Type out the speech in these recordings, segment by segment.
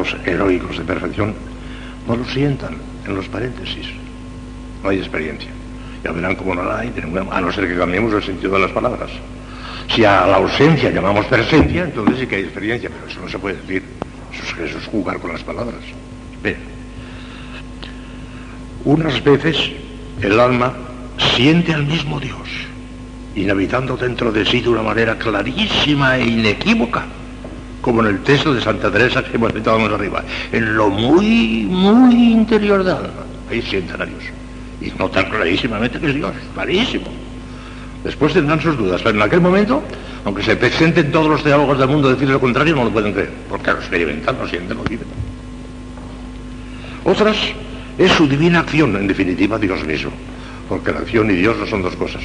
los heroicos de perfección no lo sientan en los paréntesis. No hay experiencia. Ya verán cómo no la hay, a no ser que cambiemos el sentido de las palabras. Si a la ausencia llamamos presencia, entonces sí que hay experiencia, pero eso no se puede decir. Eso es, jugar con las palabras. Bien. Unas veces el alma siente al mismo Dios, inhabitando dentro de sí de una manera clarísima e inequívoca como en el texto de Santa Teresa que hemos citado más arriba, en lo muy, muy interior del alma. Ahí sientan a Dios. Y notan clarísimamente que es Dios, clarísimo. Después tendrán sus dudas, pero en aquel momento, aunque se presenten todos los teólogos del mundo decir lo contrario, no lo pueden creer, porque lo experimentan, lo sienten, lo viven. Otras es su divina acción, en definitiva, Dios mismo, porque la acción y Dios no son dos cosas.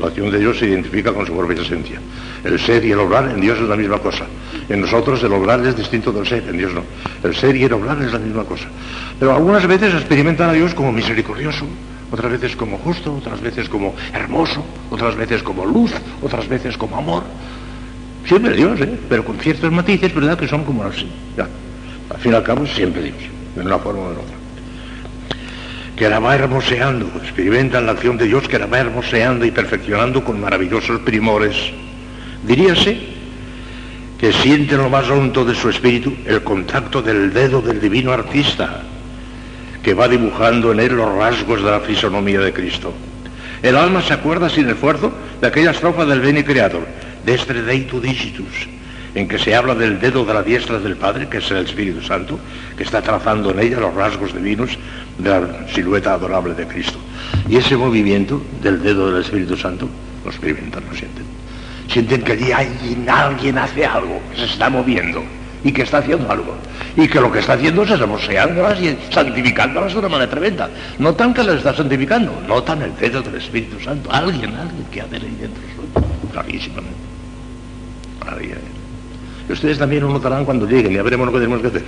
La acción de Dios se identifica con su propia esencia. El ser y el obrar en Dios es la misma cosa. En nosotros el obrar es distinto del ser, en Dios no. El ser y el obrar es la misma cosa. Pero algunas veces experimentan a Dios como misericordioso, otras veces como justo, otras veces como hermoso, otras veces como luz, otras veces como amor. Siempre Dios, ¿eh? pero con ciertos matices, ¿verdad? Que son como así. Ya. Al fin y al cabo, siempre Dios, de una forma o de otra que la va hermoseando, experimentan la acción de Dios que la va hermoseando y perfeccionando con maravillosos primores. Diríase que siente en lo más hondo de su espíritu el contacto del dedo del divino artista, que va dibujando en él los rasgos de la fisonomía de Cristo. El alma se acuerda sin esfuerzo de aquella estrofa del Bene Creator, Destre Deitu Dicitus, en que se habla del dedo de la diestra del Padre, que es el Espíritu Santo, que está trazando en ella los rasgos divinos de la silueta adorable de Cristo. Y ese movimiento del dedo del Espíritu Santo lo experimentan, lo sienten. Sienten que allí alguien, alguien hace algo, que se está moviendo y que está haciendo algo. Y que lo que está haciendo es hermoseándolas y santificándolas de una manera tremenda. No tan que las está santificando, notan el dedo del Espíritu Santo. Alguien, alguien que hace ahí dentro Clarísimamente. Y ustedes también lo notarán cuando lleguen, ya veremos lo que tenemos que hacer.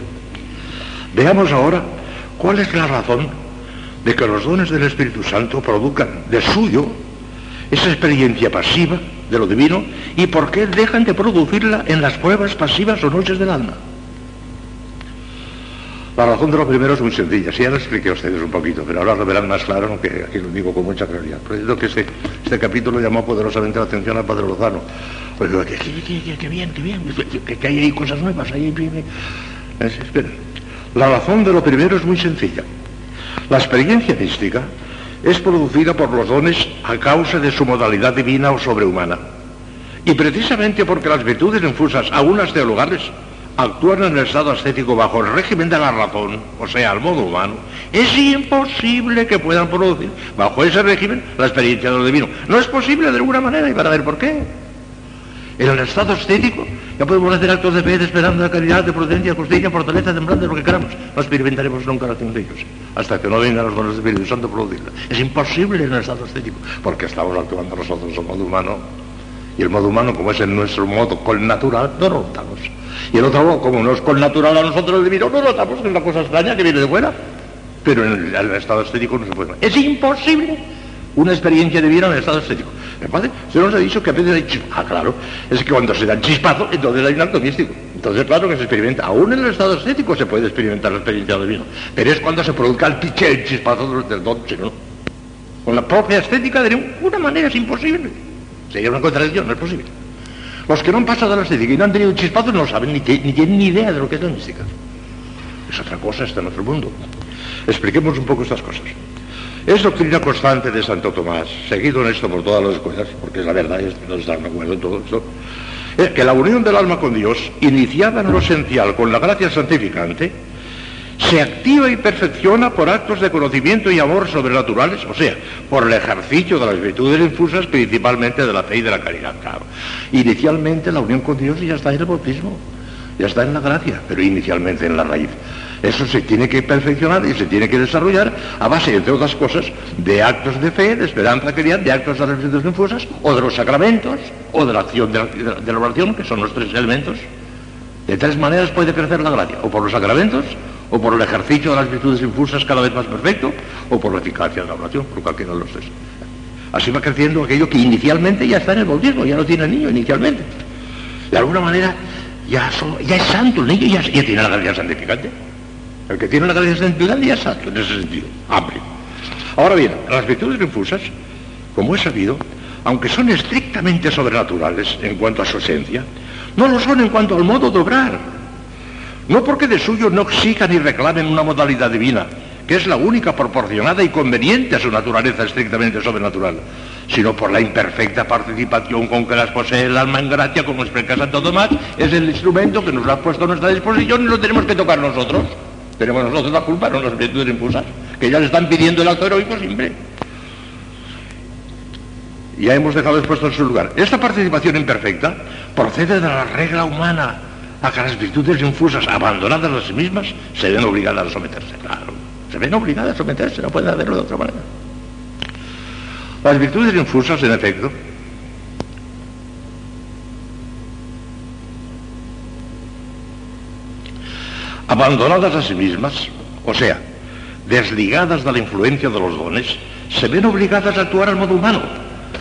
Veamos ahora cuál es la razón de que los dones del Espíritu Santo produzcan de suyo esa experiencia pasiva de lo divino y por qué dejan de producirla en las pruebas pasivas o noches del alma. La razón de lo primero es muy sencilla, si ya lo expliqué a ustedes un poquito, pero ahora lo verán más claro, aunque aquí lo digo con mucha claridad. Pero que este, este capítulo llamó poderosamente la atención al Padre Lozano. Pues qué, bien, qué bien, que, hay ahí cosas nuevas, ahí... Espera. La razón de lo primero es muy sencilla. La experiencia mística es producida por los dones a causa de su modalidad divina o sobrehumana. Y precisamente porque las virtudes infusas a unas teologales actúan en el estado ascético bajo el régimen de la razón, o sea, al modo humano, es imposible que puedan producir bajo ese régimen la experiencia de lo divino. No es posible de ninguna manera y para ver por qué. En el estado estético ya podemos hacer actos de fe, de esperanza, de caridad, de prudencia, justicia, fortaleza, de lo que queramos. No experimentaremos nunca la acción de ellos, hasta que no vengan los dones del Espíritu Santo producirla. Es imposible en el estado estético, porque estamos actuando nosotros en modo humano, y el modo humano, como es en nuestro modo con natural, no lo notamos. Y el otro como no es con natural a nosotros el divino, no notamos que es una cosa extraña que viene de fuera. Pero en el, estado estético no se puede. Es imposible una experiencia divina en el estado estético. Se nos ha dicho que a veces hay chispazos. Ah, claro. Es que cuando se dan chispazos, entonces hay un acto místico. Entonces, claro que se experimenta. Aún en el estado estético se puede experimentar la experiencia divina. Pero es cuando se produzca el piche, el chispazo del don, no. Con la propia estética de ninguna manera es imposible. Sería una contradicción, no es posible. Los que no han pasado a la estética y no han tenido chispazos no saben ni, ni tienen ni idea de lo que es la mística. Es otra cosa, está en otro mundo. Expliquemos un poco estas cosas. Es doctrina constante de Santo Tomás, seguido en esto por todas las escuelas, porque es la verdad, no están de acuerdo en todo esto, es que la unión del alma con Dios, iniciada en lo esencial con la gracia santificante, se activa y perfecciona por actos de conocimiento y amor sobrenaturales, o sea, por el ejercicio de las virtudes infusas, principalmente de la fe y de la caridad. Claro. Inicialmente la unión con Dios ya está en el bautismo, ya está en la gracia, pero inicialmente en la raíz. Eso se tiene que perfeccionar y se tiene que desarrollar a base, entre otras cosas, de actos de fe, de esperanza, caridad, de actos de las virtudes infusas, o de los sacramentos, o de la acción de la, oración, que son los tres elementos. De tres maneras puede crecer la gracia, o por los sacramentos, o por el ejercicio de las virtudes infusas cada vez más perfecto, o por la eficacia de la oración, por cualquiera de los tres. Así va creciendo aquello que inicialmente ya está en el bautismo, ya lo tiene el niño inicialmente. De alguna manera Ya, ya es santo, el niño ya, ya tiene la gracia santificante. El que tiene la gracia santificante ya es santo en ese sentido, amplio. Ahora bien, las virtudes infusas, como he sabido, aunque son estrictamente sobrenaturales en cuanto a su esencia, no lo son en cuanto al modo de obrar. No porque de suyo no exijan ni reclamen una modalidad divina, que es la única proporcionada y conveniente a su naturaleza estrictamente sobrenatural, sino por la imperfecta participación con que las posee el alma en gracia, como explica Santo Tomás, es el instrumento que nos lo ha puesto a nuestra disposición y lo tenemos que tocar nosotros. Tenemos nosotros la culpa, no las virtudes impulsas, que ya le están pidiendo el acto heroico siempre. Ya hemos dejado expuesto en su lugar. Esta participación imperfecta procede de la regla humana a que las virtudes infusas, abandonadas a sí mismas, se ven obligadas a someterse. Claro, se ven obligadas a someterse, no pueden hacerlo de otra manera. Las virtudes infusas, en efecto, abandonadas a sí mismas, o sea, desligadas de la influencia de los dones, se ven obligadas a actuar al modo humano,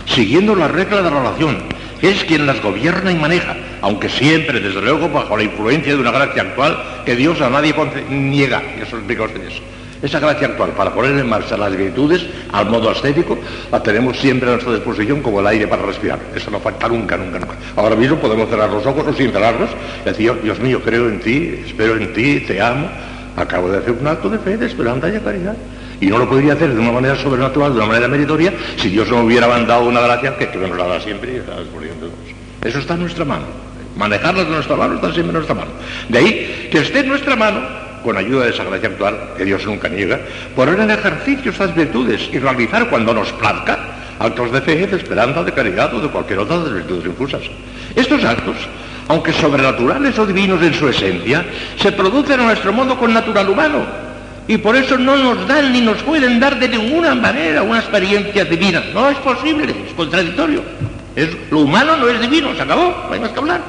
siguiendo la regla de la relación, que es quien las gobierna y maneja, aunque siempre, desde luego, bajo la influencia de una gracia actual que Dios a nadie niega. Y eso explica usted eso. Esa gracia actual para poner en marcha las virtudes al modo ascético la tenemos siempre a nuestra disposición como el aire para respirar. Eso no falta nunca, nunca, nunca. Ahora mismo podemos cerrar los ojos o sin cerrarlos y decir, Dios mío, creo en ti, espero en ti, te amo. Acabo de hacer un acto de fe, de esperanza y de caridad. Y no lo podría hacer de una manera sobrenatural, de una manera meritoria, si Dios no hubiera mandado una gracia que, nos la da siempre y Eso está en nuestra mano. Manejarla de nuestra mano está siempre en nuestra mano. De ahí que esté en nuestra mano con ayuda de esa gracia actual, que Dios nunca niega, poner en ejercicio esas virtudes y realizar cuando nos plazca actos de fe, de esperanza, de caridad o de cualquier otra de las virtudes infusas. Estos actos, aunque sobrenaturales o divinos en su esencia, se producen a nuestro modo con natural humano. Y por eso no nos dan ni nos pueden dar de ninguna manera una experiencia divina. No es posible, es contradictorio. Es, lo humano no es divino, se acabó, no hay más que hablar.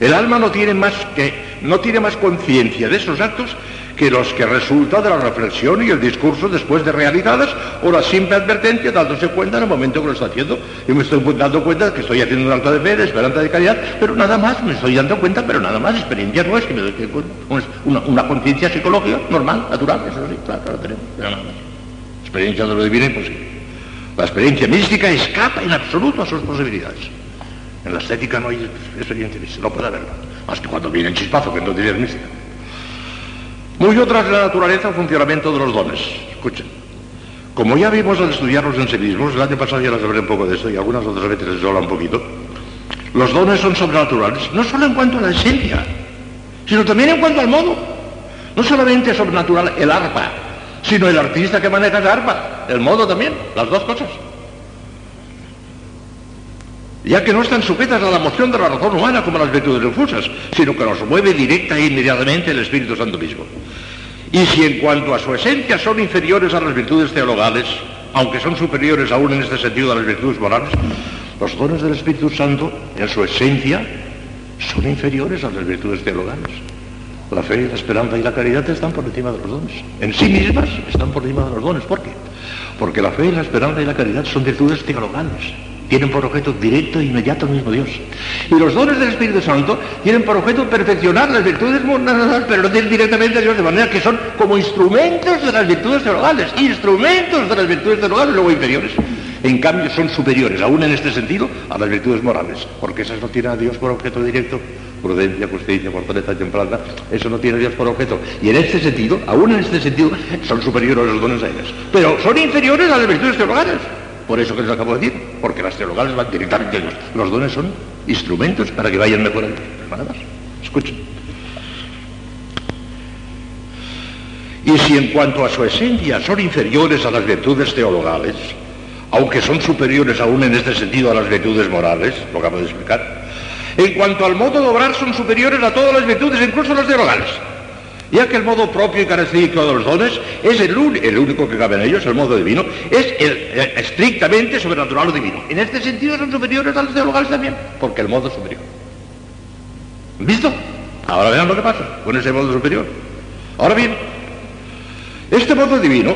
El alma no tiene más que no tiene más conciencia de esos actos que los que resultan de la reflexión y el discurso después de realizadas o la simple advertencia dándose cuenta en el momento que lo está haciendo. Y me estoy dando cuenta que estoy haciendo un acto de fe, de esperanza, de caridad, pero nada más, me estoy dando cuenta, pero nada más, experiencia no es que me doy cuenta. Una, conciencia psicológica normal, natural, eso sí, claro, lo tenemos, pero nada más. Experiencia de lo divino imposible. La experiencia mística escapa en absoluto a sus posibilidades. En la estética no hay experiencia mística, no puede haberla. Más que cuando viene el chispazo, que entonces es mística. Muy otra es la naturaleza o funcionamiento de los dones. Escuchen. Como ya vimos al estudiarlos en sí mismos, el año pasado ya les hablé un poco de esto y algunas otras veces les habla un poquito, los dones son sobrenaturales, no solo en cuanto a la esencia, sino también en cuanto al modo. No solamente es sobrenatural el arpa, sino el artista que maneja esa arpa, el modo también, las dos cosas ya que no están sujetas a la moción de la razón humana como las virtudes infusas, sino que nos mueve directa e inmediatamente el Espíritu Santo mismo. Y si en cuanto a su esencia son inferiores a las virtudes teologales, aunque son superiores aún en este sentido a las virtudes morales, los dones del Espíritu Santo en su esencia son inferiores a las virtudes teologales. La fe, la esperanza y la caridad están por encima de los dones. En sí mismas están por encima de los dones. ¿Por qué? Porque la fe, la esperanza y la caridad son virtudes teologales tienen por objeto directo e inmediato al mismo Dios. Y los dones del Espíritu Santo tienen por objeto perfeccionar las virtudes morales, pero no tienen directamente a Dios, de manera que son como instrumentos de las virtudes teologales, instrumentos de las virtudes teologales, luego inferiores. En cambio, son superiores, aún en este sentido, a las virtudes morales, porque esas no tienen a Dios por objeto directo, prudencia, justicia, fortaleza, templanza, eso no tiene a Dios por objeto. Y en este sentido, aún en este sentido, son superiores los dones a ellas. Pero son inferiores a las virtudes teologales. Por eso que les acabo de decir, porque las teologales van directamente a Dios. Los dones son instrumentos para que vayan mejorando. Nada más. Escuchen. Y si en cuanto a su esencia son inferiores a las virtudes teologales, aunque son superiores aún en este sentido a las virtudes morales, lo acabo de explicar, en cuanto al modo de obrar son superiores a todas las virtudes, incluso las teologales ya que el modo propio y característico de los dones es el, único que cabe en ellos, el modo divino, es el, estrictamente sobrenatural o divino. En este sentido son superiores a los teologales también, porque el modo superior. ¿Visto? Ahora vean lo que pasa con ese modo superior. Ahora bien, este modo divino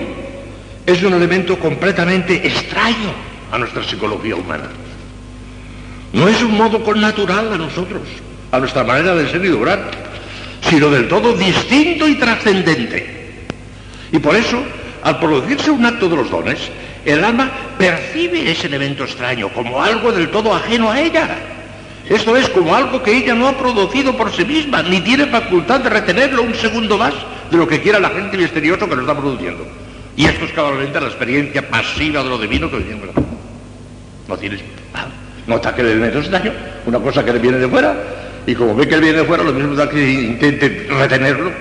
es un elemento completamente extraño a nuestra psicología humana. No es un modo con natural a nosotros. a nuestra manera de ser y de obrar, sino del todo distinto y trascendente. Y por eso, al producirse un acto de los dones, el alma percibe ese elemento extraño como algo del todo ajeno a ella. Esto es como algo que ella no ha producido por sí misma, ni tiene facultad de retenerlo un segundo más de lo que quiera la gente misterioso que lo está produciendo. Y esto es cabalmente la experiencia pasiva de lo divino que viene No tienes. Nota que le viene extraño, una cosa que le viene de fuera, y como ve que él viene fuera, lo mismo da que intente retenerlo,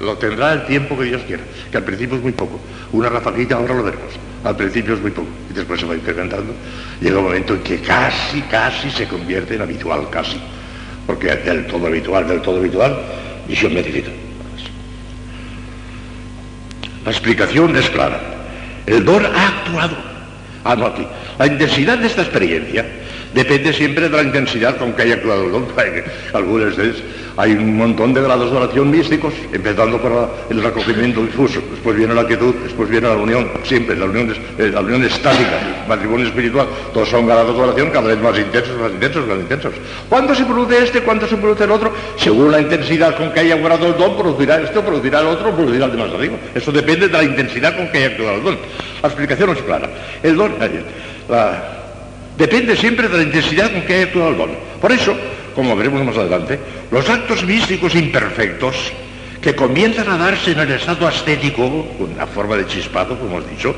lo tendrá el tiempo que Dios quiera, que al principio es muy poco. Una rafaquita ahora lo veremos. Al principio es muy poco y después se va incrementando. Llega un momento en que casi, casi se convierte en habitual, casi. Porque del todo habitual, del todo habitual, visión beatífica. La explicación es clara. El don ha actuado. Ah, no, aquí. La intensidad de esta experiencia depende siempre de la intensidad con que haya actuado el don. Algunos de ellos hay un montón de grados de oración místicos, empezando por el recogimiento difuso, después viene la quietud, después viene la unión, siempre la unión, eh, la unión estática, el matrimonio espiritual, todos son grados de oración cada vez más intensos, más intensos, más intensos. ¿Cuándo se produce este? ¿Cuándo se produce el otro? Según la intensidad con que haya actuado el don, producirá esto, producirá el otro, producirá el de más arriba. Eso depende de la intensidad con que haya actuado el don. La explicación es clara. El don, eh, depende siempre de la intensidad con que haya actuado el don. Por eso, como veremos más adelante, los actos místicos imperfectos que comienzan a darse en el estado ascético, una forma de chispado, como hemos dicho,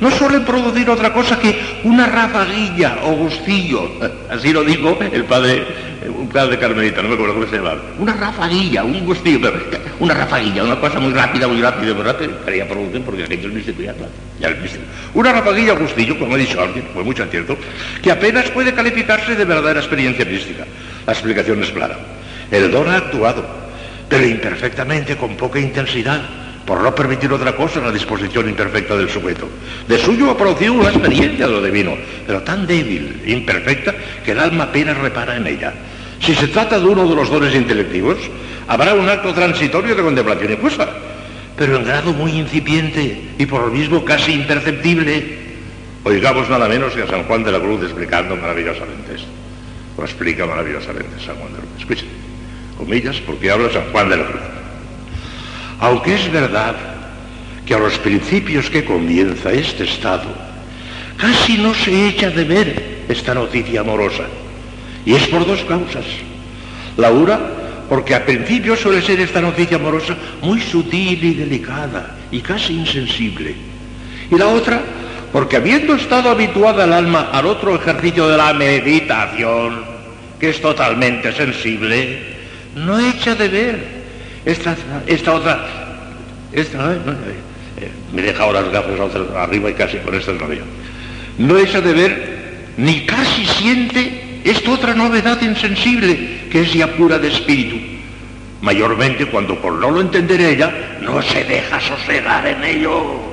no suelen producir otra cosa que una rafaguilla o gustillo, así lo dijo el padre, un padre carmelita, no me acuerdo cómo se llama, una rafaguilla, un gustillo, una rafaguilla, una cosa muy rápida, muy rápida, muy rápida, quería producir porque aquello es ya, ya místico. Una rafaguilla o gustillo, como ha dicho alguien, fue mucho cierto, que apenas puede calificarse de verdadera experiencia mística. La explicación es clara. El don ha actuado, pero imperfectamente, con poca intensidad, por no permitir otra cosa en la disposición imperfecta del sujeto. De suyo ha producido una experiencia de lo divino, pero tan débil, imperfecta, que el alma apenas repara en ella. Si se trata de uno de los dones intelectivos, habrá un acto transitorio de contemplación impuesta, pero en grado muy incipiente y por lo mismo casi imperceptible. Oigamos nada menos que a San Juan de la Cruz explicando maravillosamente esto. Lo explica maravillosamente San Juan de la Cruz. Comillas, porque habla San Juan de la Cruz. Aunque es verdad que a los principios que comienza este estado, casi no se echa de ver esta noticia amorosa. Y es por dos causas. La una, porque al principio suele ser esta noticia amorosa muy sutil y delicada y casi insensible. Y la otra, porque habiendo estado habituada el alma al otro ejercicio de la meditación, que es totalmente sensible, no echa de ver esta, esta otra... Esta, eh, me deja ahora las gafas arriba y casi con esto no. No echa de ver ni casi siente esta otra novedad insensible que es ya pura de espíritu. Mayormente cuando por no lo entender ella no se deja sosegar en ello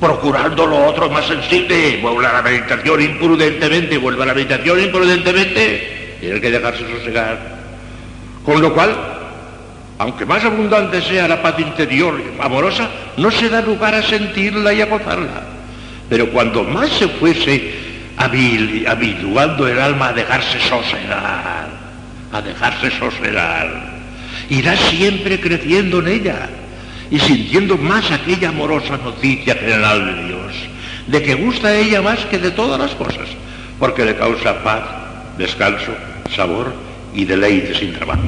procurando lo otro más sensible, vuelve a la meditación imprudentemente, vuelve a la meditación imprudentemente, tiene que dejarse sosegar. Con lo cual, aunque más abundante sea la paz interior amorosa, no se da lugar a sentirla y a gozarla. Pero cuando más se fuese habituando el alma a dejarse sosegar, a dejarse sosegar, irá siempre creciendo en ella y sintiendo más aquella amorosa noticia general de Dios, de que gusta ella más que de todas las cosas, porque le causa paz, descanso, sabor y deleite sin trabajo.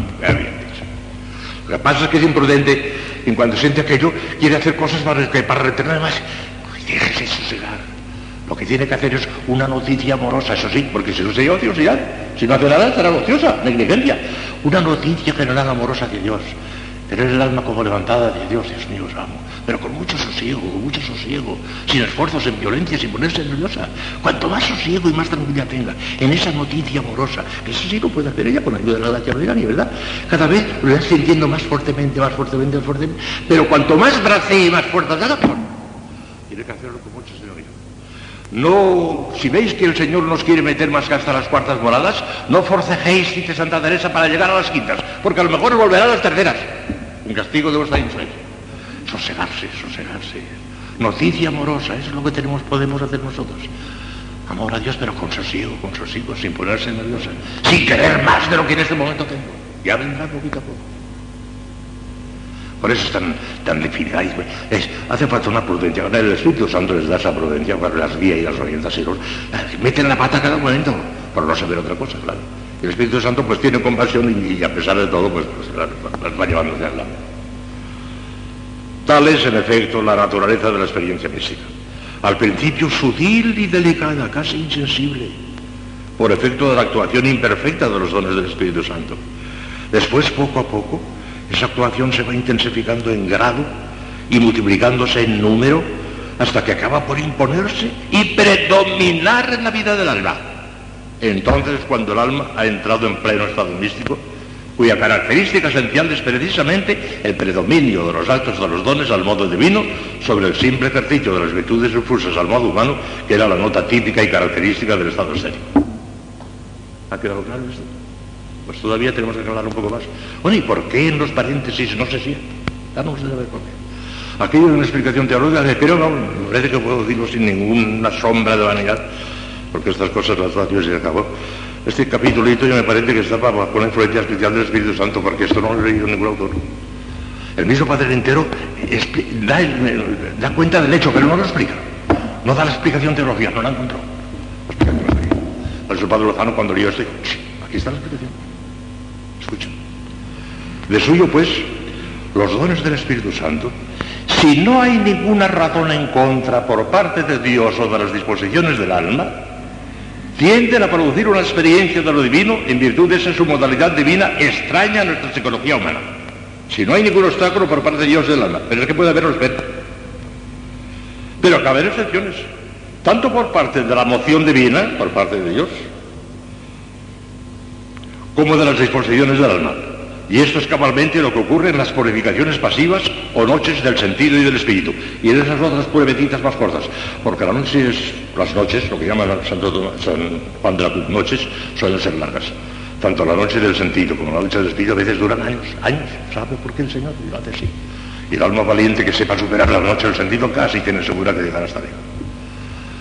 Lo que pasa es que es imprudente, en cuanto siente aquello, quiere hacer cosas para, para retener más. Déjese sosegar. Lo que tiene que hacer es una noticia amorosa, eso sí, porque si no se ociosidad, si no hace nada estará ociosa, negligencia. Una noticia general amorosa de Dios tener el alma como levantada de Dios, Dios mío, os amo, pero con mucho sosiego, con mucho sosiego, sin esfuerzos, en violencia, sin ponerse nerviosa. Cuanto más sosiego y más tranquilidad tenga en esa noticia amorosa, que eso sí lo puede hacer ella con ayuda de la gracia ni ¿verdad? Cada vez lo irá sintiendo más fuertemente, más fuertemente, más fuertemente, pero cuanto más bracee y más fuerza haga, mejor. Tiene que hacerlo con mucho señoría. No, si veis que el Señor nos quiere meter más que hasta las cuartas moradas, no forcejéis, dice Santa Teresa, para llegar a las quintas, porque a lo mejor volverá a las terceras un castigo de vuestra insolencia. Sosegarse, sosegarse. Noticia amorosa, eso es lo que tenemos, podemos hacer nosotros. Amor a Dios, pero con sosiego, con sosiego, sin ponerse nerviosa, sin querer más de lo que en este momento tengo. Ya vendrá poquito a poco. Por eso es tan, tan definida. Es, hace falta una prudencia. El Espíritu Santo les da esa prudencia para las guía y las los... Meten la pata cada momento por no saber otra cosa, claro. El Espíritu Santo pues tiene compasión y, a pesar de todo pues, pues las, va llevando hacia adelante. Tal es en efecto la naturaleza de la experiencia mística. Al principio sutil y delicada, casi insensible, por efecto de la actuación imperfecta de los dones del Espíritu Santo. Después, poco a poco, esa actuación se va intensificando en grado y multiplicándose en número hasta que acaba por imponerse y predominar en la vida del alma. Entonces, cuando el alma ha entrado en pleno estado místico, cuya característica esencial es precisamente el predominio de los actos de los dones al modo divino sobre el simple ejercicio de las virtudes infusas al modo humano, que era la nota típica y característica del estado serio. ¿Ha quedado claro esto? Pues todavía tenemos que hablar un poco más. Bueno, ¿y por qué en los paréntesis no se siente? Danos de saber por qué. Aquí hay una explicación teológica, pero no, me parece que puedo decirlo sin ninguna sombra de vanidad, porque estas cosas las fáciles y acabó. Este capítulito yo me parece que está con la influencia especial del Espíritu Santo, porque esto no lo he leído ningún autor. El mismo Padre entero da, cuenta del hecho, pero no lo explica. No da la explicación teológica, no la encontró. Por eso Padre Lozano cuando leyó esto, aquí está la explicación. Escucha. De suyo, pues, los dones del Espíritu Santo, si no hay ninguna razón en contra por parte de Dios o de las disposiciones del alma, tienden a producir una experiencia de lo divino en virtud de esa su modalidad divina extraña a nuestra psicología humana. Si no hay ningún obstáculo por parte de Dios del alma, pero es que puede haber respeto. Pero cabe excepciones, tanto por parte de la moción divina, por parte de Dios, como de las disposiciones del alma. Y esto es cabalmente lo que ocurre en las purificaciones pasivas o noches del sentido y del espíritu. Y en esas otras pruebecitas más cortas. Porque las noches, lo que llaman Santo San Juan de la Cruz, noches, suelen ser largas. Tanto la noche del sentido como la noche del espíritu a veces duran años, años. ¿Sabe por qué el Señor lo hace así? Y el alma valiente que sepa superar la noche del sentido casi tiene segura que llegará hasta arriba.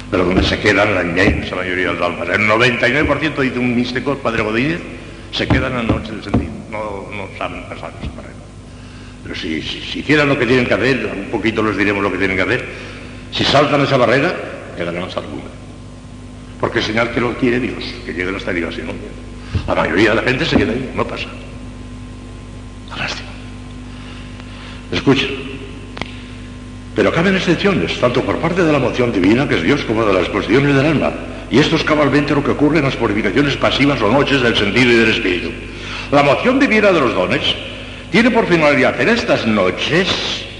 Pero donde se quedan la inmensa mayoría de las almas. El 99% dice un místico, Padre Godínez, se quedan en la noche del sentido no, no saben pasar esa barrera. Pero si, si, hicieran lo que tienen que hacer, un poquito les diremos lo que tienen que hacer, si saltan esa barrera, quedarán hasta alguna. Porque es señal que lo quiere Dios, que lleguen hasta arriba, si no, la mayoría de la gente se queda ahí, no pasa. Lástima. Escucha. Pero caben excepciones, tanto por parte de la moción divina, que es Dios, como de las cuestiones del alma. Y esto es cabalmente lo que ocurre en las purificaciones pasivas o noches del sentido y del espíritu. La moción divina de los dones tiene por finalidad en estas noches,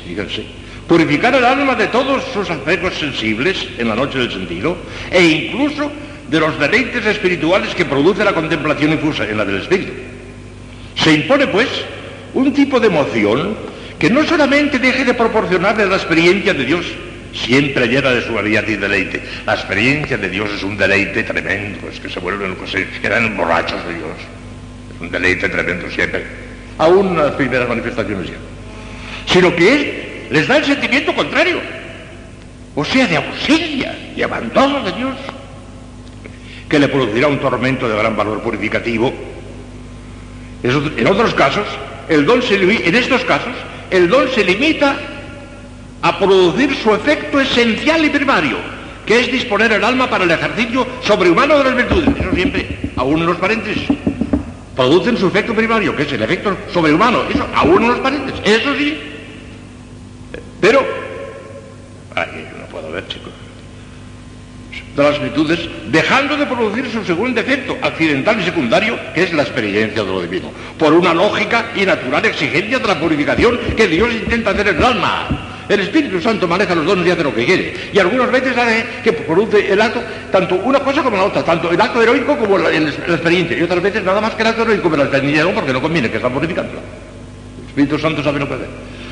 fíjense, purificar el alma de todos sus afectos sensibles en la noche del sentido e incluso de los deleites espirituales que produce la contemplación infusa en la del espíritu. Se impone, pues, un tipo de emoción que no solamente deje de proporcionarle la experiencia de Dios, siempre llena de suavidad y deleite. La experiencia de Dios es un deleite tremendo, es que se vuelven, pues, se quedan borrachos de Dios un deleite tremendo siempre, aún las primeras manifestaciones ya, sino que les da el sentimiento contrario, o sea, de ausencia y abandono de Dios, que le producirá un tormento de gran valor purificativo. En otros casos, el don se, en estos casos, el don se limita a producir su efecto esencial y primario, que es disponer el alma para el ejercicio sobrehumano de las virtudes. Eso siempre, aún en los paréntesis, producen su efecto primario, que es el efecto sobrehumano, eso aún no los parientes, eso sí. Pero, ay, no puedo ver, chicos, de las virtudes, dejando de producir su segundo efecto accidental y secundario, que es la experiencia de lo divino, por una lógica y natural exigencia de la purificación que Dios intenta hacer en el alma. El Espíritu Santo maneja los dones y hace lo que quiere. Y algunas veces hace que produce el acto, tanto una cosa como la otra, tanto el acto heroico como la, experiencia. Y otras veces nada más que el acto heroico, pero la experiencia no, porque no conviene, que está purificando. El Espíritu Santo sabe lo que hacer.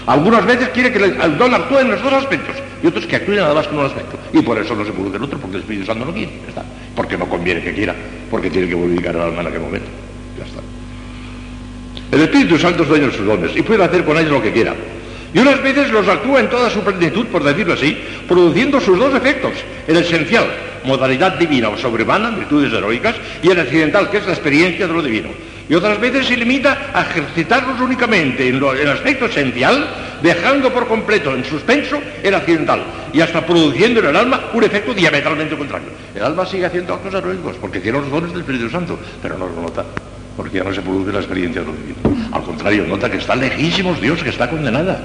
Algunas veces quiere que el don actúe en los dos aspectos y otros que actúe nada más con un aspecto. Y por eso no se produce el otro, porque el Espíritu Santo no quiere. está. Porque no conviene que quiera, porque tiene que purificar al alma en aquel momento. Ya está. El Espíritu Santo es dueño de sus dones y puede hacer con ellos lo que quiera. Y unas veces los actúa en toda su plenitud, por decirlo así, produciendo sus dos efectos, el esencial, modalidad divina o sobrehumana, virtudes heroicas, y el accidental, que es la experiencia de lo divino. Y otras veces se limita a ejercitarnos únicamente en, el aspecto esencial, dejando por completo en suspenso el accidental, y hasta produciendo en el alma un efecto diametralmente contrario. El alma sigue haciendo actos heroicos, porque tiene los dones del Espíritu Santo, pero no lo nota porque ya no se produce la experiencia de lo divino. Al contrario, nota que está lejísimos Dios, que está condenada.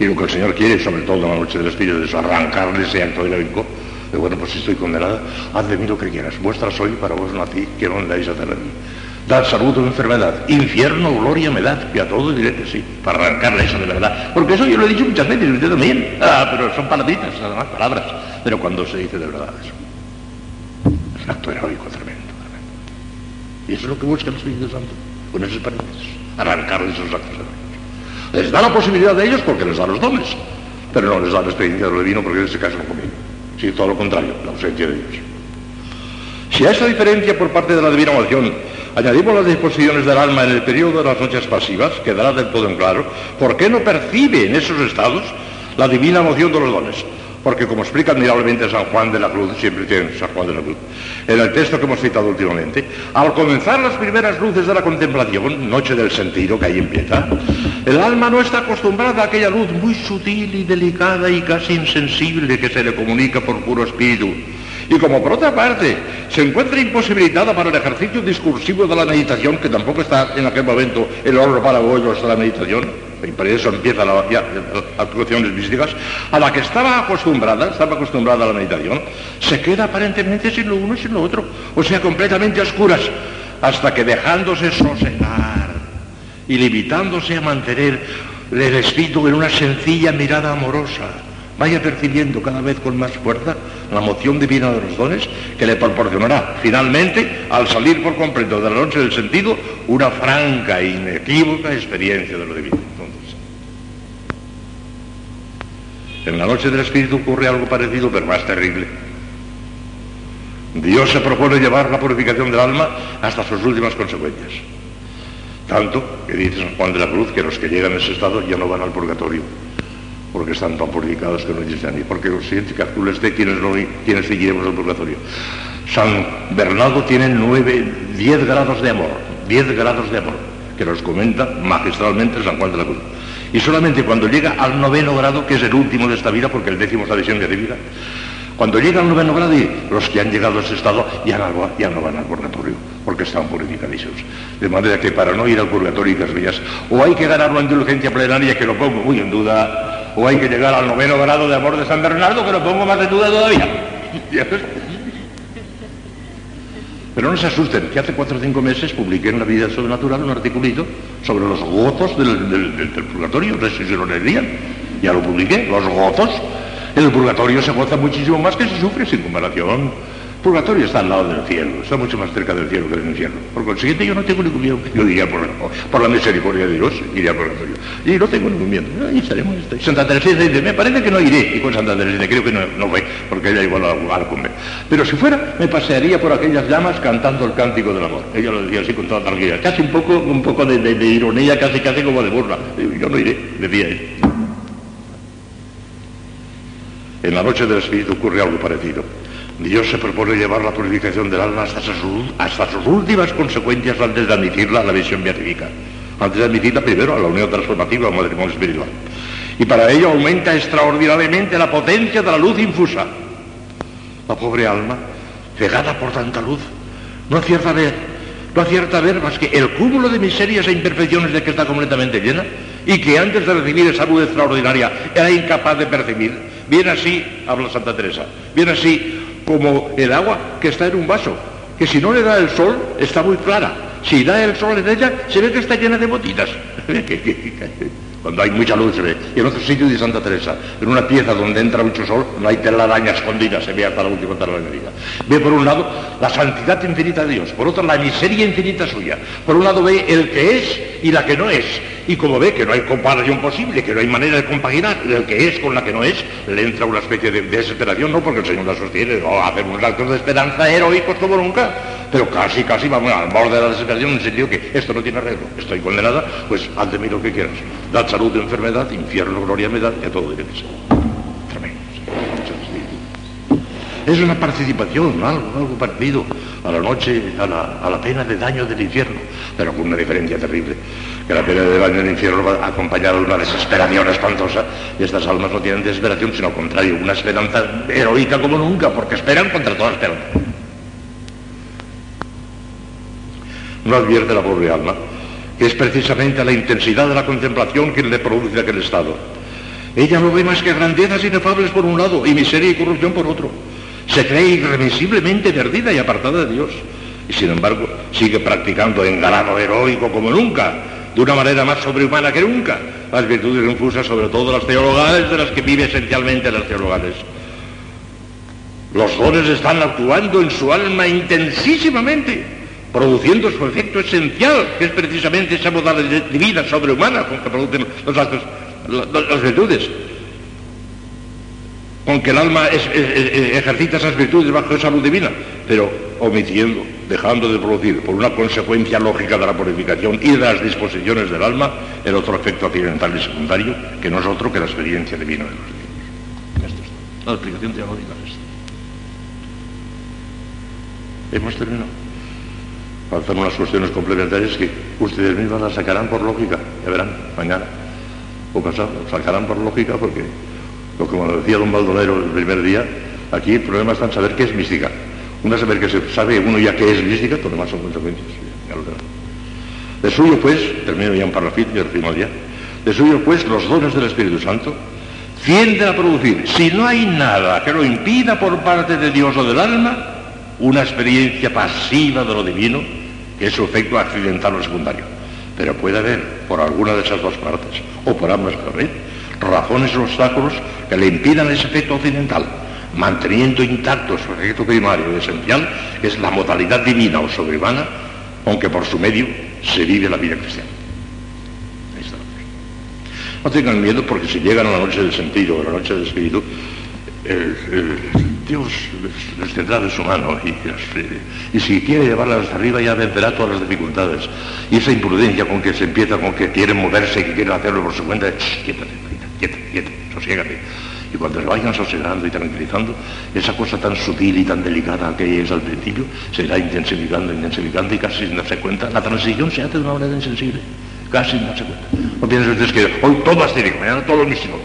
Y lo que el Señor quiere, sobre todo en la noche del Espíritu, es arrancarle ese acto. De bueno, pues si estoy condenada, haz de mí lo que quieras. Vuestra soy, para vos ti, que no andáis a hacer a mí. Dad salud o enfermedad, infierno gloria me dad, y a todo diré que sí, para arrancarle eso de verdad. Porque eso yo lo he dicho muchas veces, usted también. Ah, pero son palabritas, además, palabras. Pero cuando se dice de verdad eso, es acto heroico tremendo. Y eso es lo que busca el Espíritu Santo, con esos paréntesis, arrancarles esos actos heroicos. Les da la posibilidad de ellos porque les da los dones, pero no les da la experiencia de lo divino porque en ese caso no conviene. Sí, todo lo contrario, la ausencia de Dios. Si a esa diferencia por parte de la divina emoción añadimos las disposiciones del alma en el periodo de las noches pasivas, quedará del todo en claro por qué no percibe en esos estados la divina emoción de los dones porque como explica admirablemente San Juan de la Cruz, siempre tiene San Juan de la Cruz, en el texto que hemos citado últimamente, al comenzar las primeras luces de la contemplación, noche del sentido que ahí empieza, el alma no está acostumbrada a aquella luz muy sutil y delicada y casi insensible que se le comunica por puro espíritu. Y como por otra parte se encuentra imposibilitada para el ejercicio discursivo de la meditación, que tampoco está en aquel momento el oro para bollos de la meditación, y por eso empieza la, las actuaciones místicas, a la que estaba acostumbrada, estaba acostumbrada a la meditación, se queda aparentemente sin lo uno y sin lo otro, o sea, completamente a oscuras, hasta que dejándose sosegar y limitándose a mantener el espíritu en una sencilla mirada amorosa, vaya percibiendo cada vez con más fuerza la moción divina de los dones que le proporcionará finalmente, al salir por completo de la noche del sentido, una franca e inequívoca experiencia de lo divino. En la noche del Espíritu ocurre algo parecido, pero más terrible. Dios se propone llevar la purificación del alma hasta sus últimas consecuencias. Tanto que dice San Juan de la Cruz que los que llegan a ese estado ya no van al purgatorio, porque están tan purificados que no existen ni porque los siguientes de quienes, no, quienes seguiremos al purgatorio. San Bernardo tiene nueve, diez grados de amor, diez grados de amor, que los comenta magistralmente San Juan de la Cruz. Y solamente cuando llega al noveno grado, que es el último de esta vida, porque el décimo es la visión de vida, cuando llega al noveno grado, y los que han llegado a ese estado ya no, ya no van al purgatorio, porque están purificadísimos. De manera que para no ir al purgatorio, vías, o hay que ganar una indulgencia plenaria, que lo pongo muy en duda, o hay que llegar al noveno grado de amor de San Bernardo, que lo pongo más en duda todavía. Pero no se asusten, que hace cuatro o cinco meses publiqué en la vida sobrenatural un articulito sobre los gozos del, purgatorio, no sé si lo leerían, ya lo publiqué, los gozos. En el purgatorio se goza muchísimo más que se sufre sin comparación purgatorio está al lado del cielo, está mucho más cerca del cielo que del infierno. Por consiguiente, yo no tengo ningún miedo. Yo diría por, por la misericordia de Dios, iría al purgatorio. Y no tengo ningún miedo. Ahí estaremos. Santa Teresa dice, me parece que no iré. Y con Santa Teresa creo que no, no ve, porque ella igual a, a comer. Pero si fuera, me pasearía por aquellas llamas cantando el cántico del amor. Ella lo decía así con toda tranquilidad. Casi un poco, un poco de, de, ironía, casi casi como de burla. Yo no iré, decía él. En la noche del Espíritu ocurre algo parecido. Dios se propone llevar la purificación del alma hasta sus, últimas consecuencias antes de admitirla a la visión beatífica, antes de admitirla primero a la unión transformativa o matrimonio espiritual. Y para ello aumenta extraordinariamente la potencia de la luz infusa. La pobre alma, cegada por tanta luz, no acierta a ver, no acierta a ver más que el cúmulo de miserias e imperfecciones de que está completamente llena y que antes de recibir esa luz extraordinaria era incapaz de percibir. Viene así, habla Santa Teresa, viene así como el agua que está en un vaso, que si no le da el sol está muy clara. Si da el sol en ella, se ve que está llena de botitas. Cuando hay mucha luz se ve. Y en otro sitio de Santa Teresa, en una pieza donde entra mucho sol, no hay telaraña escondida, se ve hasta la última telaraña. Ve por un lado la santidad infinita de Dios, por otro la miseria infinita suya. Por un lado ve el que es y la que no es. Y como ve que no hay comparación posible, que no hay manera de compaginar el que es con la que no es, le entra una especie de desesperación, no porque el Señor la sostiene, o hacer unos actos de esperanza heroicos como nunca, pero casi, casi vamos al borde de la desesperación en el sentido que esto no tiene arreglo, estoy condenada, pues haz de mí lo que quieras. Dad salud, enfermedad, infierno, gloria, me da, y a todo diré Tremendo. es una participación, algo, algo parecido a la noche, a la, a la pena de daño del infierno, pero con una diferencia terrible, que la pena de daño del infierno va acompañada de una desesperación espantosa, y estas almas no tienen desesperación, sino al contrario, una esperanza heroica como nunca, porque esperan contra toda esperanza. No advierte la pobre alma que es precisamente la intensidad de la contemplación quien le produce aquel estado. Ella no ve más que grandezas inefables por un lado y miseria y corrupción por otro. Se cree irremisiblemente perdida y apartada de Dios. Y sin embargo sigue practicando en galano heroico como nunca, de una manera más sobrehumana que nunca, las virtudes infusas sobre todo las teologales de las que vive esencialmente las teologales. Los dones están actuando en su alma intensísimamente produciendo su efecto esencial, que es precisamente esa modalidad divina sobrehumana con que producen los actos, las virtudes. Con que el alma ejercita esas virtudes bajo esa luz divina, pero omitiendo, dejando de producir, por una consecuencia lógica de la purificación y de las disposiciones del alma, el otro efecto accidental y secundario, que no es otro que la experiencia divina de los. Esto es La explicación teológica es esta. Hemos terminado faltan unas cuestiones complementarias que ustedes mismas las sacarán por lógica, ya verán, mañana o pasado, sacarán por lógica porque, como decía don Baldonero el primer día, aquí el problema está en saber qué es mística. Una saber que se sabe uno ya qué es mística, todo lo demás son consecuencias. De suyo pues, termino ya en parrafito y el ya, de suyo pues los dones del Espíritu Santo tienden a producir, si no hay nada que lo impida por parte de Dios o del alma, una experiencia pasiva de lo divino, que es su efecto accidental o secundario. Pero puede haber, por alguna de esas dos partes, o por ambas partes, razones o obstáculos que le impidan ese efecto occidental, manteniendo intacto su efecto primario y esencial, es la modalidad divina o sobrehumana, aunque por su medio se vive la vida cristiana. No tengan miedo porque si llegan a la noche del sentido o a la noche del espíritu, Dios les, tendrá de su mano y, si quiere llevarlas hasta arriba ya vencerá todas las dificultades. Y esa imprudencia con que se empieza, con que quieren moverse, que quieren hacerlo por su cuenta, quietate, quieta, quieta, sosiégate. Y cuando se vayan sosegando y tranquilizando, esa cosa tan sutil y tan delicada que es al principio, se irá intensificando, intensificando y casi sin darse cuenta. La transición se hace de una manera insensible, casi sin darse cuenta. No piensen ustedes que hoy todo astérico, mañana todo místico.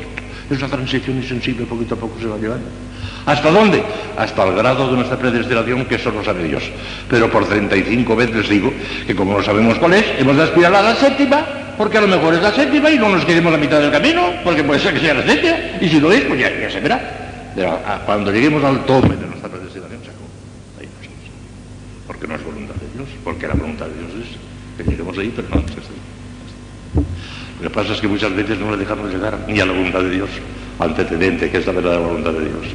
Es una transición insensible, poquito a poco se va llevando. ¿Hasta dónde? Hasta el grado de nuestra predestinación, que eso lo sabe Dios. Pero por 35 veces les digo que como no sabemos cuál es, hemos de aspirar a la séptima, porque a lo mejor es la séptima y no nos quedemos a mitad del camino, porque puede ser que sea la séptima, y si no es, pues ya, se verá. Pero cuando lleguemos al tope de nuestra predestinación, se acabó. Ahí no Porque no es voluntad de Dios, porque la voluntad de Dios es que lleguemos ahí, pero no es Lo que pasa es que muchas veces no le dejamos llegar ni a la voluntad de Dios antecedente, que es la verdadera voluntad de Dios,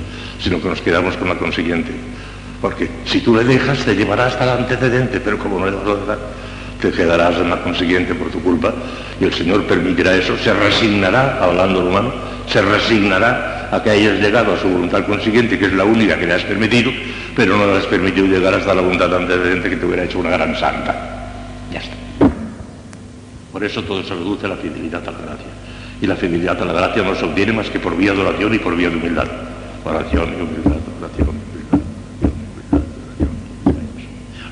sino que nos quedamos con la consiguiente. Porque si tú le dejas, te llevarás hasta el antecedente, pero como no le vas te quedarás en la consiguiente por tu culpa, y el Señor permitirá eso, se resignará, hablando humano, se resignará a que hayas llegado a su voluntad consiguiente, que es la única que le has permitido, pero no le has permitido llegar hasta la voluntad antecedente que te hubiera hecho una gran santa. Ya está. Por eso todo se reduce a la fidelidad a la gracia y la fidelidad a la gracia no se obtiene más que por vía de oración y por vía de humildad. Oración y humildad, oración y humildad,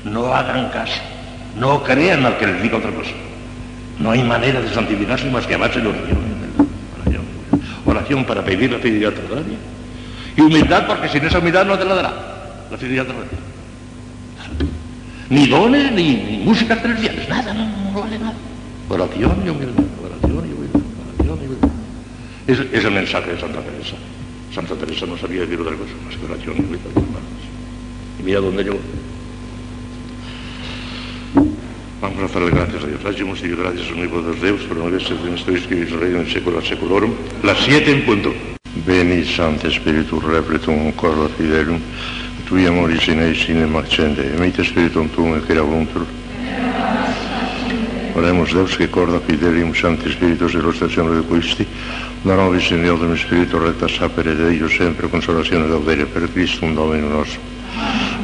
No hagan caso, no crean al que les diga otra cosa. No hay manera de santificarse más que a base de oración humildad. Oración, para pedir la fidelidad a la gracia. Y humildad porque sin esa humildad no te la la fidelidad a la gracia. Ni dones, ni, ni música celestiales, nada, no vale nada. Oración y humildad. Es, el mensaje de Santa Teresa. Santa Teresa no sabía decir otra cosa, más que oración y vida Y mira dónde llegó. Vamos a hacerle gracias a Dios. Hagamos y gracias a poder Deus, pero no veces en esto escribís rey en secula seculorum. Las siete en punto. Veni, Santo Spiritus, repletum cor fidelum, tui amoris in eis in marcende, emite spiritum tuum et era voluntur. Oremos Deus que corda fidelium Santi Spiritus illustrazione de quisti, da nobis Signor Dom Spiritu recta sapere Deus sempre consolazione gaudere per Christum Dominum nostro.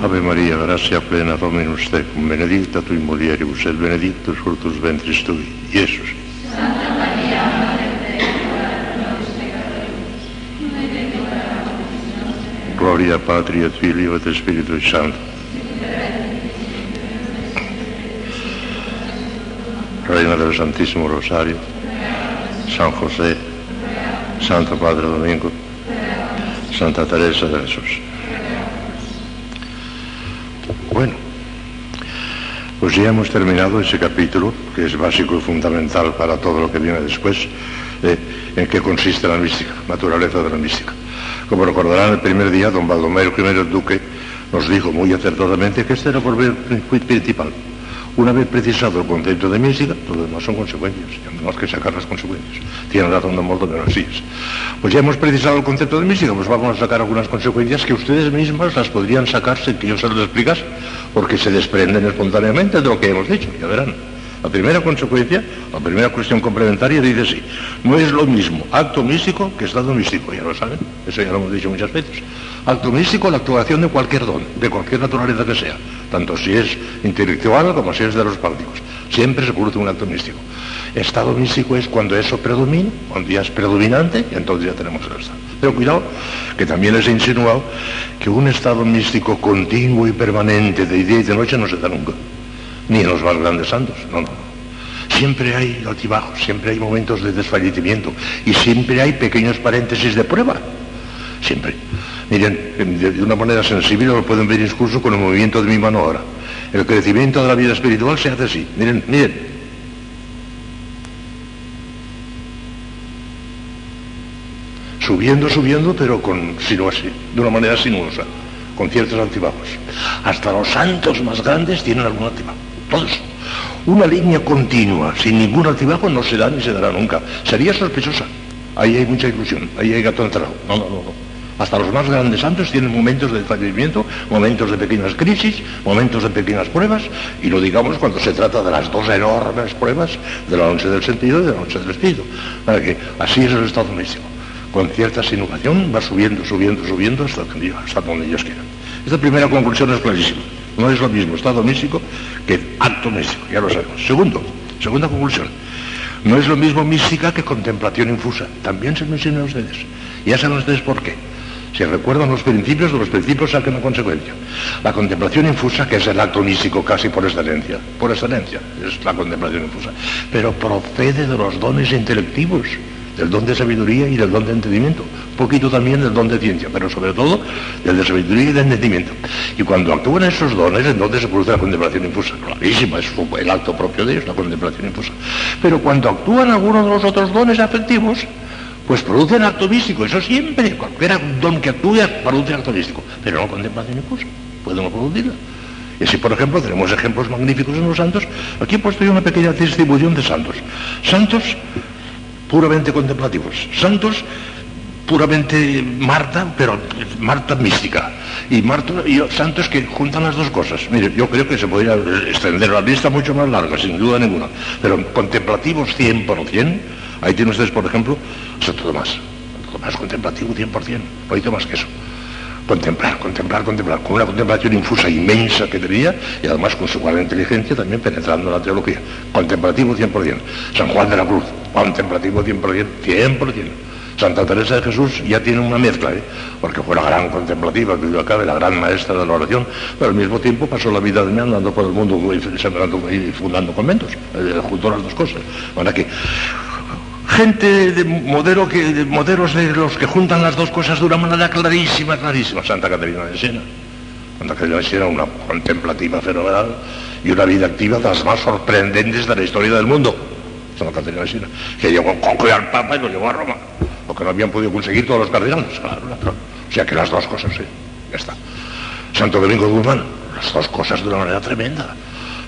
Ave Maria, gratia plena Dominus tecum, benedicta tu in mulieribus et benedictus fructus ventris tui, Iesus. Santa Maria, Madre Dei, Gloria Patri et Filio et Spiritus Santo. Reina del Santísimo Rosario, San José, Santo Padre Domingo, Santa Teresa de Jesús. Bueno, pues ya hemos terminado ese capítulo, que es básico y fundamental para todo lo que viene después, en qué consiste la mística, naturaleza de la mística. Como recordarán, el primer día, don Baldomero I Duque nos dijo muy acertadamente que este era ver principal. Una vez precisado el concepto de mística, lo demás son consecuencias, y tenemos que sacar las consecuencias. Tiene razón de modo que no así es. Pues ya hemos precisado el concepto de mística, pues vamos a sacar algunas consecuencias que ustedes mismas las podrían sacar sin que yo se lo explicase, porque se desprenden espontáneamente de lo que hemos dicho, ya verán. La primera consecuencia, la primera cuestión complementaria dice así, no es lo mismo acto místico que estado místico, ya lo saben, eso ya lo hemos dicho muchas veces. Acto místico, la actuación de cualquier don, de cualquier naturaleza que sea, tanto si es intelectual como si es de los prácticos. Siempre se produce un acto místico. Estado místico es cuando eso predomina, cuando ya es predominante, y entonces ya tenemos el estado. Pero cuidado, que también les he insinuado que un estado místico continuo y permanente de día y de noche no se da nunca ni en los más grandes santos, no, no. Siempre hay altibajos, siempre hay momentos de desfallecimiento y siempre hay pequeños paréntesis de prueba. Siempre. Miren, de una manera sensible lo pueden ver incluso con el movimiento de mi mano ahora. El crecimiento de la vida espiritual se hace así. Miren, miren. Subiendo, subiendo, pero con sinuosa, de una manera sinuosa, con ciertos altibajos. Hasta los santos más grandes tienen algún altibajo Una línea continua, sin ningún altibajo, no se da ni se dará nunca. Sería sospechosa. Ahí hay mucha ilusión, ahí hay gato encerrado. No, no, no, no. Hasta los más grandes santos tienen momentos de fallecimiento, momentos de pequeñas crisis, momentos de pequeñas pruebas, y lo digamos cuando se trata de las dos enormes pruebas de la noche del sentido y de la noche del espíritu. Para que así es el estado místico. Con cierta simulación va subiendo, subiendo, subiendo hasta donde ellos quieran. Esta primera conclusión es clarísima. No es lo mismo estado místico que acto místico, ya lo sabemos. Segundo, segunda conclusión. No es lo mismo mística que contemplación infusa. También se menciona a ustedes. Ya saben ustedes por qué. Si recuerdan los principios, de los principios saquen la consecuencia. La contemplación infusa, que es el acto místico casi por excelencia, por excelencia, es la contemplación infusa, pero procede de los dones intelectivos del don de sabiduría y del don de entendimiento, poquito también del don de ciencia, pero sobre todo del de sabiduría y de entendimiento. Y cuando actúan esos dones, entonces se produce la contemplación infusa. Clarísima, es el acto propio de ellos, la contemplación infusa. Pero cuando actúan algunos de los otros dones afectivos, pues producen acto místico. Eso siempre, cualquier don que actúe, produce acto místico. Pero no contemplación infusa. Podemos producirla. Y así, por ejemplo, tenemos ejemplos magníficos en los santos. Aquí he puesto yo una pequeña distribución de santos. Santos puramente contemplativos, santos puramente Marta, pero Marta mística. Y Marta y santos que juntan las dos cosas. Mire, yo creo que se podría extender la lista mucho más larga, sin duda ninguna. Pero contemplativos 100%, ahí tienen ustedes, por ejemplo, Santo Tomás. Santo Tomás contemplativo 100%, no hay más que eso. Contemplar, contemplar, contemplar, con una contemplación infusa inmensa que tenía y además con su gran inteligencia también penetrando en la teología. Contemplativo 100%. San Juan de la Cruz, contemplativo 100%, 100%. Santa Teresa de Jesús ya tiene una mezcla, ¿eh? porque fue la gran contemplativa que vivió acá, la gran maestra de la oración, pero al mismo tiempo pasó la vida de andando por el mundo y fundando conventos, eh, junto a las dos cosas. Que gente de modelo que, de modelos de los que juntan las dos cosas de una manera clarísima, clarísima. Santa Caterina de Siena. Santa Caterina de Siena, una contemplativa fenomenal y una vida activa de las más sorprendentes de la historia del mundo. Santa Caterina de Siena, que llegó a al Papa y lo llevó a Roma, porque no habían podido conseguir todos los cardenales. Claro, O sea que las dos cosas, sí, ya está. Santo Domingo de Guzmán, las dos cosas de una manera tremenda.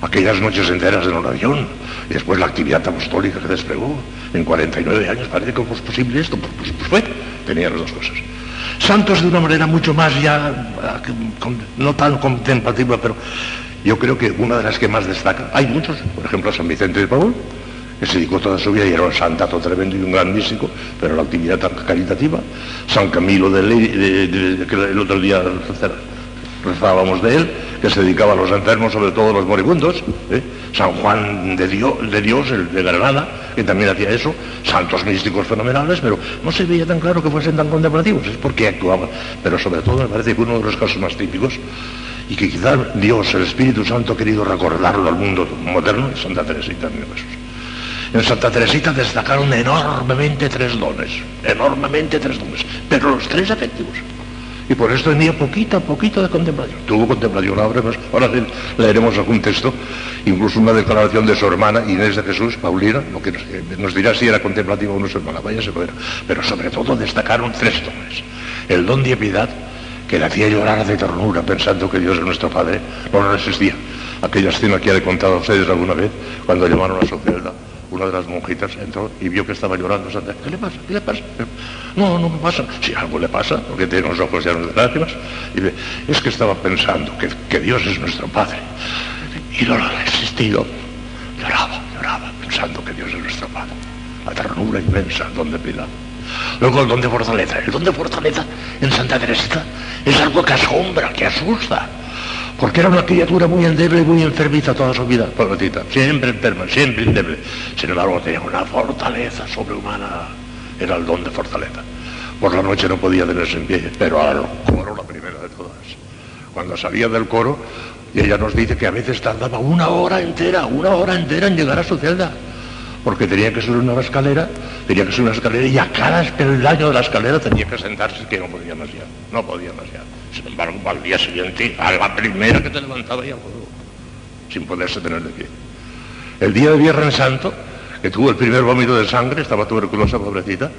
Aquellas noches enteras de oración, y después la actividad apostólica que desplegó en 49 años, parece que fue posible esto, pues, pues, pues, fue, tenía las dos cosas. Santos de una manera mucho más ya, no tan contemplativa, pero yo creo que una de las que más destaca, hay muchos, por ejemplo San Vicente de Paul, que se dedicó toda su vida y era un santato tremendo y un gran místico, pero la actividad caritativa. San Camilo de, Ley, que el otro día rezábamos de él, que se dedicaba a los enfermos, sobre todo a los moribundos, ¿eh? San Juan de Dios, de Dios, el de Granada, que también hacía eso, santos místicos fenomenales, pero no se veía tan claro que fuesen tan contemplativos, es porque actuaban. Pero sobre todo me parece que uno de los casos más típicos, y que quizás Dios, el Espíritu Santo, ha querido recordarlo al mundo moderno, es Santa Teresita de Jesús. En Santa Teresita destacaron enormemente tres dones, enormemente tres dones, pero los tres efectivos. Y por esto tenía poquito a poquito de contemplación. Tuvo contemplación, ahora, ahora leeremos algún texto, incluso una declaración de su hermana Inés de Jesús, Paulina, lo que nos, dirá si era contemplativa o no su hermana, vaya se ver. Pero sobre todo destacaron tres dones. El don de piedad, que le hacía llorar de ternura pensando que Dios es nuestro Padre, no resistía. Aquella escena que ya le he contado a ustedes alguna vez, cuando llamaron a su celda una de las monjitas entró y vio que estaba llorando. ¿Qué le pasa? ¿Qué le pasa? No, no me pasa. Si algo le pasa, porque tiene los ojos llenos de lágrimas, y es que estaba pensando que, Dios es nuestro Padre. Y no lo ha resistido. Lloraba, lloraba, pensando que Dios es nuestro Padre. La ternura inmensa, el don de piedad. Luego el don de fortaleza. El don de fortaleza en Santa Teresa es algo que asombra, que asusta porque era una criatura muy endeble y muy enfermiza toda su vida, pobrecita, siempre enferma, siempre endeble. Sin embargo, tenía una fortaleza sobrehumana, era el don de fortaleza. Por la noche no podía tenerse en pie, pero al coro la primera de todas. Cuando salía del coro, y ella nos dice que a veces tardaba una hora entera, una hora entera en llegar a su celda, porque tenía que subir una escalera, tenía que subir una escalera y a cada peldaño de la escalera tenía que sentarse que no podía más ya, no podía más ya. Sin embargo, al día siguiente, a la primera que te levantaba ya sin poderse tener de pie. El día de Viernes Santo, que tuvo el primer vómito de sangre, estaba tuberculosa, pobrecita,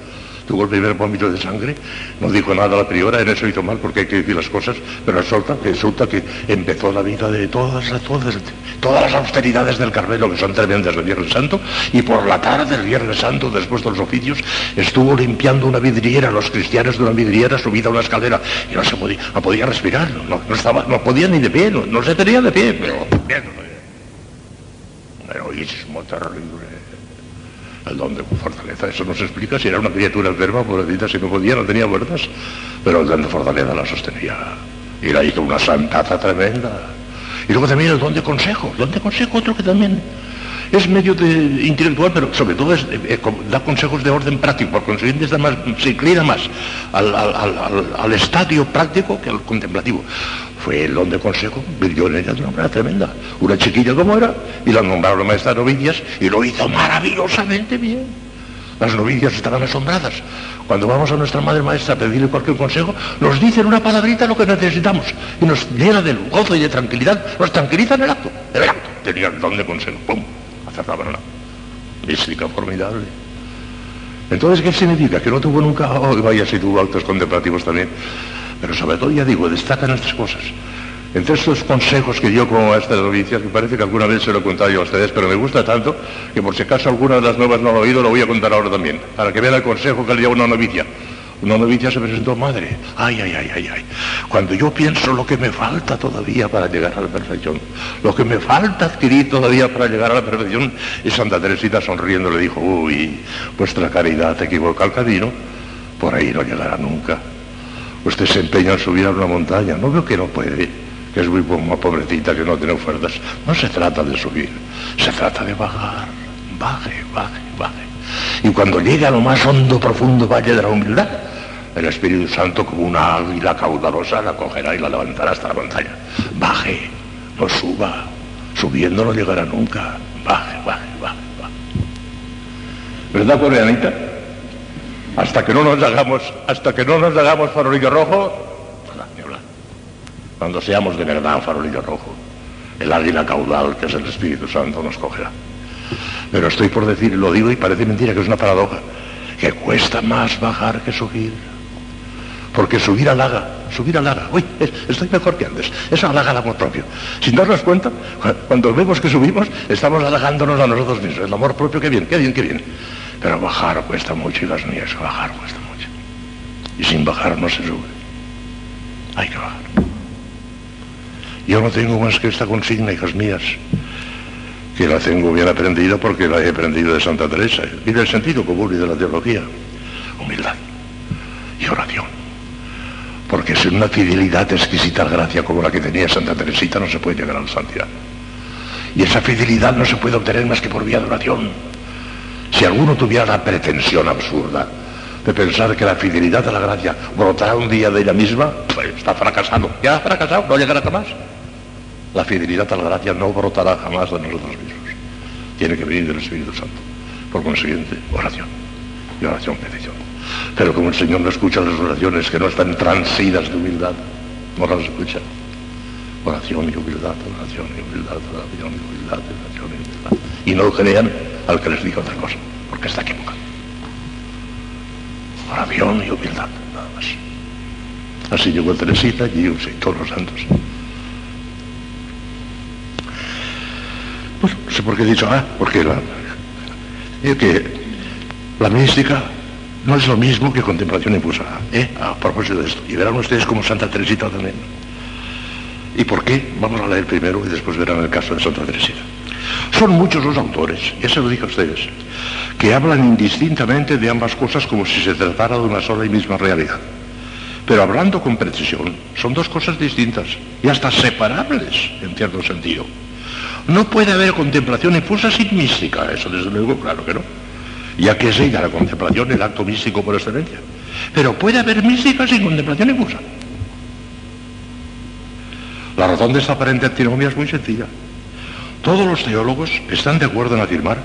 tuvo el primer vómito de sangre, no dijo nada la priora, en eso hizo mal porque hay que decir las cosas, pero resulta resulta que empezó la vida de todas, todas, todas las austeridades del Carmelo, que son tremendas del Viernes Santo, y por la tarde del Viernes Santo, después de los oficios, estuvo limpiando una vidriera, los cristianos de una vidriera subida a una escalera, y no se podía, no podía respirar, no, estaba, no podía ni de pie, no, se tenía de pie, pero un heroísmo terrible el don de fortaleza. Eso nos explica si era una criatura enferma, pobrecita, si no podía, no tenía fuerzas, pero el don de fortaleza la sostenía. Y la hizo una santaza tremenda. Y luego también el don de consejo, don de consejo, otro que también es medio de intelectual, pero sobre todo eh, eh, da consejos de orden práctico, por consiguiente se inclina más al, estadio práctico que al contemplativo. Fue el don de consejo, vivió en ella de una manera tremenda. Una chiquilla como era, y la nombraron maestra de novicias, y lo hizo maravillosamente bien. Las novicias estaban asombradas. Cuando vamos a nuestra madre maestra a pedirle cualquier consejo, nos dicen una palabrita lo que necesitamos y nos llena de gozo y de tranquilidad, nos tranquiliza en el acto. El acto tenía el don de consejo. ¡Pum! Acertaban la mística formidable. Entonces, ¿qué significa? Que no tuvo nunca, oh, vaya si tuvo actos contemplativos también. Pero sobre todo, ya digo, destacan estas cosas. Entre estos consejos que dio como maestra de novicias, me parece que alguna vez se lo he contado yo a ustedes, pero me gusta tanto que por si acaso alguna de las nuevas no lo ha oído, lo voy a contar ahora también, para que vean el consejo que le dio una novicia. Una novicia se presentó madre. Ay, ay, ay, ay, ay. Cuando yo pienso lo que me falta todavía para llegar a la perfección, lo que me falta adquirir todavía para llegar a la perfección, y Santa Teresita sonriendo le dijo, uy, vuestra caridad te equivoca el camino, por ahí no llegará nunca. Usted se empeña en subir a una montaña, no veo que no puede, que es muy pobrecita, que no tiene fuerzas. No se trata de subir, se trata de bajar, baje, baje, baje. Y cuando llegue a lo más hondo, profundo valle de la humildad, el Espíritu Santo como una águila caudalosa la cogerá y la levantará hasta la montaña. Baje, no suba, subiendo no llegará nunca. Baje, baje, baje, baje. ¿Verdad, coreanita? Hasta que no nos hagamos, hasta que no nos hagamos farolillo rojo, cuando seamos de verdad farolillo rojo, el águila caudal que es el Espíritu Santo nos cogerá. Pero estoy por decir, lo digo y parece mentira que es una paradoja, que cuesta más bajar que subir. Porque subir halaga, subir halaga. Uy, estoy mejor que antes. Eso halaga el amor propio. Sin darnos cuenta, cuando vemos que subimos, estamos halagándonos a nosotros mismos. El amor propio, qué bien, qué bien, qué bien. Pero bajar cuesta mucho, hijas mías, bajar cuesta mucho. Y sin bajar no se sube. Hay que bajar. Yo no tengo más que esta consigna, hijas mías, que la tengo bien aprendida porque la he aprendido de Santa Teresa. Y del sentido común y de la teología. Humildad y oración. Porque sin una fidelidad exquisita gracia como la que tenía Santa Teresita no se puede llegar a la santidad. Y esa fidelidad no se puede obtener más que por vía de oración. Si alguno tuviera la pretensión absurda de pensar que la fidelidad a la gracia brotará un día de ella misma, pues está fracasado. Ya ha fracasado, no llegará jamás. La fidelidad a la gracia no brotará jamás de nosotros mismos. Tiene que venir del Espíritu Santo. Por consiguiente, oración. Y oración, petición. Pero como el Señor no escucha las oraciones que no están transidas de humildad, no las escucha. Oración y humildad, oración y humildad, oración y humildad, oración y humildad. Y no crean al que les diga otra cosa, porque está equivocado oración y humildad, nada más. Así llegó Teresita y todos los santos. Pues no sé por qué he dicho, ah, porque la, que la mística no es lo mismo que contemplación infusa. ¿eh? A propósito de esto. Y verán ustedes como Santa Teresita también. ¿Y por qué? Vamos a leer primero y después verán el caso de Santa Teresita. Son muchos los autores, ya se lo dije a ustedes, que hablan indistintamente de ambas cosas como si se tratara de una sola y misma realidad. Pero hablando con precisión, son dos cosas distintas y hasta separables, en cierto sentido. No puede haber contemplación infusa sin mística, eso desde luego, claro que no. Ya que es ella la contemplación, el acto místico por excelencia. Pero puede haber mística sin contemplación infusa. La razón de esta aparente antinomia es muy sencilla. Todos los teólogos están de acuerdo en afirmar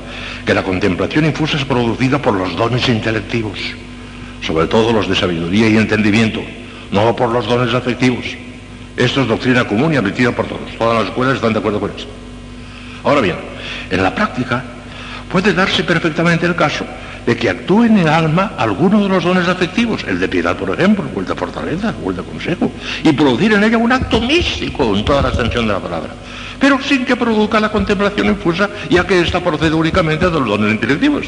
que la contemplación infusa es producida por los dones intelectivos, sobre todo los de sabiduría y entendimiento, no por los dones afectivos. Esto es doctrina común y admitida por todos. Todas las escuelas están de acuerdo con eso. Ahora bien, en la práctica puede darse perfectamente el caso de que actúe en el alma alguno de los dones afectivos, el de piedad, por ejemplo, o el de fortaleza, o el de consejo, y producir en ella un acto místico en toda la extensión de la palabra pero sin que produzca la contemplación infusa, ya que ésta procede únicamente de los dones intelectivos.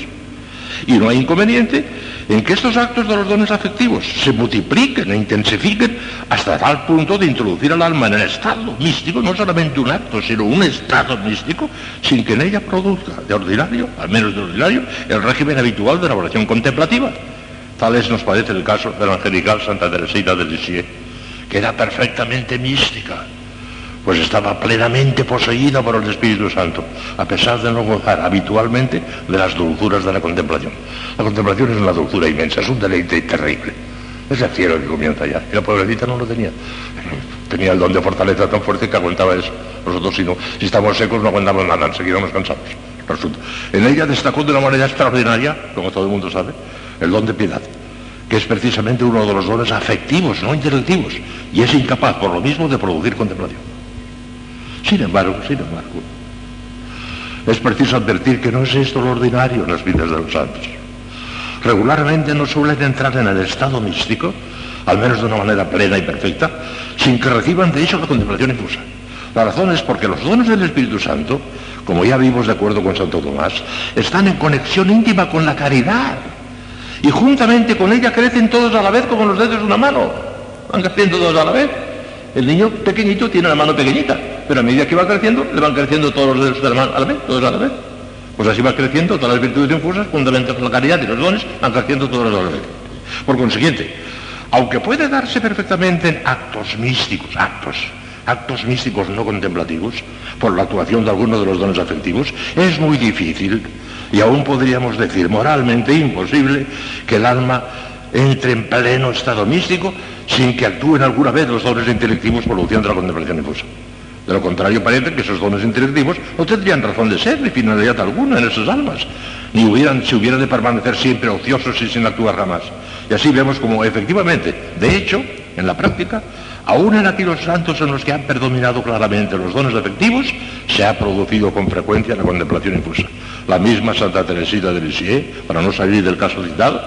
Y no hay inconveniente en que estos actos de los dones afectivos se multipliquen e intensifiquen hasta tal punto de introducir al alma en el estado místico, no solamente un acto, sino un estado místico, sin que en ella produzca de ordinario, al menos de ordinario, el régimen habitual de la oración contemplativa. Tal es, nos parece, el caso de la angelical Santa Teresita de Lisieux, que era perfectamente mística, pues estaba plenamente poseída por el Espíritu Santo, a pesar de no gozar habitualmente de las dulzuras de la contemplación. La contemplación es una dulzura inmensa, es un deleite terrible. Es el cielo que comienza ya. Y la pobrecita no lo tenía. Tenía el don de fortaleza tan fuerte que aguantaba eso. Nosotros si, no, si estamos secos no aguantamos nada, enseguida cansados. Resulta. En ella destacó de una manera extraordinaria, como todo el mundo sabe, el don de piedad que es precisamente uno de los dones afectivos, no intelectivos, y es incapaz, por lo mismo, de producir contemplación. Sin embargo, sin embargo, es preciso advertir que no es esto lo ordinario en las vidas de los santos. Regularmente no suelen entrar en el estado místico, al menos de una manera plena y perfecta, sin que reciban de hecho la contemplación infusa. La razón es porque los dones del Espíritu Santo, como ya vimos de acuerdo con Santo Tomás, están en conexión íntima con la caridad. Y juntamente con ella crecen todos a la vez como los dedos de una mano. Van creciendo todos a la vez. El niño pequeñito tiene la mano pequeñita, pero a medida que va creciendo, le van creciendo todos los de la mano a la vez, todos a la vez. Pues así va creciendo todas las virtudes infusas, juntamente con la caridad y los dones, van creciendo todos la vez. Por consiguiente, aunque puede darse perfectamente en actos místicos, actos, actos místicos no contemplativos, por la actuación de algunos de los dones afectivos, es muy difícil y aún podríamos decir moralmente imposible que el alma entre en pleno estado místico sin que actúen alguna vez los dones intelectivos produciendo la contemplación infusa. De lo contrario, parece que esos dones intelectivos no tendrían razón de ser ni finalidad alguna en esas almas, ni hubieran, si hubieran de permanecer siempre ociosos y sin actuar jamás. Y así vemos como efectivamente, de hecho, en la práctica, aún en aquellos santos en los que han predominado claramente los dones efectivos, se ha producido con frecuencia la contemplación infusa. La misma Santa Teresita de Lisieux, para no salir del caso citado,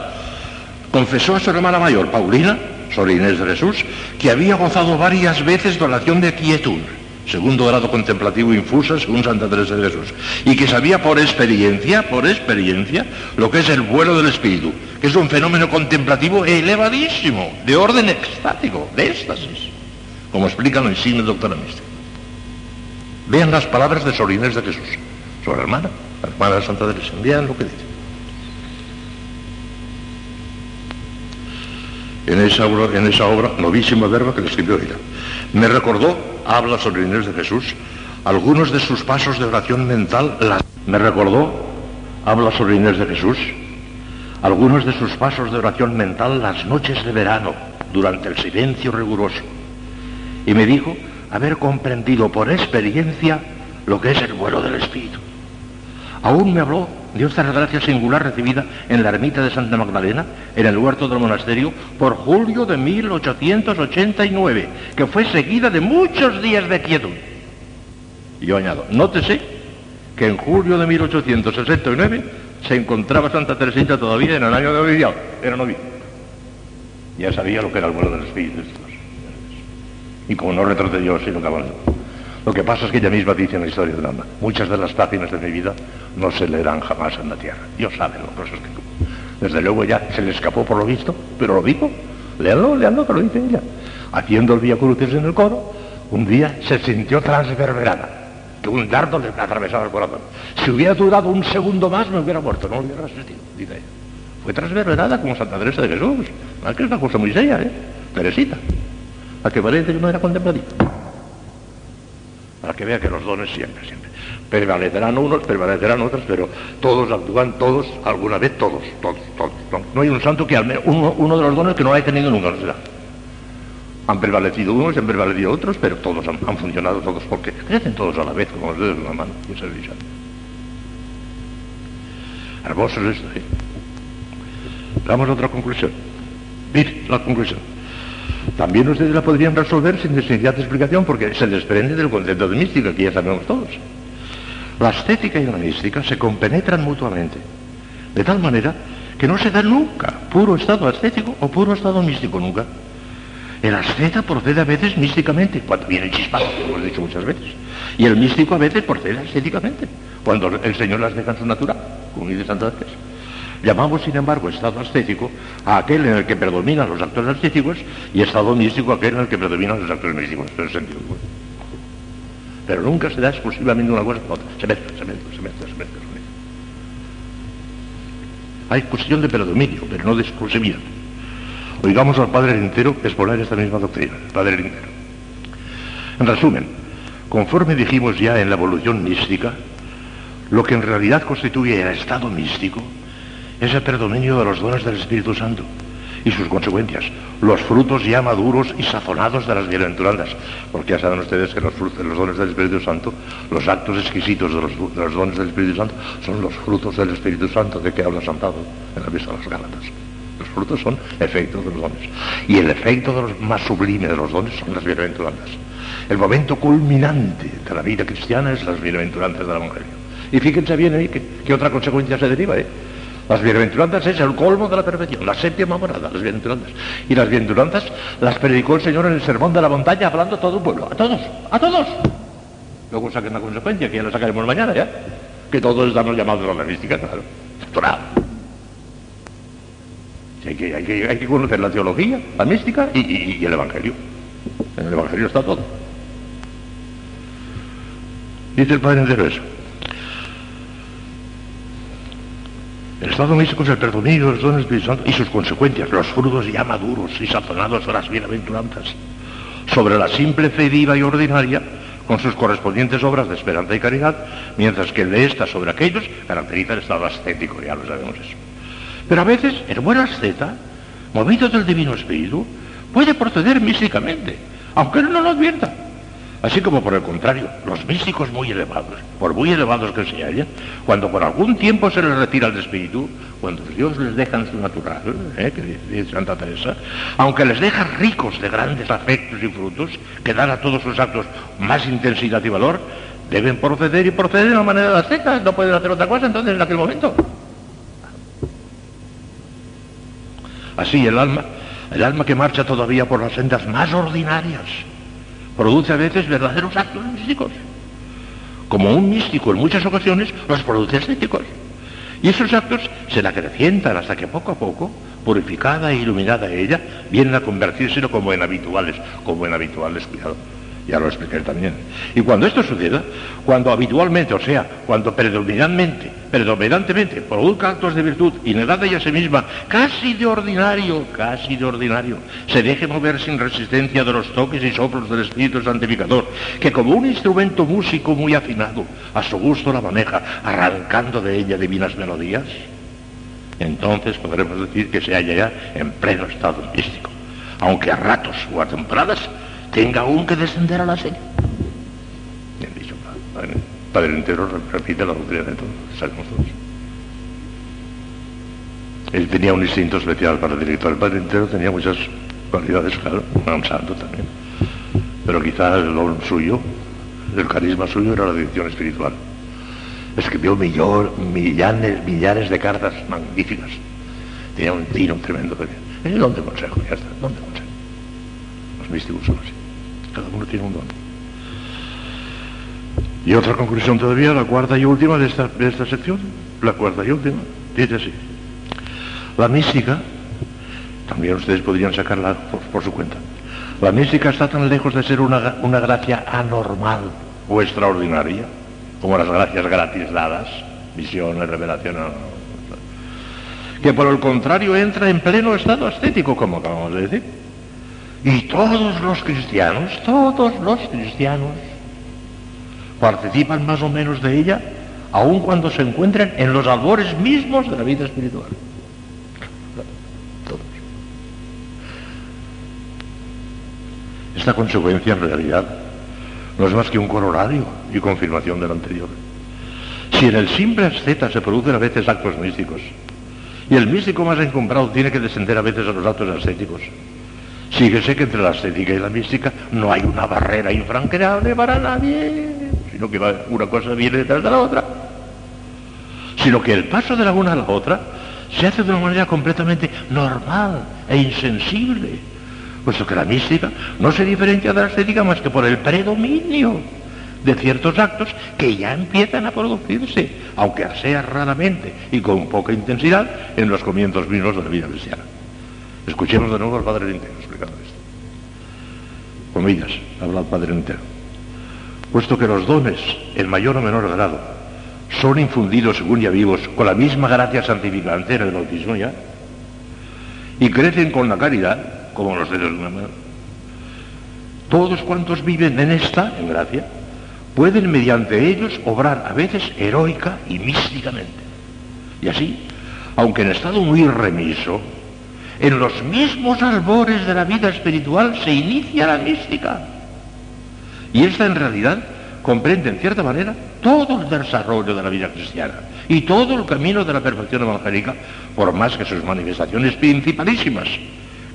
confesó a su hermana mayor, Paulina, sobre Inés de Jesús, que había gozado varias veces de de quietud, segundo grado contemplativo infusa según Santa Teresa de Jesús, y que sabía por experiencia, por experiencia, lo que es el vuelo del espíritu, que es un fenómeno contemplativo elevadísimo, de orden extático, de éxtasis, como explican los insignes doctora mística. Vean las palabras de Sor Inés de Jesús, su hermana, la hermana de Santa Teresa, vean lo que dice. En esa, obra, en esa obra, novísima verba que le escribió ella. Me recordó, habla sobre Inés de Jesús, algunos de sus pasos de oración mental. Me recordó, habla sobre Inés de Jesús, algunos de sus pasos de oración mental las noches de verano, durante el silencio riguroso. Y me dijo haber comprendido por experiencia lo que es el vuelo del espíritu. Aún me habló de otra gracia singular recibida en la ermita de Santa Magdalena, en el huerto del monasterio, por julio de 1889, que fue seguida de muchos días de quietud. Y yo añado, nótese que en julio de 1869 se encontraba Santa Teresita todavía en el año de noviciado, era novia. Ya sabía lo que era el vuelo del espíritu. Y como no retrocedió, sino que avanzó. Lo que pasa es que ella misma dice en la historia de alma, muchas de las páginas de mi vida no se leerán jamás en la tierra. Dios sabe cosas que tuvo. Desde luego ya se le escapó por lo visto, pero lo dijo. Léanlo, léanlo, que lo dice ella. Haciendo el Vía Crucis en el coro, un día se sintió transverberada, que un dardo le atravesaba el corazón. Si hubiera durado un segundo más, me hubiera muerto, no hubiera resistido, dice ella. Fue transverberada como Santa Teresa de Jesús. Es que es una cosa muy seria, ¿eh? Teresita. A que parece que no era contemplativa para que vea que los dones siempre, siempre. Prevalecerán unos, prevalecerán otros, pero todos actúan, todos, alguna vez todos, todos, todos. No hay un santo que al menos uno, de los dones que no haya tenido nunca, no se Han prevalecido unos, han prevalecido otros, pero todos han, funcionado todos, porque crecen todos a la vez, como los dedos de una mano, y se Hermoso es esto, ¿eh? Damos otra conclusión. Mire, la conclusión. También ustedes la podrían resolver sin necesidad de explicación porque se desprende del concepto de mística que ya sabemos todos. La estética y la mística se compenetran mutuamente, de tal manera que no se da nunca puro estado estético o puro estado místico nunca. El asceta procede a veces místicamente, cuando viene chispado, como hemos dicho muchas veces. Y el místico a veces procede estéticamente, cuando el Señor las deja en su natural, como dice Santa. Llamamos, sin embargo, estado ascético a aquel en el que predominan los actos ascéticos y estado místico a aquel en el que predominan los actos místicos. Pero nunca se da exclusivamente una cosa con otra. Se mezcla, se mezcla, se mezcla, se mezcla. Hay cuestión de predominio, pero no de exclusividad. Oigamos al Padre entero exponer esta misma doctrina, el Padre entero. En resumen, conforme dijimos ya en la evolución mística, lo que en realidad constituye el estado místico es el predominio de los dones del Espíritu Santo y sus consecuencias, los frutos ya maduros y sazonados de las bienaventuranzas, porque ya saben ustedes que los, frutos, los dones del Espíritu Santo, los actos exquisitos de los, dones del Espíritu Santo, son los frutos del Espíritu Santo de que habla San Pablo en la vista de los Gálatas. Los frutos son efectos de los dones. Y el efecto de los más sublime de los dones son las bienaventuranzas. El momento culminante de la vida cristiana es las bienaventuranzas del Evangelio. Y fíjense bien ahí que, otra consecuencia se deriva, ¿eh? Las bienaventuranzas es el colmo de la perfección, la séptima morada, las bienaventuranzas. Y las bienaventuranzas las predicó el Señor en el sermón de la montaña hablando a todo el pueblo, a todos, a todos. Luego saquen la consecuencia, que ya la sacaremos mañana ya, que todos estamos llamados a la mística, claro, doctorado. Hay que, hay, que, conocer la teología, la mística y, el Evangelio. En el Evangelio está todo. Dice el Padre entero eso. El estado místico es el predominio los dones Espíritu Santo y sus consecuencias, los frutos ya maduros y sazonados de las bienaventuranzas, sobre la simple fe viva y ordinaria, con sus correspondientes obras de esperanza y caridad, mientras que el de esta sobre aquellos caracteriza el estado ascético, ya lo sabemos eso. Pero a veces el buen asceta, movido del Divino Espíritu, puede proceder místicamente, aunque él no lo advierta. Así como por el contrario, los místicos muy elevados, por muy elevados que se hallen, cuando por algún tiempo se les retira el espíritu, cuando Dios les deja en su natural, ¿eh? que dice Santa Teresa, aunque les deja ricos de grandes afectos y frutos, que dan a todos sus actos más intensidad y valor, deben proceder y proceder de una manera de secta, no pueden hacer otra cosa entonces en aquel momento. Así el alma, el alma que marcha todavía por las sendas más ordinarias, produce a veces verdaderos actos místicos. Como un místico en muchas ocasiones los produce estéticos. Y esos actos se la acrecientan hasta que poco a poco, purificada e iluminada ella, vienen a convertirse como en habituales, como en habituales, cuidado, Ya lo expliqué también. Y cuando esto suceda, cuando habitualmente, o sea, cuando predominantemente, predominantemente produzca actos de virtud y negada ella sí misma, casi de ordinario, casi de ordinario, se deje mover sin resistencia de los toques y soplos del Espíritu Santificador, que como un instrumento músico muy afinado, a su gusto la maneja, arrancando de ella divinas melodías, entonces podremos decir que se halla ya en pleno estado místico, aunque a ratos o a temporadas tenga aún que descender a la serie. Bien padre, entero repite la doctrina de todos, todos. Él tenía un instinto especial para el director. El padre entero tenía muchas cualidades, claro, un santo también. Pero quizá el suyo, el carisma suyo era la dirección espiritual. Escribió millor, millares, millares de cartas magníficas. Tenía un tino tremendo. Es el don consejo, ya está, consejo. Los místicos son así. Cada uno tiene un don. Y otra conclusión todavía, la cuarta y última de esta, de esta sección, la cuarta y última, dice así. La mística, también ustedes podrían sacarla por, su cuenta, la mística está tan lejos de ser una, una gracia anormal o extraordinaria, como las gracias gratis dadas, visiones, revelaciones, que por el contrario entra en pleno estado estético, como acabamos de decir. Y todos los cristianos, todos los cristianos, participan más o menos de ella, aun cuando se encuentren en los albores mismos de la vida espiritual. Todos. Esta consecuencia en realidad no es más que un corolario y confirmación del anterior. Si en el simple asceta se producen a veces actos místicos, y el místico más encumbrado tiene que descender a veces a los actos ascéticos, Síguese que entre la ascética y la mística no hay una barrera infranqueable para nadie, sino que una cosa viene detrás de la otra. Sino que el paso de la una a la otra se hace de una manera completamente normal e insensible, puesto que la mística no se diferencia de la ascética más que por el predominio de ciertos actos que ya empiezan a producirse, aunque sea raramente y con poca intensidad, en los comienzos mismos de la vida cristiana. Escuchemos de nuevo al Padre esto. Comillas, habla el Padre entero. Puesto que los dones, en mayor o menor grado, son infundidos según ya vivos con la misma gracia santificante en el bautismo ya, y crecen con la caridad, como los dedos de una mano, todos cuantos viven en esta, en gracia, pueden mediante ellos obrar a veces heroica y místicamente. Y así, aunque en estado muy remiso, en los mismos albores de la vida espiritual se inicia la mística. Y esta en realidad comprende en cierta manera todo el desarrollo de la vida cristiana y todo el camino de la perfección evangélica, por más que sus manifestaciones principalísimas,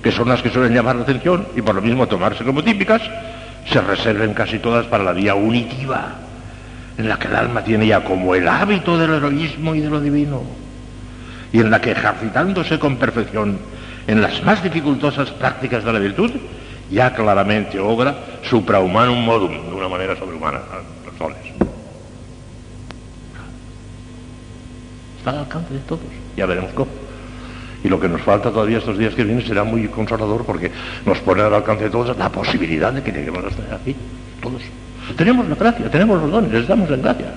que son las que suelen llamar la atención y por lo mismo tomarse como típicas, se reserven casi todas para la vía unitiva, en la que el alma tiene ya como el hábito del heroísmo y de lo divino, y en la que ejercitándose con perfección en las más dificultosas prácticas de la virtud, ya claramente obra suprahumanum modum, de una manera sobrehumana, los soles. Está al alcance de todos, ya veremos cómo. Y lo que nos falta todavía estos días que vienen será muy consolador porque nos pone al alcance de todos la posibilidad de que lleguemos a estar aquí, todos. Tenemos la gracia, tenemos los dones, estamos en gracia.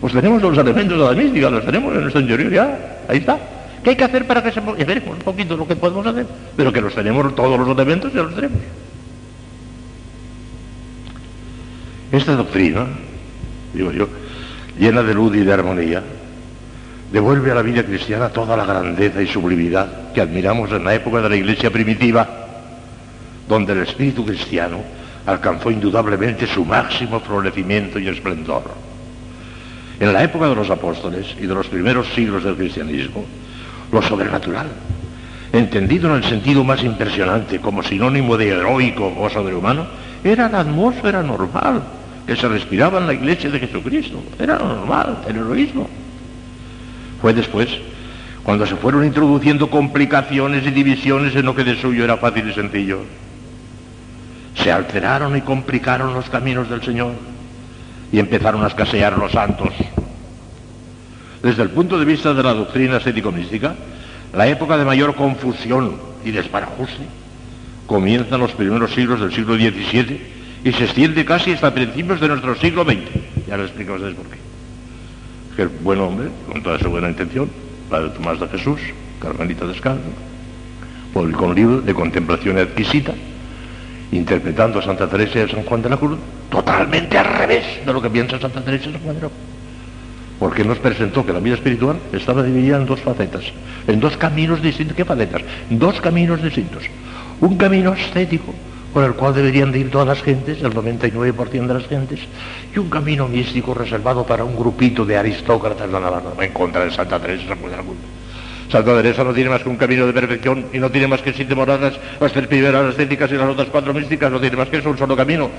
Pues tenemos los elementos de la mística, los tenemos en nuestro interior ya, ahí está. ¿Qué hay que hacer para que se... Y veremos un poquito lo que podemos hacer, pero que los tenemos todos los elementos, ya los tenemos. Esta doctrina, digo yo, llena de luz y de armonía, devuelve a la vida cristiana toda la grandeza y sublimidad que admiramos en la época de la iglesia primitiva, donde el espíritu cristiano alcanzó indudablemente su máximo florecimiento y esplendor. En la época de los apóstoles y de los primeros siglos del cristianismo, lo sobrenatural, entendido en el sentido más impresionante como sinónimo de heroico o sobrehumano, era la atmósfera normal que se respiraba en la iglesia de Jesucristo. Era normal, el heroísmo. Fue después, cuando se fueron introduciendo complicaciones y divisiones en lo que de suyo era fácil y sencillo. Se alteraron y complicaron los caminos del Señor y empezaron a escasear los santos. Desde el punto de vista de la doctrina ascético-mística, la época de mayor confusión y desbarajuste comienza en los primeros siglos del siglo XVII y se extiende casi hasta principios de nuestro siglo XX. Ya les explico a ustedes por qué. Que el buen hombre, con toda su buena intención, Padre Tomás de Jesús, Carmelita Descalzo, publicó un libro de contemplación adquisita, interpretando a Santa Teresa de San Juan de la Cruz, totalmente al revés de lo que piensa Santa Teresa de San Juan de la Cruz. Porque nos presentó que la vida espiritual estaba dividida en dos facetas, en dos caminos distintos. ¿Qué facetas? Dos caminos distintos. Un camino estético, por el cual deberían de ir todas las gentes, el 99% de las gentes, y un camino místico reservado para un grupito de aristócratas de la en contra de Santa Teresa de la Santa Teresa no tiene más que un camino de perfección y no tiene más que siete moradas, las tres primeras estéticas y las otras cuatro místicas, no tiene más que eso, un solo camino.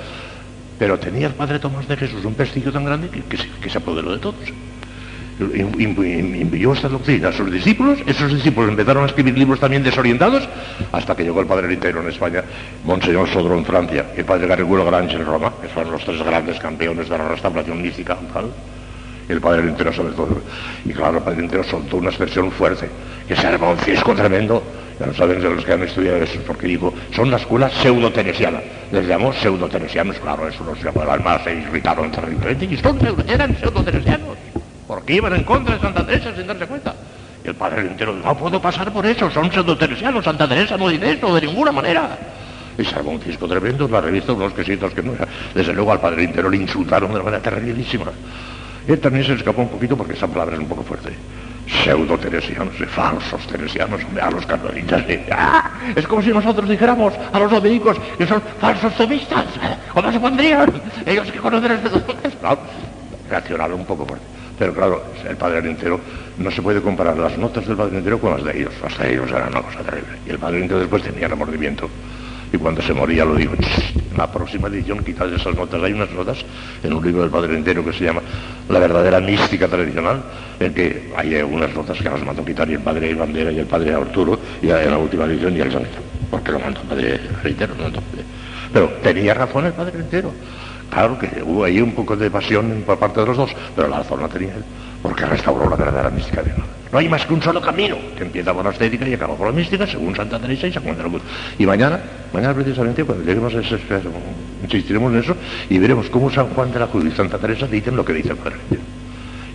Pero tenía el Padre Tomás de Jesús un pestillo tan grande que, se apoderó de todos. Envió esta doctrina a sus discípulos, esos discípulos empezaron a escribir libros también desorientados, hasta que llegó el padre Lintero en España, Monseñor Sodro en Francia, y el padre Garrigulo Grange en Roma, que fueron los tres grandes campeones de la restauración mística, y el padre Lintero sobre todo. Y claro, el padre Lintero soltó una expresión fuerte, que se armó un fisco tremendo, ya lo saben de los que han estudiado eso, porque digo, son la escuela pseudo-teresiana. Les llamó pseudo-teresianos, claro, eso los llamó, además se irritaron terriblemente, y son, eran pseudo-teresianos porque iban en contra de Santa Teresa sin darse cuenta. Y el padre entero no puedo pasar por eso, son pseudo-teresianos, Santa Teresa no dice eso de ninguna manera. Y se un cisco tremendo en la revista, unos quesitos que no era. Desde luego al padre entero le insultaron de una manera terribilísima. Él también se escapó un poquito porque esa palabra es un poco fuerte. Pseudo-teresianos, falsos teresianos, a los carmelitas. ¡Ah! Es como si nosotros dijéramos a los dominicos que son falsos tomistas. ¿Cómo se pondrían? Ellos que conocen este... No, reaccionaron un poco fuerte. Pero claro, el padre entero no se puede comparar las notas del padre entero con las de ellos. De ellos eran una cosa terrible. Y el padre entero después tenía remordimiento. Y cuando se moría lo dijo, en la próxima edición quitad esas notas. Hay unas notas en un libro del padre entero que se llama La verdadera mística tradicional, en que hay unas notas que las mandó quitar y el padre Bandera y el padre Arturo, y en la última edición y el santo. Porque lo mandó el padre entero. No, Pero tenía razón el padre entero. Claro que hubo ahí un poco de pasión por parte de los dos, pero la razón la tenía él, porque restauró la verdadera mística de No hay más que un solo camino, que empieza por la estética y acaba por la mística, según Santa Teresa y San Juan de la Cruz. Y mañana, mañana precisamente, cuando lleguemos a ese, insistiremos en eso y veremos cómo San Juan de la Cruz y Santa Teresa dicen lo que dice el Padre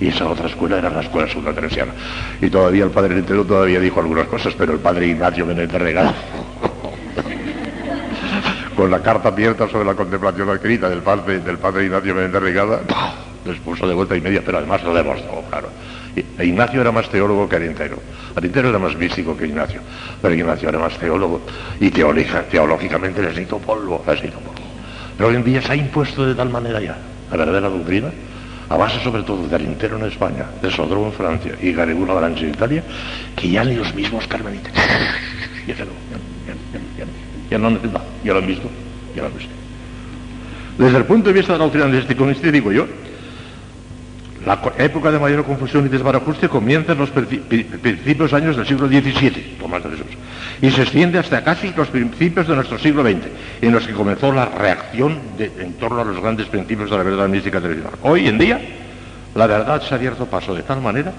y esa otra escuela era la escuela segunda teresiana. Y todavía el padre Entero todavía dijo algunas cosas, pero el padre Ignacio Benítez Regalo con la carta abierta sobre la contemplación adquirida del padre, del padre Ignacio Menéndez Rigada, les puso de vuelta y media, pero además lo demostró, claro. E Ignacio era más teólogo que Arintero. Arintero era más místico que Ignacio, pero Ignacio era más teólogo y teológicamente les hizo polvo, les hizo polvo. Pero hoy en día se ha impuesto de tal manera ya la verdadera doctrina, a base sobre todo de Arintero en España, de Sodro en Francia y Garibuna Branche en Italia, que ya ni los mismos carmelitas. ya, ya, ya, no ya lo han visto, ya lo han visto. Desde el punto de vista de la doctrina de este digo yo, la época de mayor confusión y desbarajuste comienza en los principios años del siglo XVII, Tomás de Jesús, y se extiende hasta casi los principios de nuestro siglo XX, en los que comenzó la reacción en torno a los grandes principios de la verdad mística tradicional. Hoy en día, la verdad se ha abierto paso de tal manera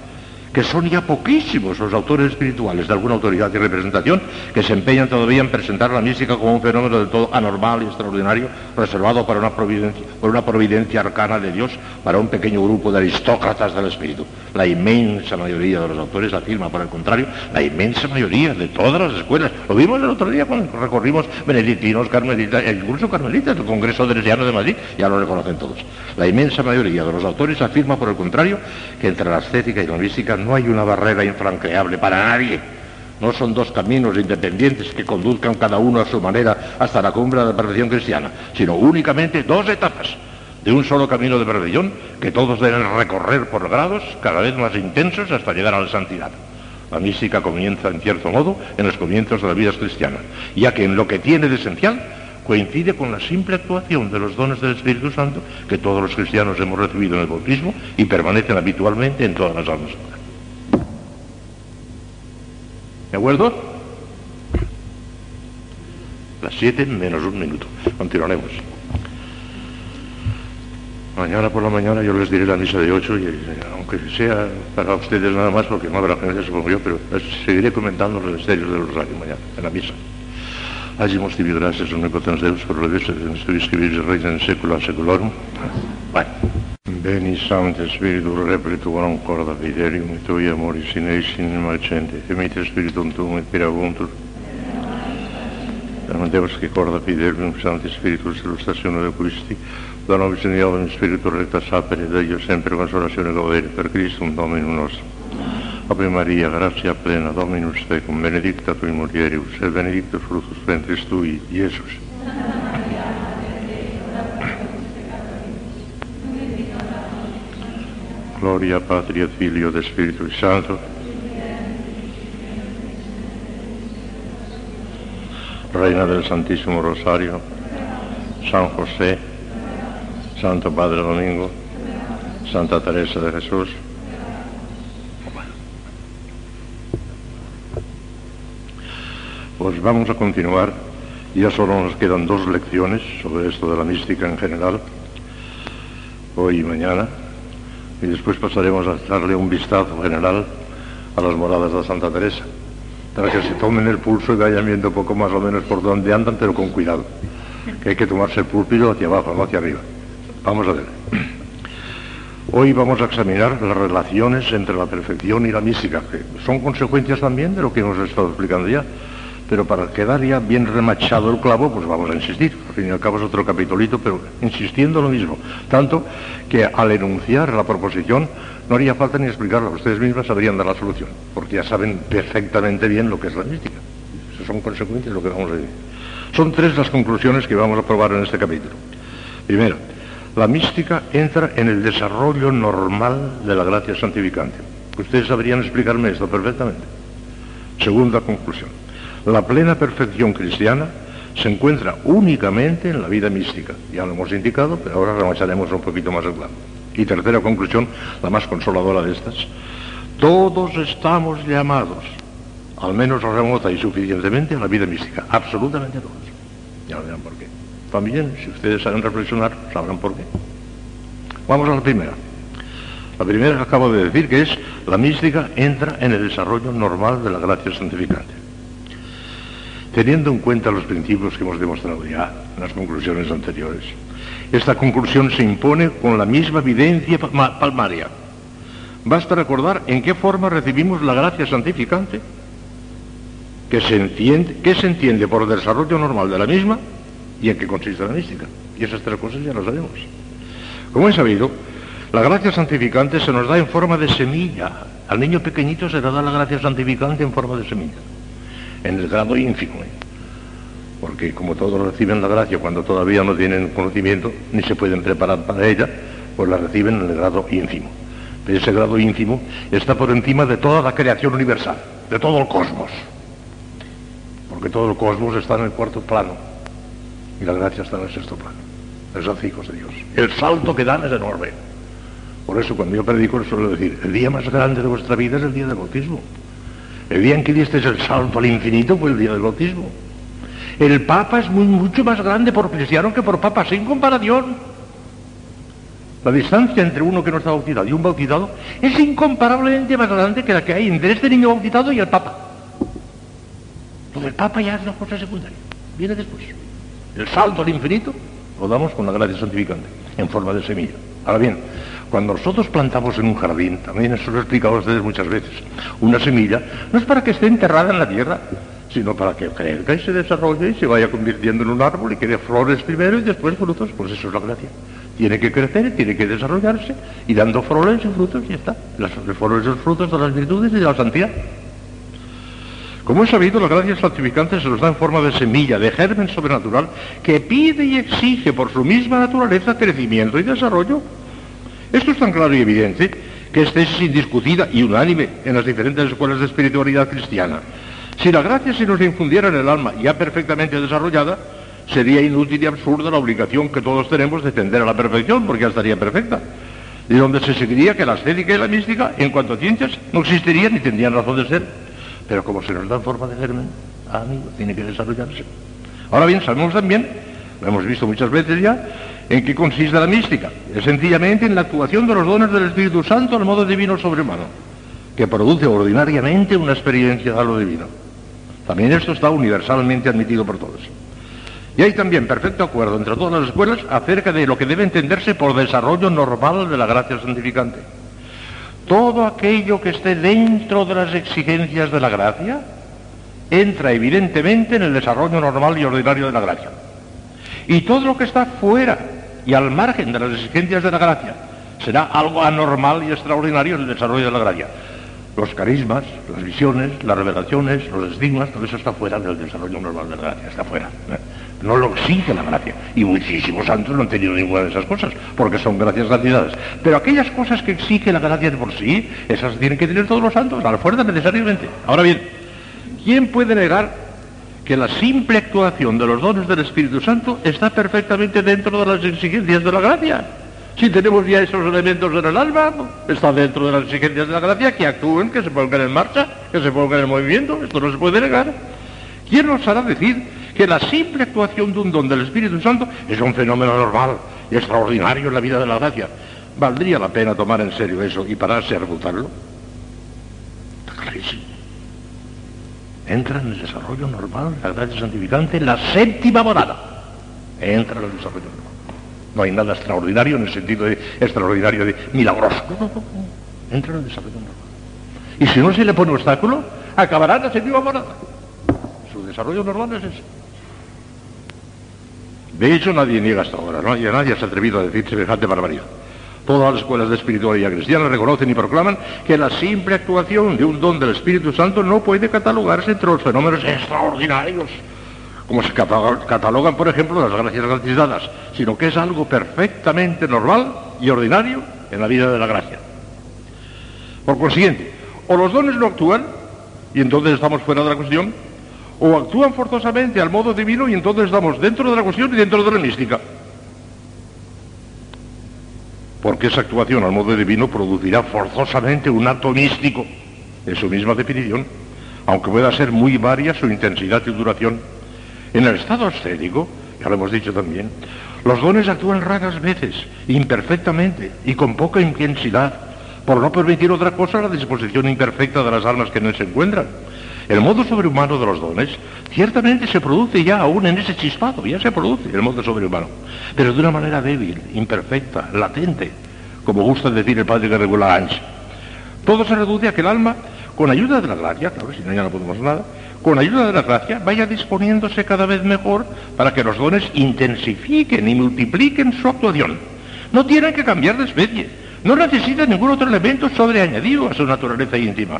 que son ya poquísimos los autores espirituales de alguna autoridad y representación que se empeñan todavía en presentar la mística como un fenómeno del todo anormal y extraordinario, reservado para una providencia, por una providencia arcana de Dios para un pequeño grupo de aristócratas del espíritu. La inmensa mayoría de los autores afirma, por el contrario, la inmensa mayoría de todas las escuelas. Lo vimos el otro día cuando recorrimos benedictinos, carmelitas, incluso carmelitas, el Congreso Teresiano de Madrid, ya lo reconocen todos. La inmensa mayoría de los autores afirma, por el contrario, que entre la estética y la mística no hay una barrera infranqueable para nadie. No son dos caminos independientes que conduzcan cada uno a su manera hasta la cumbre de la perfección cristiana, sino únicamente dos etapas de un solo camino de perfección que todos deben recorrer por grados cada vez más intensos hasta llegar a la santidad. La mística comienza, en cierto modo, en los comienzos de la vida cristiana, ya que en lo que tiene de esencial coincide con la simple actuación de los dones del Espíritu Santo que todos los cristianos hemos recibido en el bautismo y permanecen habitualmente en todas las almas. ¿De acuerdo? Las siete menos un minuto. Continuaremos. Mañana por la mañana yo les diré la misa de ocho y aunque sea para ustedes nada más porque no habrá gente supongo yo, pero seguiré comentando los misterios del rosario mañana en la misa. Hagimos tibi gracias omnipotens Deus per la vista de vive reina en secula seculorum. Bueno. Beni Sancte Spiritu replitu quam corda fidelium et tui amoris in eis in marcente, emite Spiritum tuum et piravuntur. Amen Deus che corda fidelium Sancte Spiritus illustratione de Christi, da nobis in Iovem Spiritu recta sapere, Deo sempre consolazione gaudere per Christum Dominum nostrum. Ave Maria, gratia plena, Dominus tecum, benedicta tui mulieribus, et benedictus fructus ventris tui, Iesus. Gloria Patria Filio de Spiritu Santo. Reina del Santísimo Rosario, San José, Santo Padre Domingo, Santa Teresa de Jesús, Pues vamos a continuar. Ya solo nos quedan dos lecciones sobre esto de la mística en general, hoy y mañana, y después pasaremos a darle un vistazo general a las moradas de Santa Teresa, para que se tomen el pulso y vayan viendo poco más o menos por dónde andan, pero con cuidado, que hay que tomarse el púlpito hacia abajo, no hacia arriba. Vamos a ver. Hoy vamos a examinar las relaciones entre la perfección y la mística, que son consecuencias también de lo que hemos estado explicando ya pero para quedar ya bien remachado el clavo, pues vamos a insistir. Al fin y al cabo es otro capitolito, pero insistiendo lo mismo. Tanto que al enunciar la proposición no haría falta ni explicarlo, ustedes mismas sabrían dar la solución, porque ya saben perfectamente bien lo que es la mística. Son consecuencias de lo que vamos a decir. Son tres las conclusiones que vamos a probar en este capítulo. Primero, la mística entra en el desarrollo normal de la gracia santificante. Ustedes sabrían explicarme esto perfectamente. Segunda conclusión la plena perfección cristiana se encuentra únicamente en la vida mística. Ya lo hemos indicado, pero ahora remacharemos un poquito más el. Y tercera conclusión, la más consoladora de estas. Todos estamos llamados, al menos remota y suficientemente, a la vida mística. Absolutamente todos. Ya verán por qué. También, si ustedes saben reflexionar, sabrán por qué. Vamos a la primera. La primera que acabo de decir, que es la mística entra en el desarrollo normal de la gracia santificante. Teniendo en cuenta los principios que hemos demostrado ya en las conclusiones anteriores, esta conclusión se impone con la misma evidencia palmaria. Basta recordar en qué forma recibimos la gracia santificante, que se entiende, qué se entiende por el desarrollo normal de la misma y en qué consiste la mística. Y esas tres cosas ya las sabemos. Como he sabido, la gracia santificante se nos da en forma de semilla. Al niño pequeñito se le da la gracia santificante en forma de semilla en el grado ínfimo. Porque como todos reciben la gracia cuando todavía no tienen conocimiento, ni se pueden preparar para ella, pues la reciben en el grado ínfimo. Pero ese grado ínfimo está por encima de toda la creación universal, de todo el cosmos. Porque todo el cosmos está en el cuarto plano y la gracia está en el sexto plano. Esos hijos de Dios. El salto que dan es enorme. Por eso cuando yo predico suelo decir, el día más grande de vuestra vida es el día del bautismo. El día en que diste el salto al infinito fue el día del bautismo. El Papa es muy, mucho más grande por cristiano que por Papa, sin comparación. La distancia entre uno que no está bautizado y un bautizado es incomparablemente más grande que la que hay entre este niño bautizado y el Papa. Lo del Papa ya es una cosa secundaria, viene después. El salto al infinito lo damos con la gracia santificante, en forma de semilla. Ahora bien, cuando nosotros plantamos en un jardín, también eso lo he explicado a ustedes muchas veces, una semilla no es para que esté enterrada en la tierra, sino para que crezca y se desarrolle y se vaya convirtiendo en un árbol y que dé flores primero y después frutos. Pues eso es la gracia. Tiene que crecer, tiene que desarrollarse y dando flores y frutos y ya está. Las flores y los frutos de las virtudes y de la santidad. Como he sabido, la gracia santificante se nos da en forma de semilla, de germen sobrenatural, que pide y exige por su misma naturaleza crecimiento y desarrollo. Esto es tan claro y evidente que es tesis indiscutida y unánime en las diferentes escuelas de espiritualidad cristiana. Si la gracia se nos infundiera en el alma ya perfectamente desarrollada, sería inútil y absurda la obligación que todos tenemos de tender a la perfección, porque ya estaría perfecta. De donde se seguiría que la estética y la mística, en cuanto a ciencias, no existirían ni tendrían razón de ser. Pero como se nos da en forma de germen, amigo, tiene que desarrollarse. Ahora bien, sabemos también, lo hemos visto muchas veces ya, ¿En qué consiste la mística? Es sencillamente en la actuación de los dones del Espíritu Santo al modo divino sobrehumano, que produce ordinariamente una experiencia de lo divino. También esto está universalmente admitido por todos. Y hay también perfecto acuerdo entre todas las escuelas acerca de lo que debe entenderse por desarrollo normal de la gracia santificante. Todo aquello que esté dentro de las exigencias de la gracia entra evidentemente en el desarrollo normal y ordinario de la gracia. Y todo lo que está fuera y al margen de las exigencias de la gracia será algo anormal y extraordinario el desarrollo de la gracia. Los carismas, las visiones, las revelaciones, los estigmas, todo eso está fuera del desarrollo normal de la gracia, está fuera. ¿eh? No lo exige la gracia. Y muchísimos santos no han tenido ninguna de esas cosas, porque son gracias gratuidades. Pero aquellas cosas que exige la gracia de por sí, esas tienen que tener todos los santos, a la fuerza necesariamente. Ahora bien, ¿quién puede negar que la simple actuación de los dones del Espíritu Santo está perfectamente dentro de las exigencias de la gracia? Si tenemos ya esos elementos en el alma, está dentro de las exigencias de la gracia, que actúen, que se pongan en marcha, que se pongan en movimiento, esto no se puede negar. ¿Quién nos hará decir que la simple actuación de un don del Espíritu Santo es un fenómeno normal y extraordinario en la vida de la gracia. ¿Valdría la pena tomar en serio eso y pararse a refutarlo? Está clarísimo. Entra en el desarrollo normal, la gracia santificante, la séptima morada. Entra en el desarrollo normal. No hay nada extraordinario en el sentido de extraordinario de milagroso. No, no, no. Entra en el desarrollo normal. Y si no se le pone obstáculo, acabará en la séptima morada. Su desarrollo normal es ese. De hecho, nadie niega hasta ahora, ¿no? nadie, nadie se ha atrevido a decir semejante barbaridad. Todas las escuelas de espiritualidad cristiana reconocen y proclaman que la simple actuación de un don del Espíritu Santo no puede catalogarse entre los fenómenos extraordinarios, como se catalogan, por ejemplo, las gracias gratificadas, sino que es algo perfectamente normal y ordinario en la vida de la gracia. Por consiguiente, o los dones no actúan, y entonces estamos fuera de la cuestión, o actúan forzosamente al modo divino y entonces estamos dentro de la cuestión y dentro de la mística. Porque esa actuación al modo divino producirá forzosamente un acto místico, en su misma definición, aunque pueda ser muy varia su intensidad y duración. En el estado ascético, ya lo hemos dicho también, los dones actúan raras veces, imperfectamente y con poca intensidad, por no permitir otra cosa la disposición imperfecta de las almas que en él se encuentran. El modo sobrehumano de los dones ciertamente se produce ya aún en ese chispado, ya se produce el modo sobrehumano, pero de una manera débil, imperfecta, latente, como gusta decir el padre que regula. Todo se reduce a que el alma, con ayuda de la gracia, claro, si no ya no podemos nada, con ayuda de la gracia vaya disponiéndose cada vez mejor para que los dones intensifiquen y multipliquen su actuación. No tienen que cambiar de especie, no necesitan ningún otro elemento sobreañadido a su naturaleza íntima.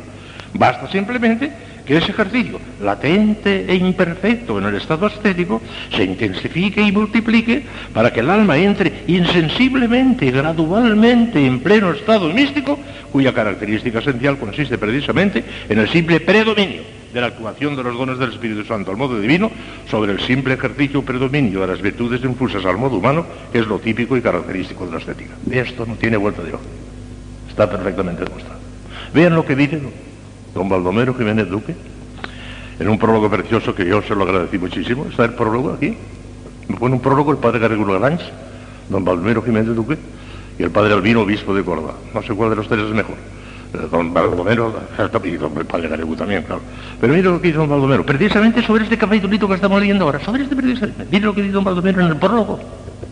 Basta simplemente que ese ejercicio latente e imperfecto en el estado ascético se intensifique y multiplique para que el alma entre insensiblemente y gradualmente en pleno estado místico, cuya característica esencial consiste precisamente en el simple predominio de la actuación de los dones del Espíritu Santo al modo divino sobre el simple ejercicio predominio de las virtudes infusas al modo humano, que es lo típico y característico de la estética. Esto no tiene vuelta de hoja. Está perfectamente demostrado. Vean lo que dice don Baldomero Jiménez Duque, en un prólogo precioso que yo se lo agradecí muchísimo. Está el prólogo aquí. Me pone un prólogo el padre Garrigulo Grange, don Baldomero Jiménez Duque, y el padre Albino, obispo de Córdoba. No sé cuál de los tres es mejor. Eh, don Baldomero, y el padre Garrigulo también, claro. Pero mire lo que dice don Baldomero, precisamente sobre este capítulo que estamos leyendo ahora, sobre este precisamente. Mire lo que dice don Baldomero en el prólogo.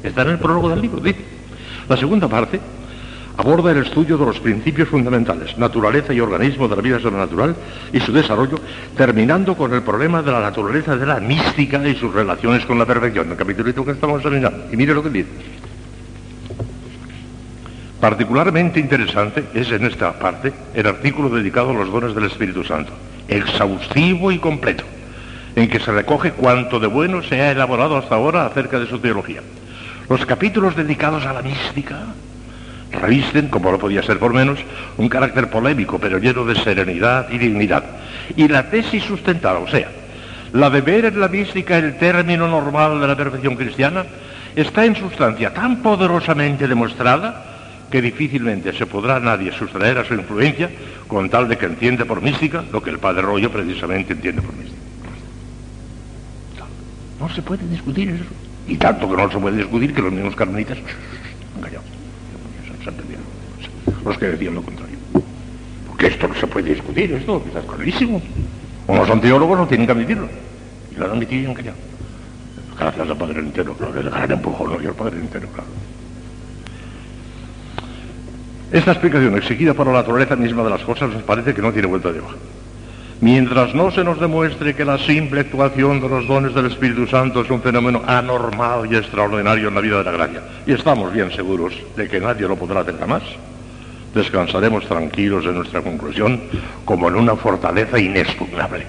Está en el prólogo del libro, dice. La segunda parte aborda el estudio de los principios fundamentales, naturaleza y organismo de la vida sobrenatural y su desarrollo, terminando con el problema de la naturaleza de la mística y sus relaciones con la perfección, el capítulo que estamos terminando. Y mire lo que dice. Particularmente interesante es en esta parte el artículo dedicado a los dones del Espíritu Santo, exhaustivo y completo, en que se recoge cuanto de bueno se ha elaborado hasta ahora acerca de su teología. Los capítulos dedicados a la mística, revisten, como no podía ser por menos, un carácter polémico, pero lleno de serenidad y dignidad. Y la tesis sustentada, o sea, la de ver en la mística el término normal de la perfección cristiana, está en sustancia tan poderosamente demostrada que difícilmente se podrá nadie sustraer a su influencia con tal de que entiende por mística lo que el padre Rollo precisamente entiende por mística. No se puede discutir eso. Y tanto que no se puede discutir que los mismos carmelitas callado los que decían lo contrario. Porque esto no se puede discutir, esto está clarísimo. Como son teólogos no tienen que admitirlo. Y lo han admitido y han callado. Gracias al Padre entero, claro, el gran empujón y al Padre entero, claro. Esta explicación exigida por la naturaleza misma de las cosas nos parece que no tiene vuelta de hoja. Mientras no se nos demuestre que la simple actuación de los dones del Espíritu Santo es un fenómeno anormal y extraordinario en la vida de la gracia, y estamos bien seguros de que nadie lo podrá hacer jamás, descansaremos tranquilos en nuestra conclusión como en una fortaleza inexpugnable.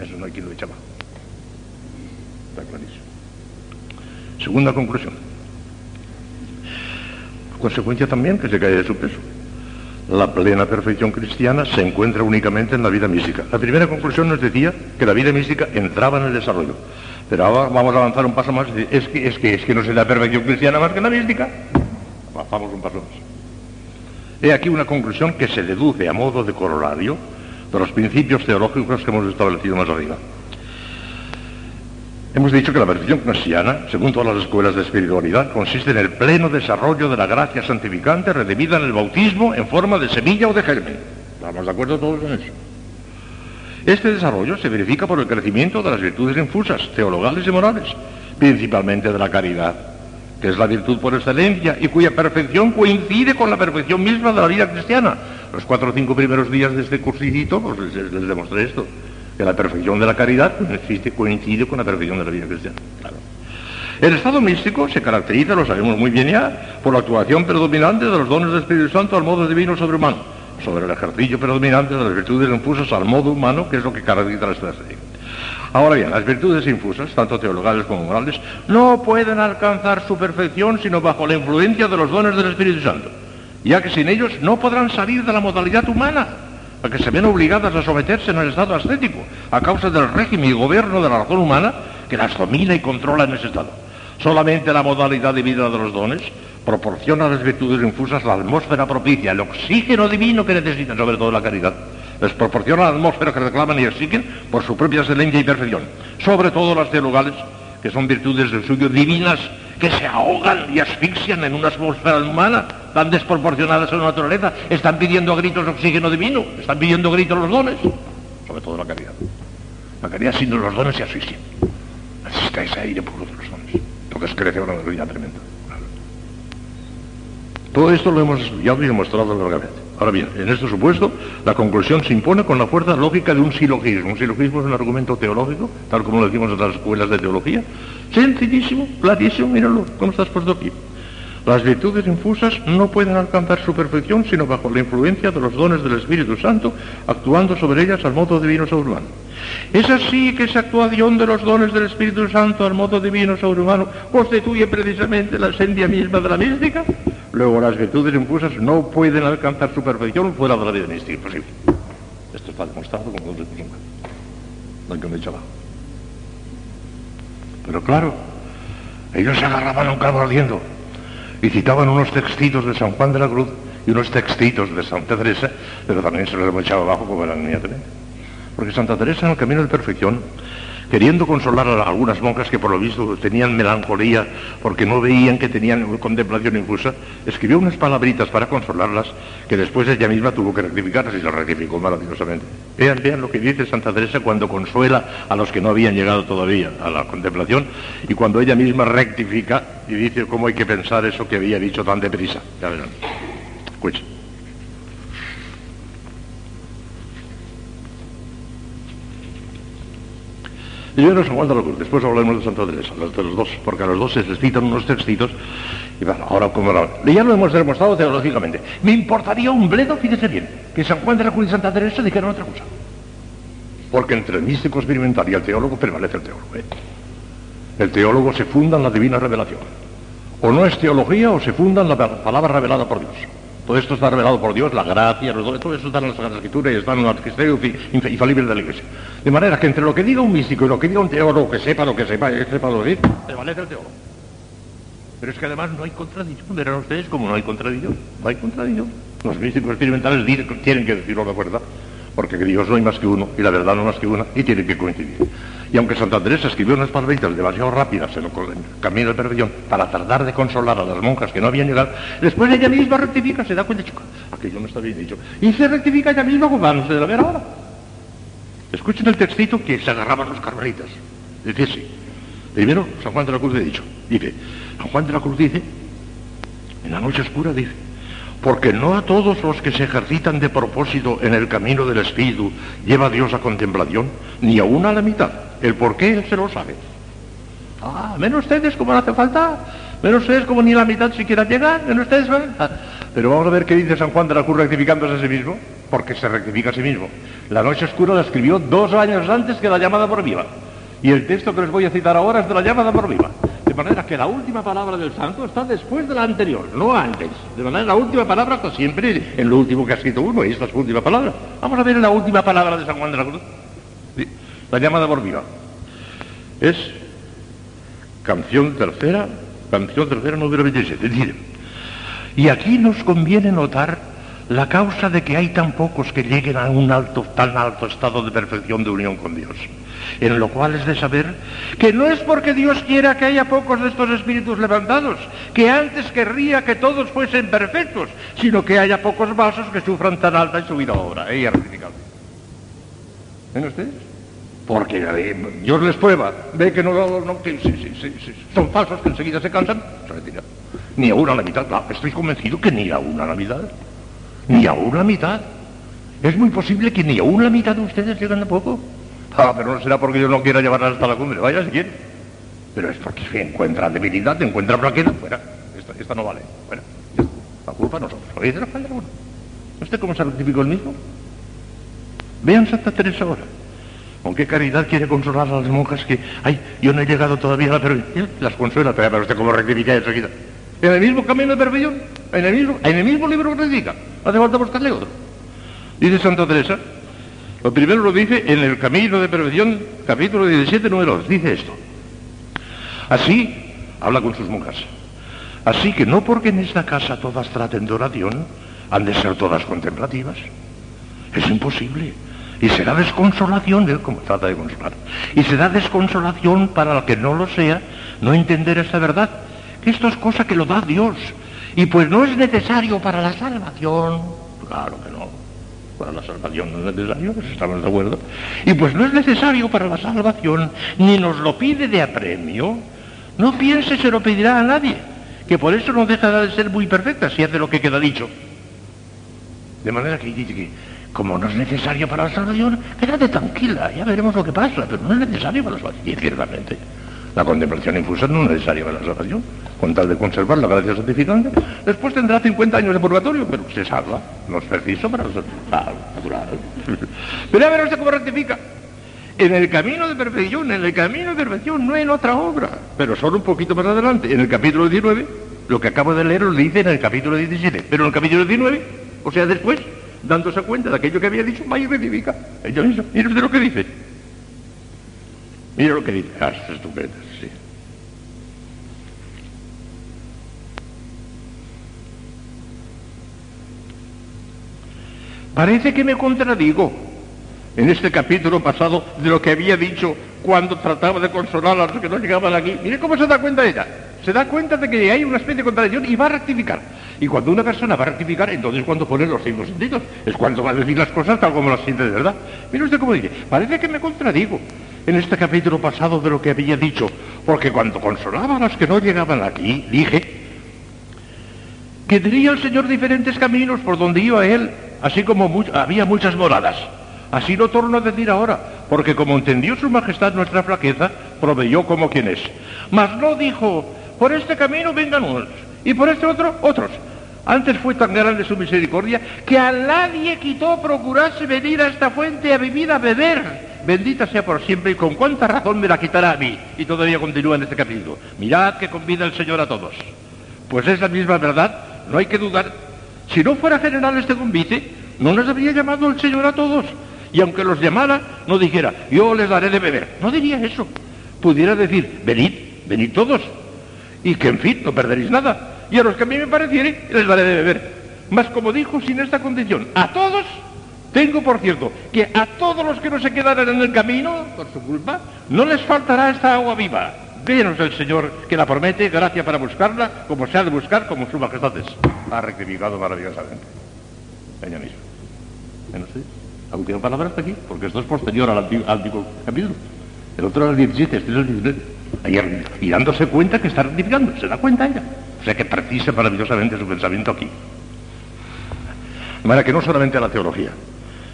Eso no hay quien lo eche más. Está clarísimo. Segunda conclusión. Consecuencia también que se cae de su peso la plena perfección cristiana se encuentra únicamente en la vida mística. La primera conclusión nos decía que la vida mística entraba en el desarrollo. Pero ahora vamos a avanzar un paso más. Es que, es que, es que no se la perfección cristiana más que la mística. Avanzamos un paso más. He aquí una conclusión que se deduce a modo de corolario de los principios teológicos que hemos establecido más arriba. Hemos dicho que la perfección cristiana, según todas las escuelas de espiritualidad, consiste en el pleno desarrollo de la gracia santificante redimida en el bautismo en forma de semilla o de germen. ¿Estamos de acuerdo todos en eso? Este desarrollo se verifica por el crecimiento de las virtudes infusas, teologales y morales, principalmente de la caridad, que es la virtud por excelencia y cuya perfección coincide con la perfección misma de la vida cristiana. Los cuatro o cinco primeros días de este cursicito, pues les, les demostré esto que la perfección de la caridad coincide con la perfección de la vida cristiana. El estado místico se caracteriza, lo sabemos muy bien ya, por la actuación predominante de los dones del Espíritu Santo al modo divino sobrehumano, sobre el ejercicio predominante de las virtudes infusas al modo humano, que es lo que caracteriza la estrategia. Ahora bien, las virtudes infusas, tanto teologales como morales, no pueden alcanzar su perfección sino bajo la influencia de los dones del Espíritu Santo, ya que sin ellos no podrán salir de la modalidad humana a que se ven obligadas a someterse en el estado ascético a causa del régimen y gobierno de la razón humana que las domina y controla en ese estado. Solamente la modalidad de vida de los dones proporciona a las virtudes infusas la atmósfera propicia, el oxígeno divino que necesitan, sobre todo la caridad. Les proporciona la atmósfera que reclaman y exigen por su propia excelencia y perfección. Sobre todo las teologales, que son virtudes del suyo divinas que se ahogan y asfixian en una atmósfera humana tan desproporcionada a su naturaleza, están pidiendo a gritos oxígeno divino, están pidiendo a gritos los dones, sobre todo la caridad. La caridad sin los dones se asfixia. Necesita ese aire puro de los dones, lo que es crece una velocidad tremenda. Todo esto lo hemos estudiado y demostrado largamente. Ahora bien, en este supuesto, la conclusión se impone con la fuerza lógica de un silogismo. Un silogismo es un argumento teológico, tal como lo decimos en las escuelas de teología. Sencillísimo, clarísimo, míralo, ¿cómo estás puesto aquí? Las virtudes infusas no pueden alcanzar su perfección sino bajo la influencia de los dones del Espíritu Santo, actuando sobre ellas al modo divino sobrehumano. Es así que esa actuación de los dones del Espíritu Santo al modo divino sobrehumano constituye precisamente la esencia misma de la mística. Luego las virtudes infusas no pueden alcanzar su perfección fuera de la vida mística. Imposible. Esto está demostrado dos de Lo que me. Pero claro, ellos se agarraban a un carro ardiendo y citaban unos textitos de San Juan de la Cruz y unos textitos de Santa Teresa, pero también se los echaba abajo como era niña también. Porque Santa Teresa en el camino de perfección queriendo consolar a algunas monjas que por lo visto tenían melancolía porque no veían que tenían contemplación infusa, escribió unas palabritas para consolarlas que después ella misma tuvo que rectificarlas y las rectificó maravillosamente. Vean, vean lo que dice Santa Teresa cuando consuela a los que no habían llegado todavía a la contemplación y cuando ella misma rectifica y dice cómo hay que pensar eso que había dicho tan deprisa. Ya verán. Escuchen. Y yo no Juan de la Cruz, después hablaremos de Santa Teresa, de los dos, porque a los dos se les citan unos textitos, y bueno, ahora como ya lo hemos demostrado teológicamente. Me importaría un bledo, fíjese bien, que San Juan de la Cruz y Santa Teresa dijeran otra cosa. Porque entre el místico experimental y el teólogo prevalece el teólogo. ¿eh? El teólogo se funda en la divina revelación. O no es teología o se funda en la palabra revelada por Dios. Todo esto está revelado por Dios, la gracia, todo eso está en la Sagrada Escritura y está en un magisterio infalible de la Iglesia. De manera que entre lo que diga un místico y lo que diga un teólogo, que sepa lo que sepa, que sepa lo que dice, prevalece el teólogo. Pero es que además no hay contradicción, verán ustedes como no hay contradicción, no hay contradicción. Los místicos experimentales tienen que decirlo de verdad, porque Dios no hay más que uno y la verdad no más que una y tienen que coincidir. Y aunque Santa Teresa escribió unas palabritas demasiado rápidas en el camino de perfección para tratar de consolar a las monjas que no habían llegado, después ella misma rectifica, se da cuenta, chica, aquello no está bien dicho. Y se rectifica ella misma, pues van a ver ahora. Escuchen el textito que se agarraban los carmelitas. Dice así. Primero, San Juan de la Cruz ha dicho. Dice, San Juan de la Cruz dice, en la noche oscura dice, porque no a todos los que se ejercitan de propósito en el camino del Espíritu lleva Dios a contemplación, ni aún a la mitad. El por qué Él se lo sabe. Ah, menos ustedes como no hace falta, menos ustedes como ni la mitad siquiera llegan, menos ustedes... Ah, pero vamos a ver qué dice San Juan de la Cruz rectificándose a sí mismo, porque se rectifica a sí mismo. La noche oscura la escribió dos años antes que la llamada por viva. Y el texto que les voy a citar ahora es de la llamada por viva. Manera que la última palabra del santo está después de la anterior, no antes. De manera la última palabra está siempre en lo último que ha escrito uno, y esta es su última palabra. Vamos a ver la última palabra de San Juan de la Cruz. La llamada por viva. Es canción tercera, canción tercera número 27. Dice, y aquí nos conviene notar la causa de que hay tan pocos que lleguen a un alto, tan alto estado de perfección de unión con Dios. En lo cual es de saber que no es porque Dios quiera que haya pocos de estos espíritus levantados, que antes querría que todos fuesen perfectos, sino que haya pocos vasos que sufran tan alta y subida obra. Ratificado. ¿Ven ustedes? Porque eh, Dios les prueba, ve que no, son falsos, que enseguida se cansan. Ni a una la mitad. estoy convencido que ni a una la mitad. Ni a una mitad. Es muy posible que ni a una mitad de ustedes lleguen a poco. Ah, pero no será porque yo no quiera llevarlas hasta la cumbre. Vaya si quiere. Pero es porque si encuentra debilidad, encuentra flaqueza, fuera. Esta, no vale. Fuera. La culpa nosotros. Oye, de la falla uno. ¿Usted cómo se rectificó el mismo? Vean Santa Teresa ahora. ¿Con qué caridad quiere consolar a las monjas que, ay, yo no he llegado todavía a la perfección? Las consuela, pero usted cómo rectifica enseguida. En el mismo camino de perfección, en el mismo, en el mismo libro que rectifica. No hace falta buscarle otro. Dice Santa Teresa, lo primero lo dice en el camino de perfección, capítulo 17, número 2. Dice esto. Así, habla con sus monjas. Así que no porque en esta casa todas traten de oración, han de ser todas contemplativas. Es imposible. Y será desconsolación, como trata de consolar, y será desconsolación para el que no lo sea, no entender esta verdad, que esto es cosa que lo da Dios. Y pues no es necesario para la salvación, claro que no, para la salvación no es necesario, estamos de acuerdo. Y pues no es necesario para la salvación, ni nos lo pide de apremio, no piense se lo pedirá a nadie, que por eso no deja de ser muy perfecta si hace lo que queda dicho. De manera que dice que como no es necesario para la salvación, quédate tranquila, ya veremos lo que pasa, pero no es necesario para la salvación. Y ciertamente, la contemplación infusa no es necesaria para la salvación, con tal de conservar la gracia santificante. Después tendrá 50 años de purgatorio, pero se salva. No es preciso para la salvación. Pero ya veremos cómo rectifica. En el camino de perfección, en el camino de perfección, no en otra obra, pero solo un poquito más adelante, en el capítulo 19, lo que acabo de leer lo dice en el capítulo 17, pero en el capítulo 19, o sea, después, dándose cuenta de aquello que había dicho, vaya y rectifica. Ella misma, mire usted lo que dice. Mire lo que dice. Ah, es estupendo, sí. Parece que me contradigo en este capítulo pasado de lo que había dicho cuando trataba de consolar a los que no llegaban aquí. Mire cómo se da cuenta ella. Se da cuenta de que hay una especie de contradicción y va a rectificar. Y cuando una persona va a rectificar, entonces cuando pone los cinco sentidos, es cuando va a decir las cosas tal como las siente de verdad. Mire usted cómo dice, parece que me contradigo en este capítulo pasado de lo que había dicho, porque cuando consolaba a los que no llegaban aquí, dije que tenía el Señor diferentes caminos por donde iba Él, así como había muchas moradas. Así lo torno a decir ahora, porque como entendió su majestad nuestra flaqueza, proveyó como quien es. Mas no dijo, por este camino vengan unos, y por este otro, otros. Antes fue tan grande su misericordia que a nadie quitó procurarse venir a esta fuente a vivir, a beber. Bendita sea por siempre y con cuánta razón me la quitará a mí. Y todavía continúa en este capítulo. Mirad que convida el Señor a todos. Pues es la misma verdad, no hay que dudar. Si no fuera general este convite, no nos habría llamado el Señor a todos. Y aunque los llamara, no dijera, yo les daré de beber. No diría eso. Pudiera decir, venid, venid todos. Y que en fin, no perderéis nada y a los que a mí me pareciere les daré de beber. Mas como dijo, sin esta condición, a todos, tengo por cierto que a todos los que no se quedaran en el camino, por su culpa, no les faltará esta agua viva. Véanos el Señor que la promete, gracia para buscarla, como se ha de buscar, como su majestad es. Ha rectificado maravillosamente. Ella misma. La última palabra está aquí, porque esto es posterior al antiguo, capítulo. El otro era el 17, este es el 19. Ayer, y dándose cuenta que está rectificando, se da cuenta ella. O sea que precisa maravillosamente su pensamiento aquí. De manera que no solamente la teología.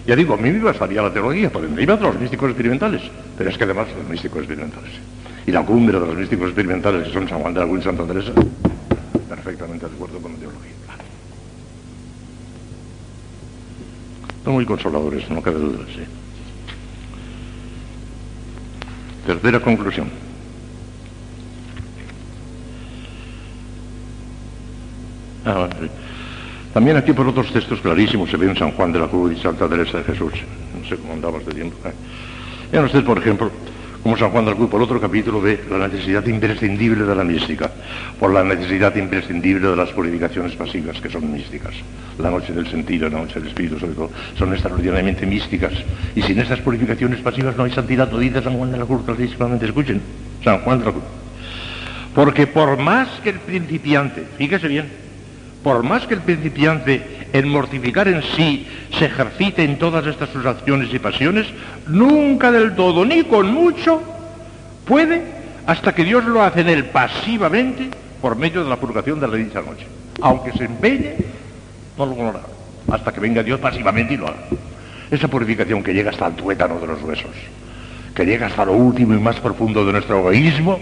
Ya digo, a mí me bastaría la teología, por encima de los místicos experimentales. Pero es que además los místicos experimentales. Y la cumbre de los místicos experimentales, que son San Juan de la Cruz y Santa Teresa, perfectamente de acuerdo con la teología. Son muy consoladores, no cabe duda, sí. Tercera conclusión. Ah, También aquí por otros textos clarísimos se ve en San Juan de la Cruz y Santa Teresa de Jesús. No sé cómo andabas de tiempo. ¿eh? Vean ustedes, por ejemplo, como San Juan de la Cruz, por otro capítulo, ve la necesidad imprescindible de la mística, por la necesidad imprescindible de las purificaciones pasivas, que son místicas. La noche del sentido, la noche del espíritu, sobre todo, son extraordinariamente místicas. Y sin estas purificaciones pasivas no hay santidad, lo dice San Juan de la Cruz, clarísimamente. Escuchen, San Juan de la Cruz. Porque por más que el principiante, fíjese bien, por más que el principiante en mortificar en sí se ejercite en todas estas sus acciones y pasiones, nunca del todo, ni con mucho, puede hasta que Dios lo hace en él pasivamente por medio de la purgación de la dicha noche. Aunque se empeñe, no lo logrará, hasta que venga Dios pasivamente y lo haga. Esa purificación que llega hasta el tuétano de los huesos, que llega hasta lo último y más profundo de nuestro egoísmo,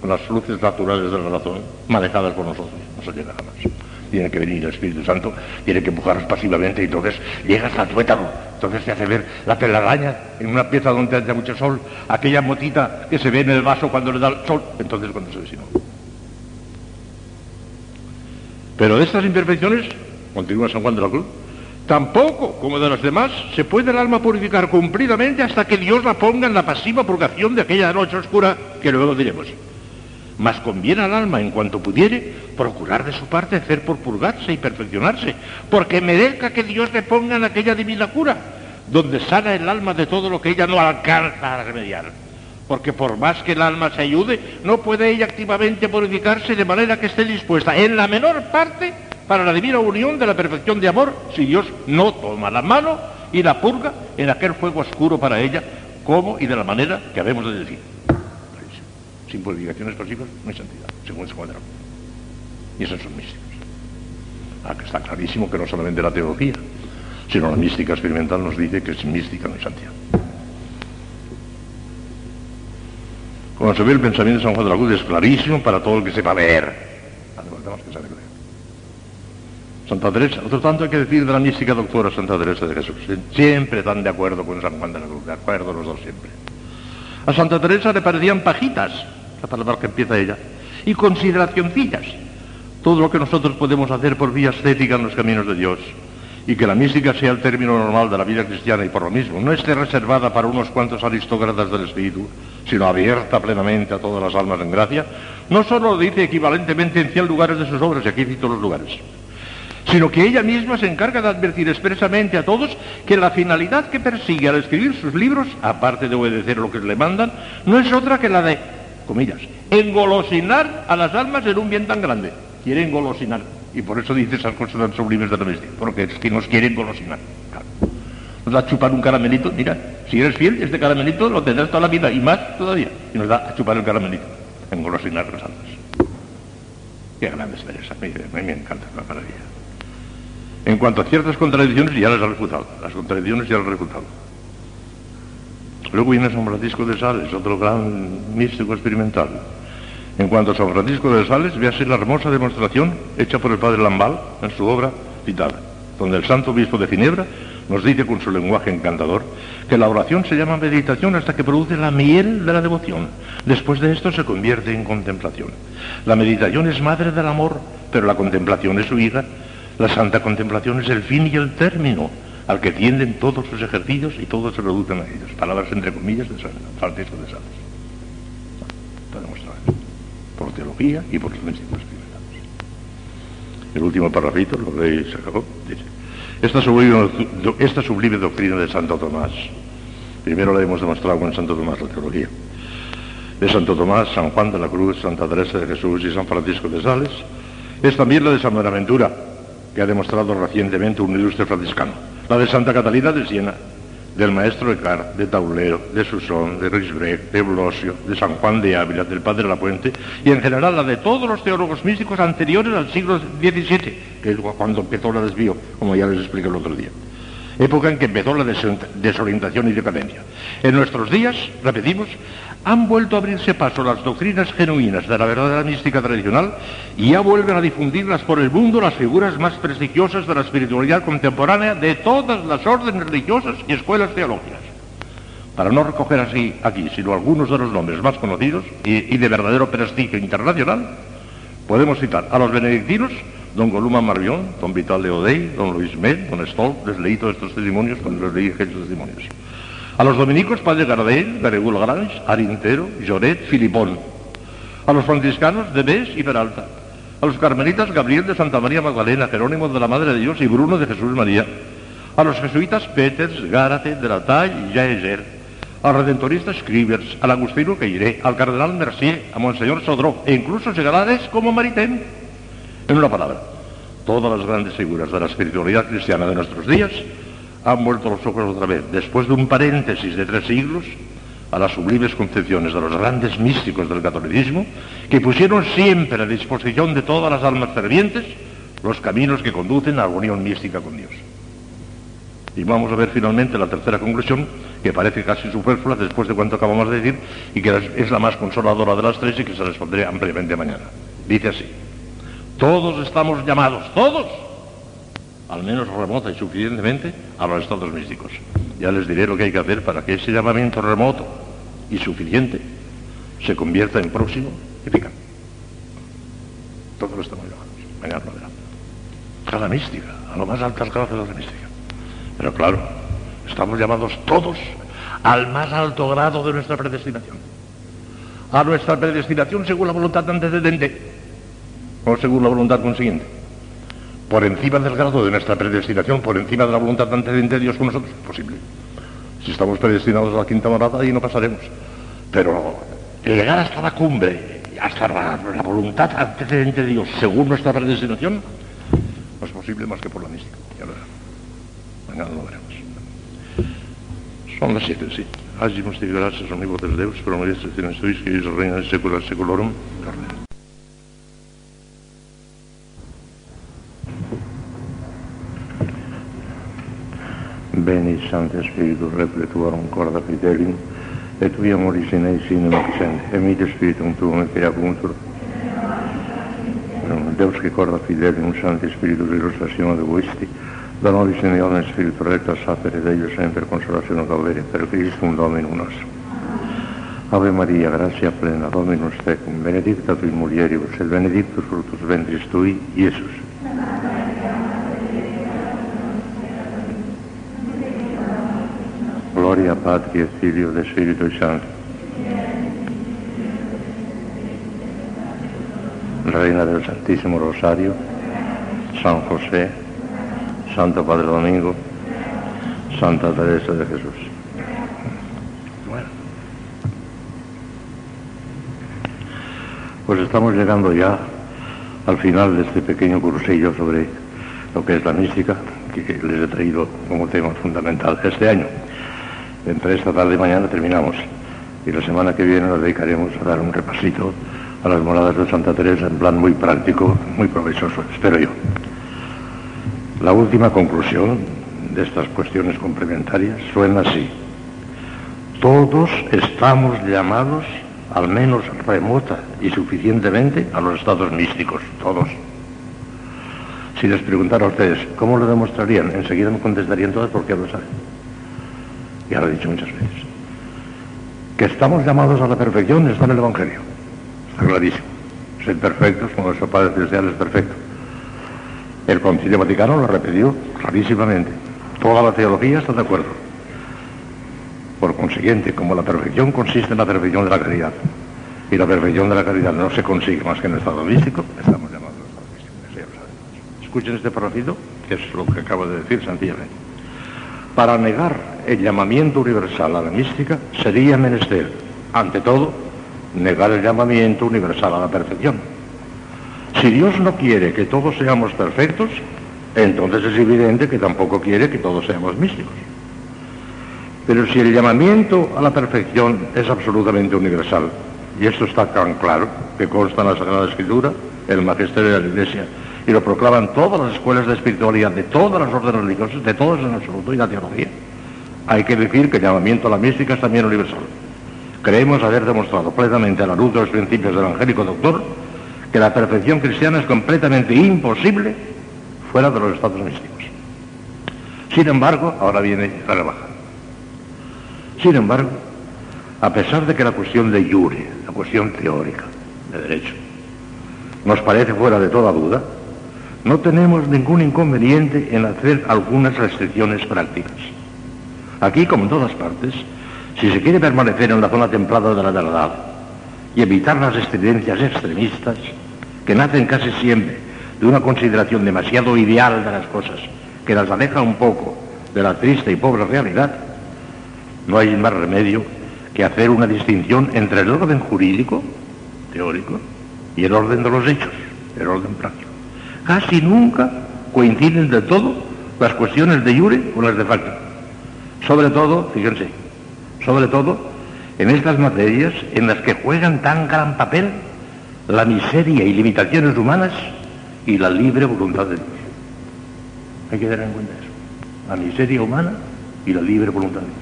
con las luces naturales de la razón, manejadas por nosotros, no se llega jamás tiene que venir el Espíritu Santo, tiene que empujarnos pasivamente y entonces llega hasta el tuétano, entonces se hace ver la telaraña en una pieza donde haya mucho sol, aquella motita que se ve en el vaso cuando le da el sol, entonces cuando se desinó. Pero estas imperfecciones, continúa San Juan de la Cruz, tampoco, como de las demás, se puede el alma purificar cumplidamente hasta que Dios la ponga en la pasiva purgación de aquella noche oscura que luego diremos. Mas conviene al alma, en cuanto pudiere, procurar de su parte hacer por purgarse y perfeccionarse, porque merezca que Dios le ponga en aquella divina cura, donde sana el alma de todo lo que ella no alcanza a remediar. Porque por más que el alma se ayude, no puede ella activamente purificarse de manera que esté dispuesta en la menor parte para la divina unión de la perfección de amor, si Dios no toma la mano y la purga en aquel fuego oscuro para ella, como y de la manera que habemos de decir. Sin purificaciones pasivas no hay santidad, según se cuadra. Y esos son místicos. Ah, que está clarísimo que no solamente la teología, sino la mística experimental nos dice que sin mística no hay santidad. Como se ve, el pensamiento de San Juan de la Cruz es clarísimo para todo el que sepa leer. Además, que sabe leer. Santa Teresa, otro tanto hay que decir de la mística doctora Santa Teresa de Jesús. Siempre están de acuerdo con San Juan de la Cruz, de acuerdo los dos siempre. A Santa Teresa le parecían pajitas, la palabra que empieza ella, y consideracioncillas, todo lo que nosotros podemos hacer por vía estética en los caminos de Dios, y que la mística sea el término normal de la vida cristiana y por lo mismo no esté reservada para unos cuantos aristócratas del espíritu, sino abierta plenamente a todas las almas en gracia, no solo lo dice equivalentemente en 100 lugares de sus obras, y aquí cito los lugares, sino que ella misma se encarga de advertir expresamente a todos que la finalidad que persigue al escribir sus libros, aparte de obedecer lo que le mandan, no es otra que la de, comillas, engolosinar a las almas en un bien tan grande. Quiere engolosinar. Y por eso dice esas cosas tan sublimes de la bestia, porque es que nos quiere engolosinar. Nos da a chupar un caramelito, mira, si eres fiel, este caramelito lo tendrás toda la vida y más todavía. Y nos da a chupar el caramelito, engolosinar las almas. Qué grande es Teresa, a mí me encanta la maravilla. En cuanto a ciertas contradicciones, ya las ha refutado. Las contradicciones ya las ha refutado. Luego viene San Francisco de Sales, otro gran místico experimental. En cuanto a San Francisco de Sales, véase la hermosa demostración hecha por el padre Lambal en su obra citada, donde el santo obispo de Ginebra nos dice con su lenguaje encantador que la oración se llama meditación hasta que produce la miel de la devoción. Después de esto se convierte en contemplación. La meditación es madre del amor, pero la contemplación es su hija la santa contemplación es el fin y el término al que tienden todos sus ejercicios y todos se reducen a ellos. Palabras entre comillas de San Francisco de Sales. Está demostrado. Teología y por principios experimentados. El último parrafito, lo leí acabó, dice. Esta sublime, esta sublime doctrina de Santo Tomás, primero la hemos demostrado con Santo Tomás, la teología, de Santo Tomás, San Juan de la Cruz, Santa Teresa de Jesús y San Francisco de Sales, es también la de San Buenaventura, que ha demostrado recientemente un ilustre franciscano. La de Santa Catalina de Siena del maestro Eckhart, de Taulero, de Susón, de Risbrecht, de Blosio, de San Juan de Ávila, del padre La Puente, y en general la de todos los teólogos místicos anteriores al siglo XVII, que es cuando empezó la desvío, como ya les expliqué el otro día. Época en que empezó la desorientación y decadencia. En nuestros días, repetimos, han vuelto a abrirse paso las doctrinas genuinas de la verdadera mística tradicional y ya vuelven a difundirlas por el mundo las figuras más prestigiosas de la espiritualidad contemporánea de todas las órdenes religiosas y escuelas teológicas. Para no recoger así aquí, sino algunos de los nombres más conocidos y, de verdadero prestigio internacional, podemos citar a los benedictinos, don Goluma Marvión, don Vital de Odey, don Luis Med, don Stoll, les leí todos estos testimonios cuando les leí estos testimonios. A los dominicos, Padre Gardel, Garegul Grange, Arintero, Lloret, Filipón. A los franciscanos, Debes y Peralta. A los carmelitas, Gabriel de Santa María Magdalena, Jerónimo de la Madre de Dios y Bruno de Jesús María. A los jesuitas, Peters, Gárate, de la Taille y Jaeger. Al redentorista Scribers, al agustino Queiré, al cardenal Mercier, a Monseñor Sodró e incluso segalares como Maritain. En una palabra, todas las grandes figuras de la espiritualidad cristiana de nuestros días han vuelto los ojos otra vez, después de un paréntesis de tres siglos, a las sublimes concepciones de los grandes místicos del catolicismo, que pusieron siempre a disposición de todas las almas fervientes los caminos que conducen a la unión mística con Dios. Y vamos a ver finalmente la tercera conclusión, que parece casi superflua después de cuanto acabamos de decir, y que es la más consoladora de las tres y que se responderé ampliamente mañana. Dice así, todos estamos llamados, todos, al menos remota y suficientemente, a los estados místicos. Ya les diré lo que hay que hacer para que ese llamamiento remoto y suficiente se convierta en próximo y eficaz. Todos estamos llamados. Mañana lo verán. A la mística, a lo más altas gracias de la mística. Pero claro, estamos llamados todos al más alto grado de nuestra predestinación. A nuestra predestinación según la voluntad antecedente, o según la voluntad consiguiente por encima del grado de nuestra predestinación, por encima de la voluntad antecedente de Dios con nosotros, posible. Si estamos predestinados a la quinta morada, ahí no pasaremos. Pero llegar hasta la cumbre, hasta la, voluntad antecedente de Dios, según nuestra predestinación, no es posible más que por la mística. Ya lo veremos. Mañana lo veremos. Son las siete, sí. Allí hemos gracias, del Deus, pero me dice, que es reina de secular seculorum. Beni Santi Spiritus repletuarum corda fidelium, et viam origine sine maxent, emite Spiritum tuum et creabuntur. Deus que corda fidelium Santi Spiritus illustratio ad vesti, da nobis in ione Spiritu recta sapere Deio sempre consolatione calvere, per Christum Dominum nostrum. Ave Maria, gratia plena, Dominus tecum, benedicta tu mulieribus, et benedictus fructus ventris tui, Iesus. Gloria Patria, Filio de Espíritu Santo. Reina del Santísimo Rosario, San José, Santo Padre Domingo, Santa Teresa de Jesús. Bueno. Pues estamos llegando ya al final de este pequeño cursillo sobre lo que es la mística que les he traído como tema fundamental este año. Entre esta tarde y mañana terminamos. Y la semana que viene nos dedicaremos a dar un repasito a las moradas de Santa Teresa en plan muy práctico, muy provechoso, espero yo. La última conclusión de estas cuestiones complementarias suena así. Todos estamos llamados, al menos remota y suficientemente, a los estados místicos, todos. Si les preguntara a ustedes cómo lo demostrarían, enseguida me contestarían todas porque lo saben ya lo he dicho muchas veces, que estamos llamados a la perfección está en el Evangelio. Está clarísimo. Ser perfectos como nuestro Padre Celestial es perfecto. El Concilio Vaticano lo ha repetido clarísimamente. Toda la teología está de acuerdo. Por consiguiente, como la perfección consiste en la perfección de la caridad, y la perfección de la caridad no se consigue más que en el estado místico, estamos llamados al estado místico. Escuchen este parrafito, que es lo que acabo de decir sencillamente. Para negar el llamamiento universal a la mística sería menester, ante todo, negar el llamamiento universal a la perfección. Si Dios no quiere que todos seamos perfectos, entonces es evidente que tampoco quiere que todos seamos místicos. Pero si el llamamiento a la perfección es absolutamente universal, y esto está tan claro, que consta en la Sagrada Escritura, el magisterio de la Iglesia, y lo proclaman todas las escuelas de espiritualidad de todas las órdenes religiosas, de todas en absoluto, y la teología, hay que decir que el llamamiento a la mística es también universal. Creemos haber demostrado plenamente a la luz de los principios del angélico doctor que la perfección cristiana es completamente imposible fuera de los estados místicos. Sin embargo, ahora viene la rebaja. Sin embargo, a pesar de que la cuestión de jure, la cuestión teórica de derecho, nos parece fuera de toda duda, no tenemos ningún inconveniente en hacer algunas restricciones prácticas. Aquí, como en todas partes, si se quiere permanecer en la zona templada de la verdad y evitar las estridencias extremistas que nacen casi siempre de una consideración demasiado ideal de las cosas, que las aleja un poco de la triste y pobre realidad, no hay más remedio que hacer una distinción entre el orden jurídico, teórico, y el orden de los hechos, el orden práctico. Casi nunca coinciden de todo las cuestiones de jure con las de facto. Sobre todo, fíjense, sobre todo en estas materias en las que juegan tan gran papel la miseria y limitaciones humanas y la libre voluntad de Dios. Hay que tener en cuenta eso. La miseria humana y la libre voluntad de Dios.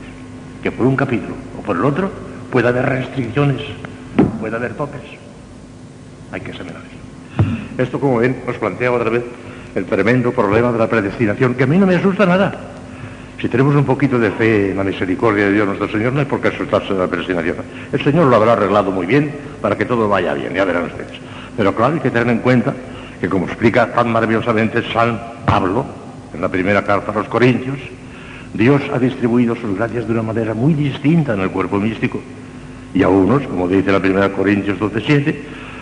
Que por un capítulo o por el otro pueda haber restricciones, puede haber toques. Hay que examinar eso. Esto, como ven, os plantea otra vez el tremendo problema de la predestinación, que a mí no me asusta nada. Si tenemos un poquito de fe en la misericordia de Dios nuestro Señor, no hay por qué asustarse de la predestinación. El Señor lo habrá arreglado muy bien para que todo vaya bien, ya verán ustedes. Pero claro, hay que tener en cuenta que como explica tan maravillosamente San Pablo en la primera carta a los Corintios, Dios ha distribuido sus gracias de una manera muy distinta en el cuerpo místico. Y a unos, como dice la primera Corintios 12.7,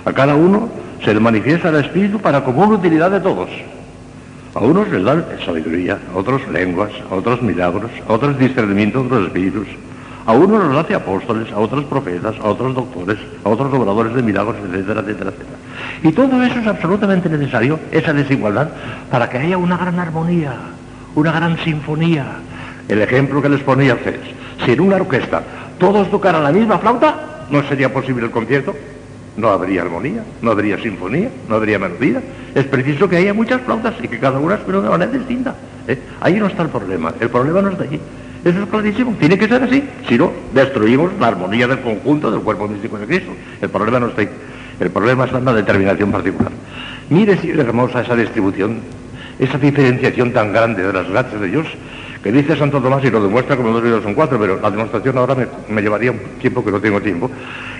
a cada uno se le manifiesta el Espíritu para común utilidad de todos. A unos les dan sabiduría, a otros lenguas, a otros milagros, a otros discernimiento de los espíritus. A unos los hace apóstoles, a otros profetas, a otros doctores, a otros obradores de milagros, etcétera, etcétera, etcétera. Y todo eso es absolutamente necesario, esa desigualdad, para que haya una gran armonía, una gran sinfonía. El ejemplo que les ponía a ustedes. Si en una orquesta todos tocaran la misma flauta, no sería posible el concierto no habría armonía, no habría sinfonía, no habría melodía. Es preciso que haya muchas flautas y que cada una suene de manera distinta. ¿eh? Ahí no está el problema, el problema no está allí. Eso es clarísimo, tiene que ser así, si no, destruimos la armonía del conjunto del cuerpo místico de Cristo. El problema no está ahí, el problema está en la determinación particular. Mire si hermosa esa distribución, esa diferenciación tan grande de las gracias de Dios, que dice Santo Tomás y lo demuestra como dos videos son cuatro, pero la demostración ahora me, me llevaría un tiempo que no tengo tiempo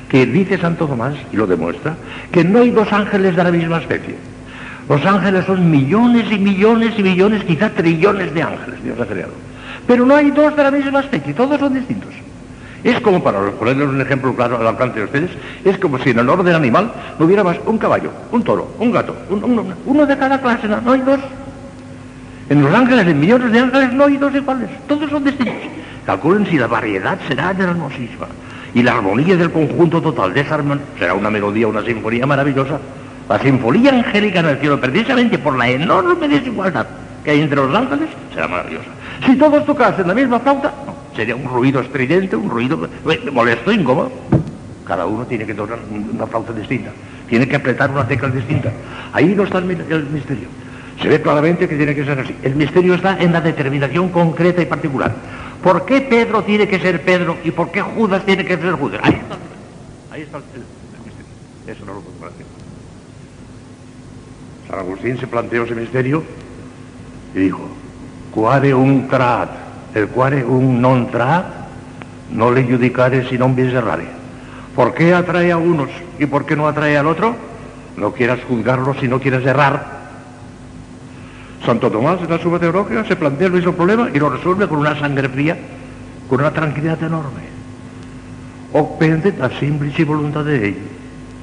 que dice Santo Tomás, y lo demuestra, que no hay dos ángeles de la misma especie. Los ángeles son millones y millones y millones, quizá trillones de ángeles Dios ha creado. Pero no hay dos de la misma especie, todos son distintos. Es como, para ponerles un ejemplo claro al alcance de ustedes, es como si en el orden animal no hubiera más un caballo, un toro, un gato, uno de cada clase, no, hay dos. En los ángeles, en millones de ángeles, no hay dos iguales, todos son distintos. Calculen si la variedad será hermosísima y la armonía del conjunto total de esa armonía será una melodía, una sinfonía maravillosa. La sinfonía angélica en el cielo, precisamente por la enorme desigualdad que hay entre los ángeles, será maravillosa. Si todos tocasen la misma flauta, sería un ruido estridente, un ruido molesto, incómodo. Cada uno tiene que tocar una flauta distinta, tiene que apretar una tecla distinta. Ahí no está el misterio. Se ve claramente que tiene que ser así. El misterio está en la determinación concreta y particular. ¿Por qué Pedro tiene que ser Pedro y por qué Judas tiene que ser Judas? Ahí está, ahí está el, misterio. Eso no lo puedo decir. San Agustín se planteó ese misterio y dijo, quare un trat, el quare un non trat, no le judicare si non vi errare. ¿Por qué atrae a unos y por qué no atrae al otro? No quieras juzgarlo si no quieres errar. Santo Tomás en la suma teológica se plantea el mismo problema y lo resuelve con una sangre fría, con una tranquilidad enorme. Depende la simple voluntad de ellos.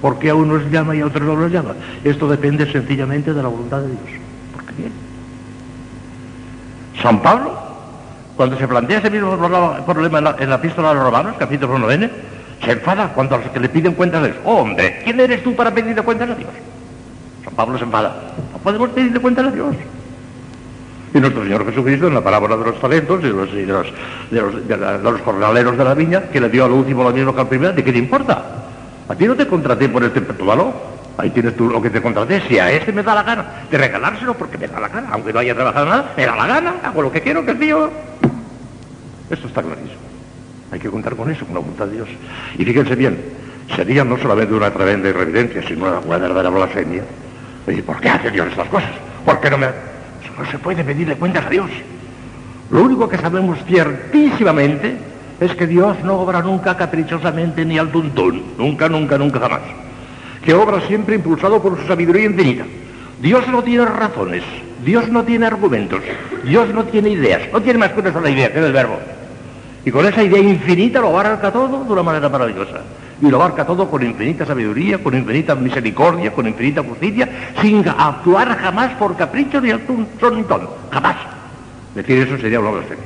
Porque a unos llama y a otros no los llama. Esto depende sencillamente de la voluntad de Dios. Porque bien. San Pablo, cuando se plantea ese mismo problema en la, epístola a los romanos, capítulo 9, se enfada cuando los que le piden cuentas de oh, hombre, ¿quién eres tú para pedirle cuentas a Dios? San Pablo se enfada. No podemos pedirle cuentas a Dios. Y nuestro Señor Jesucristo, en la parábola de los talentos y de los, de los, los jornaleros de la viña, que le dio al último lo mismo que al primero, ¿de qué te importa? A ti no te contraté por este valor. Ahí tienes tú lo que te contraté. Si a este me da la gana de regalárselo porque me da la gana, aunque no haya trabajado nada, me da la gana, hago lo que quiero, que es mío. Esto está clarísimo. Hay que contar con eso, con la voluntad de Dios. Y fíjense bien, sería no solamente una tremenda irreverencia, sino una verdadera blasfemia. ¿Y por qué hace Dios estas cosas? ¿Por qué no me.? No se puede pedirle cuentas a Dios. Lo único que sabemos ciertísimamente es que Dios no obra nunca caprichosamente ni al tuntún. Nunca, nunca, nunca jamás. Que obra siempre impulsado por su sabiduría infinita. Dios no tiene razones, Dios no tiene argumentos, Dios no tiene ideas, no tiene más que una sola idea, que el verbo. Y con esa idea infinita lo abarca todo de una manera maravillosa. Y lo abarca todo con infinita sabiduría, con infinita misericordia, con infinita justicia, sin actuar jamás por capricho ni al son ni. Jamás. Decir eso sería una blasfemia.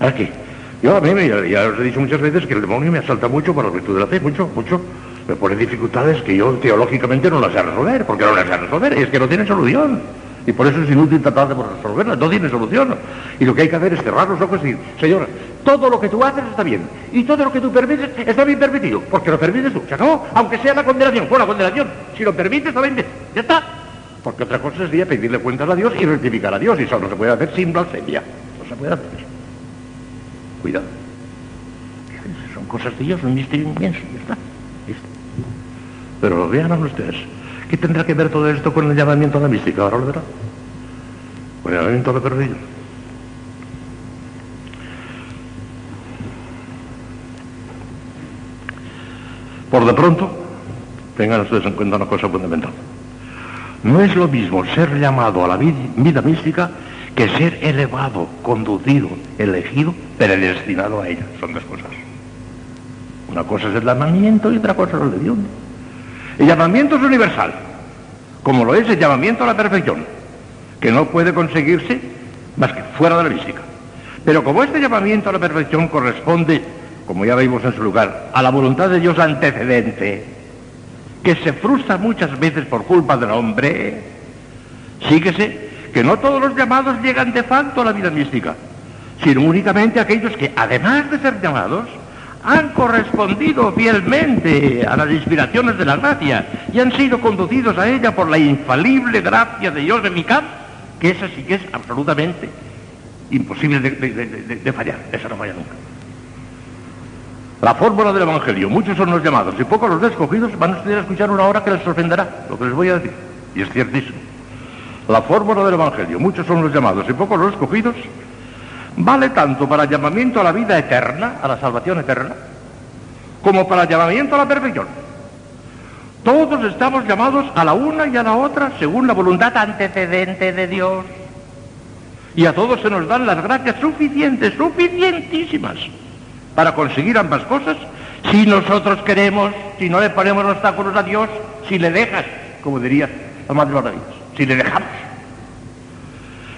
Aquí. Yo a mí, ya, ya os he dicho muchas veces que el demonio me asalta mucho por la virtud de la fe, mucho, mucho. Me pone dificultades que yo teológicamente no las sé resolver, porque no las sé resolver, es que no tiene solución. Y por eso es inútil tratar de resolverlas, no tiene solución. Y lo que hay que hacer es cerrar los ojos y decir, Señor, todo lo que tú haces está bien. Y todo lo que tú permites está bien permitido. Porque lo permites tú. Se acabó. Aunque sea la condenación. Fue la condenación. Si lo permites, está bien. Ya está. Porque otra cosa sería pedirle cuentas a Dios y rectificar a Dios. Y eso no se puede hacer sin blasfemia. No se puede hacer. Cuidado. Son cosas de Dios, un misterio inmenso. Ya está. Pero vean ustedes. ¿Qué tendrá que ver todo esto con el llamamiento a la mística? Ahora lo verá. Con el llamamiento a la perdido. Por de pronto, tengan ustedes en cuenta una cosa fundamental. No es lo mismo ser llamado a la vida mística que ser elevado, conducido, elegido, predestinado a ella. Son dos cosas. Una cosa es el llamamiento y otra cosa es el de Dios. El llamamiento es universal, como lo es el llamamiento a la perfección, que no puede conseguirse más que fuera de la mística. Pero como este llamamiento a la perfección corresponde, como ya vimos en su lugar, a la voluntad de Dios antecedente, que se frustra muchas veces por culpa del hombre, síguese que no todos los llamados llegan de facto a la vida mística, sino únicamente aquellos que, además de ser llamados, han correspondido fielmente a las inspiraciones de la gracia y han sido conducidos a ella por la infalible gracia de Dios de mi campo, que esa sí que es absolutamente imposible de, fallar, esa no falla nunca. La fórmula del Evangelio, muchos son los llamados y pocos los escogidos, van a estudiar a escuchar una hora que les sorprenderá, lo que les voy a decir, y es ciertísimo. La fórmula del Evangelio, muchos son los llamados y pocos los escogidos, vale tanto para llamamiento a la vida eterna, a la salvación eterna, como para llamamiento a la perfección. Todos estamos llamados a la una y a la otra según la voluntad antecedente de Dios. Y a todos se nos dan las gracias suficientes, suficientísimas, para conseguir ambas cosas, si nosotros queremos, si no le ponemos obstáculos a Dios, si le dejas, como diría la Madre si le dejamos.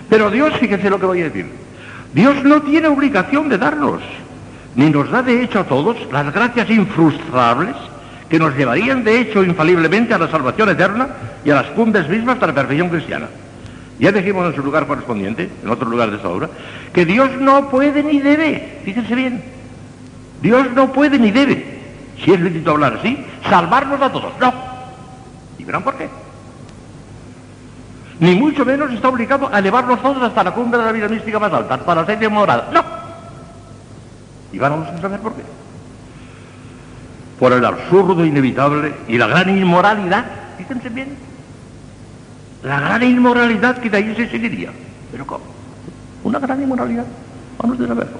Pero Dios, fíjense lo que voy a decir, Dios no tiene obligación de darnos, ni nos da de hecho a todos las gracias infrustrables que nos llevarían de hecho infaliblemente a la salvación eterna y a las cumbres mismas de la perfección cristiana. Ya dijimos en su lugar correspondiente, en otro lugar de esta obra, que Dios no puede ni debe, fíjense bien, Dios no puede ni debe, si es lícito hablar así, salvarnos a todos, no. ¿Y verán por qué? Ni mucho menos está obligado a elevarnos todos hasta la cumbre de la vida mística más alta, hasta la sede morada. No. Y vamos a saber por qué. Por el absurdo inevitable y la gran inmoralidad, fíjense bien, la gran inmoralidad que de ahí se seguiría. ¿Pero cómo? Una gran inmoralidad. Vamos a saberlo.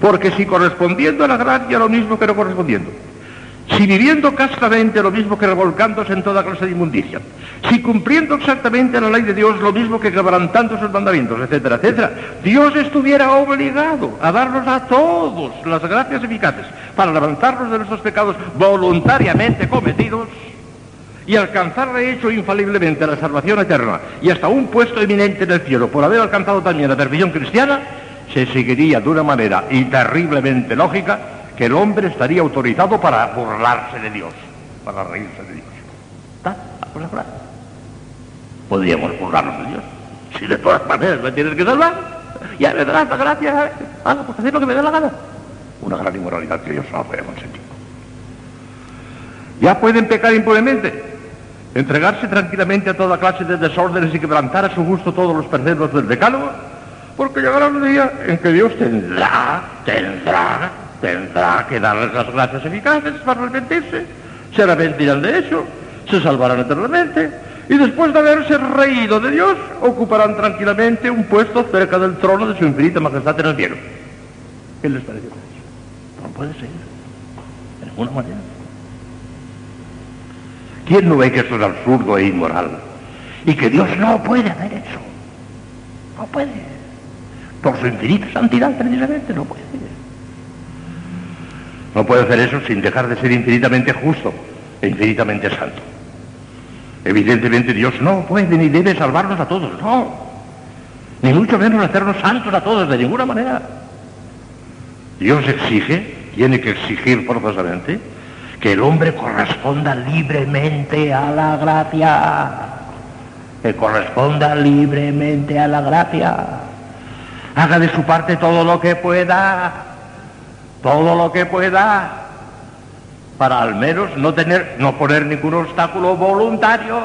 Porque si correspondiendo a la gracia lo mismo que no correspondiendo, si viviendo castamente lo mismo que revolcándose en toda clase de inmundicia, si cumpliendo exactamente la ley de Dios lo mismo que quebrantando sus mandamientos, etcétera, etcétera, Dios estuviera obligado a darnos a todos las gracias eficaces para levantarnos de nuestros pecados voluntariamente cometidos y alcanzar de hecho infaliblemente la salvación eterna y hasta un puesto eminente en el cielo por haber alcanzado también la perfección cristiana, se seguiría de una manera y terriblemente lógica que el hombre estaría autorizado para burlarse de Dios, para reírse de Dios. ¿Está? Podríamos burlarnos de Dios. Si de todas maneras me tienes que salvar, ya me darás la gracia, haga pues hacer lo que me dé la gana. Una gran inmoralidad que Dios no puede consentir. Ya pueden pecar impunemente, entregarse tranquilamente a toda clase de desórdenes y quebrantar a su gusto todos los preceptos del decálogo, porque llegará un día en que Dios tendrá, tendrá, tendrá que darles las gracias eficaces para arrepentirse, se arrepentirán de eso, se salvarán eternamente, y después de haberse reído de Dios, ocuparán tranquilamente un puesto cerca del trono de su infinita majestad en el cielo. ¿Qué les parece eso? No puede ser, de ninguna manera. ¿Quién no ve que esto es absurdo e inmoral? Y que Dios no puede hacer eso. No puede. Por su infinita santidad, precisamente, no puede. No puede hacer eso sin dejar de ser infinitamente justo e infinitamente santo. Evidentemente Dios no puede ni debe salvarnos a todos, no. Ni mucho menos hacernos santos a todos, de ninguna manera. Dios exige, tiene que exigir forzosamente, que el hombre corresponda libremente a la gracia, que corresponda libremente a la gracia, haga de su parte todo lo que pueda, todo lo que pueda, para al menos no tener, no poner ningún obstáculo voluntario,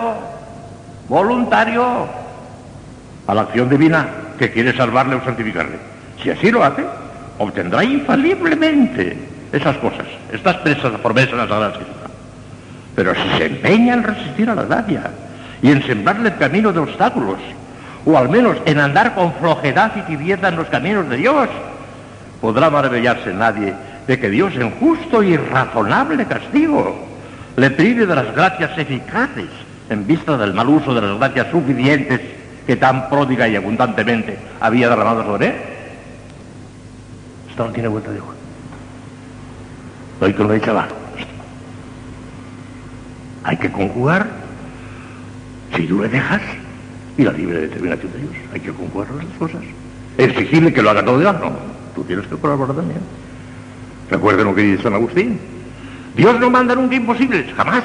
voluntario a la acción divina que quiere salvarle o santificarle. Si así lo hace, obtendrá infaliblemente esas cosas, estas presas promesas en la Sagrada Escritura. Pero si se empeña en resistir a la gracia y en sembrarle el camino de obstáculos, o al menos en andar con flojedad y tibieza en los caminos de Dios, podrá maravillarse nadie de que Dios en justo y razonable castigo le prive de las gracias eficaces en vista del mal uso de las gracias suficientes que tan pródiga y abundantemente había derramado sobre él. Esto no tiene vuelta de hoja. Hoy que lo he abajo. Hay que conjugar, si tú le dejas, y la libre determinación de Dios. Hay que conjugar las cosas. Exigirle que lo haga todo de no. Tú tienes que colaborar también. Recuerden lo que dice San Agustín. Dios no manda nunca imposibles, jamás.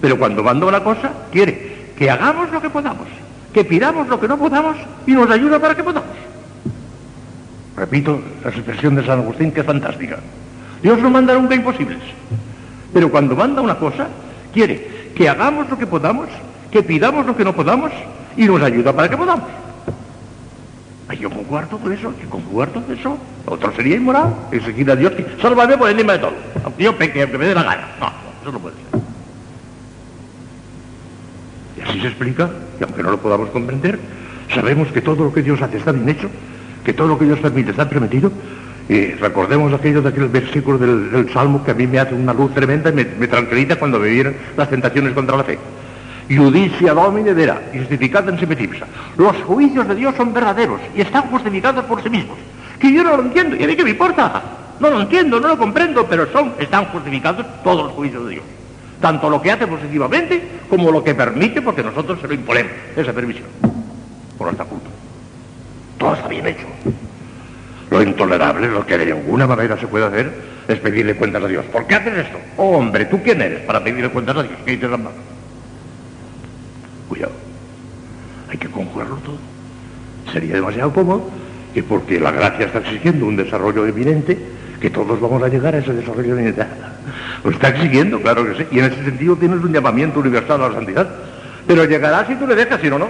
Pero cuando manda una cosa, quiere que hagamos lo que podamos, que pidamos lo que no podamos y nos ayuda para que podamos. Repito la expresión de San Agustín que es fantástica. Dios no manda nunca imposibles. Pero cuando manda una cosa, quiere que hagamos lo que podamos, que pidamos lo que no podamos y nos ayuda para que podamos. Conjugar todo eso, que conjugar todo eso. Otro sería inmoral, exigir a Dios que sálvame por encima de todo. Aunque yo peque, aunque me dé la gana. No, eso no puede ser. Y así se explica, y aunque no lo podamos comprender, sabemos que todo lo que Dios hace está bien hecho, que todo lo que Dios permite está permitido, y recordemos aquello de aquel versículo del, Salmo que a mí me hace una luz tremenda y me, tranquiliza cuando me vienen las tentaciones contra la fe. Judicia domine vera, justificada en semetipsa. Los juicios de Dios son verdaderos y están justificados por sí mismos. Que yo no lo entiendo, y a mí que me importa. No lo entiendo, no lo comprendo, pero son, están justificados todos los juicios de Dios. Tanto lo que hace positivamente como lo que permite, porque nosotros se lo imponemos, esa permisión, por nuestra culpa. Todo está bien hecho. Lo intolerable, lo que de ninguna manera se puede hacer, es pedirle cuentas a Dios. ¿Por qué haces esto? Oh, hombre, ¿tú quién eres para pedirle cuentas a Dios? ¿Qué dices mano? Cuidado. Hay que conjugarlo todo. Sería demasiado cómodo que porque la gracia está exigiendo un desarrollo eminente, que todos vamos a llegar a ese desarrollo eminente. Lo está exigiendo, claro que sí. Y en ese sentido tienes un llamamiento universal a la santidad. Pero llegará si tú le dejas, si no, no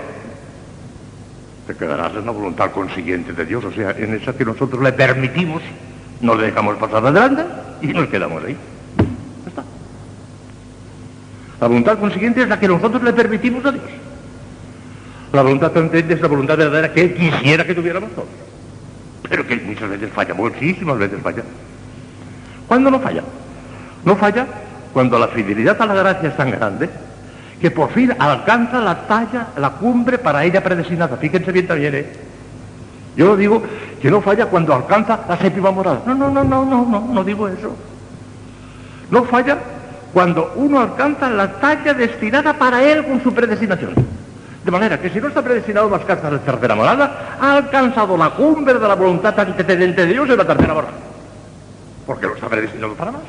te quedarás en la voluntad consiguiente de Dios, o sea, en esa que nosotros le permitimos, nos dejamos pasar adelante y nos quedamos ahí. La voluntad consiguiente es la que nosotros le permitimos a Dios. La voluntad consiguiente es la voluntad verdadera que Él quisiera que tuviéramos todos. Pero que muchas veces falla, muchísimas veces falla. ¿Cuándo no falla? No falla cuando la fidelidad a la gracia es tan grande que por fin alcanza la talla, la cumbre para ella predestinada. Fíjense bien también, ¿eh? Yo digo que no falla cuando alcanza la séptima morada. No, no, no, no, no, no, no digo eso. No falla cuando uno alcanza la talla destinada para él con su predestinación. De manera que si no está predestinado más alcanzar la tercera morada, ha alcanzado la cumbre de la voluntad antecedente de Dios en la tercera morada. Porque lo está predestinado para más.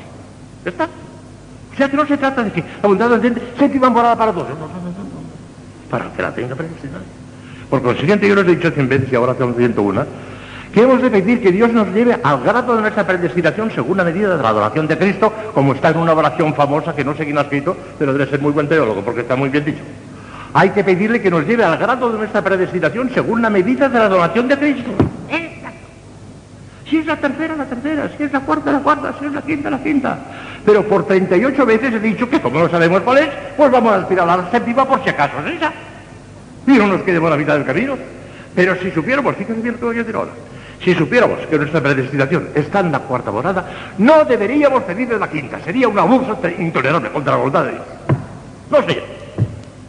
¿Ya está? O sea que no se trata de que la voluntad de séptima morada para todos. No, no, no, Para que la tenga predestinada. Por consiguiente, yo les he dicho cien veces y ahora hacemos 101, que hemos de pedir que Dios nos lleve al grado de nuestra predestinación según la medida de la adoración de Cristo, como está en una oración famosa que no sé quién ha escrito, pero debe ser muy buen teólogo porque está muy bien dicho. Hay que pedirle que nos lleve al grado de nuestra predestinación según la medida de la adoración de Cristo. Si es la tercera, la tercera, si es la cuarta, la cuarta, si es la quinta, la quinta. Pero por 38 veces he dicho que como no sabemos cuál es, pues vamos a aspirar a la séptima por si acaso es esa. Y no nos quedemos a la mitad del camino. Pero si supiéramos, fíjate bien lo que voy a decir ahora, si supiéramos que nuestra predestinación está en la cuarta morada, no deberíamos pedirle la quinta. Sería un abuso intolerable contra la voluntad de Dios. No sé.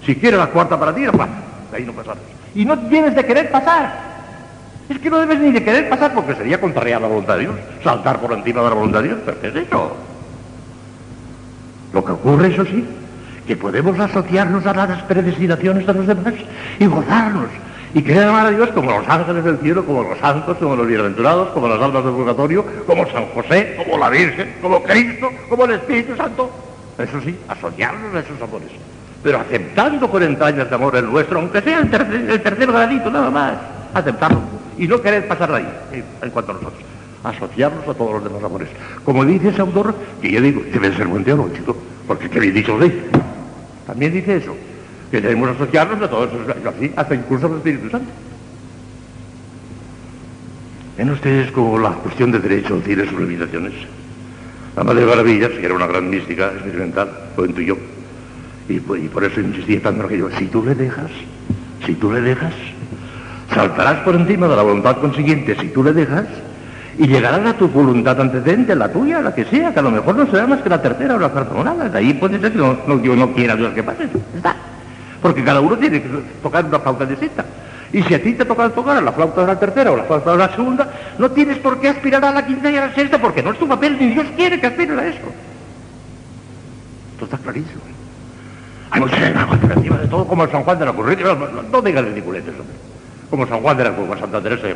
Si quiere la cuarta para ti, pasa. De ahí no pasamos. Y no tienes de querer pasar. Es que no debes ni de querer pasar porque sería contrariar la voluntad de Dios, saltar por encima de la voluntad de Dios. ¿Pero qué es eso? Lo que ocurre, eso sí, que podemos asociarnos a las predestinaciones de los demás y gozarnos y querer amar a Dios como los ángeles del cielo, como los santos, como los bienaventurados, como las almas del purgatorio, como San José, como la Virgen, como Cristo, como el Espíritu Santo. Eso sí, asociarnos a esos amores. Pero aceptando con entrañas de amor el nuestro, aunque sea el tercer, gradito nada más, aceptarlo y no querer pasar de ahí en cuanto a nosotros. Asociarnos a todos los demás amores. Como dice ese autor, que yo digo, debe ser buen teólogo, chico, porque qué bien dicho lo También dice eso, que debemos asociarnos a todos así, hasta incluso al Espíritu Santo. Ven ustedes como la cuestión de derecho tiene sus limitaciones. La Madre Maravillas, que era una gran mística experimental, lo yo Y, y por eso insistía tanto en aquello, si tú le dejas, si tú le dejas, Saltarás por encima de la voluntad consiguiente si tú le dejas y llegarás a tu voluntad antecedente, la tuya, la que sea, que a lo mejor no será más que la tercera o la cuarta morada. De ahí puede ser que no, no, Dios no quiera Dios que pase. Está. Porque cada uno tiene que tocar una flauta distinta. Y si a ti te toca tocar la flauta de la tercera o la flauta de la segunda, no tienes por qué aspirar a la quinta y a la sexta, porque no es tu papel, ni Dios quiere que aspires a eso. Esto está clarísimo. Hay mucha encima de todo, como el San Juan de la Corriente. No, no, no digas ridiculeces, hombre como San Juan de la Cueva, Santa Teresa.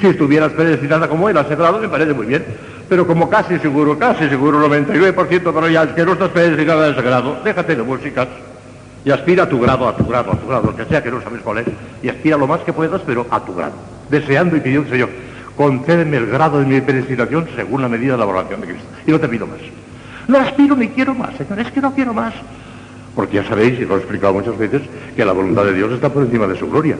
Si estuvieras predestinada como él a ese grado, me parece muy bien. Pero como casi seguro, casi seguro, 99%, pero ya es que no estás predestinada a ese grado, déjate de músicas y aspira a tu grado, a tu grado, a tu grado, lo que sea que no sabes cuál es, y aspira lo más que puedas, pero a tu grado, deseando y pidiendo, Señor, concédeme el grado de mi predestinación según la medida de la oración de Cristo. Y no te pido más. No aspiro ni quiero más, Señor, es que no quiero más. Porque ya sabéis, y lo he explicado muchas veces, que la voluntad de Dios está por encima de su gloria.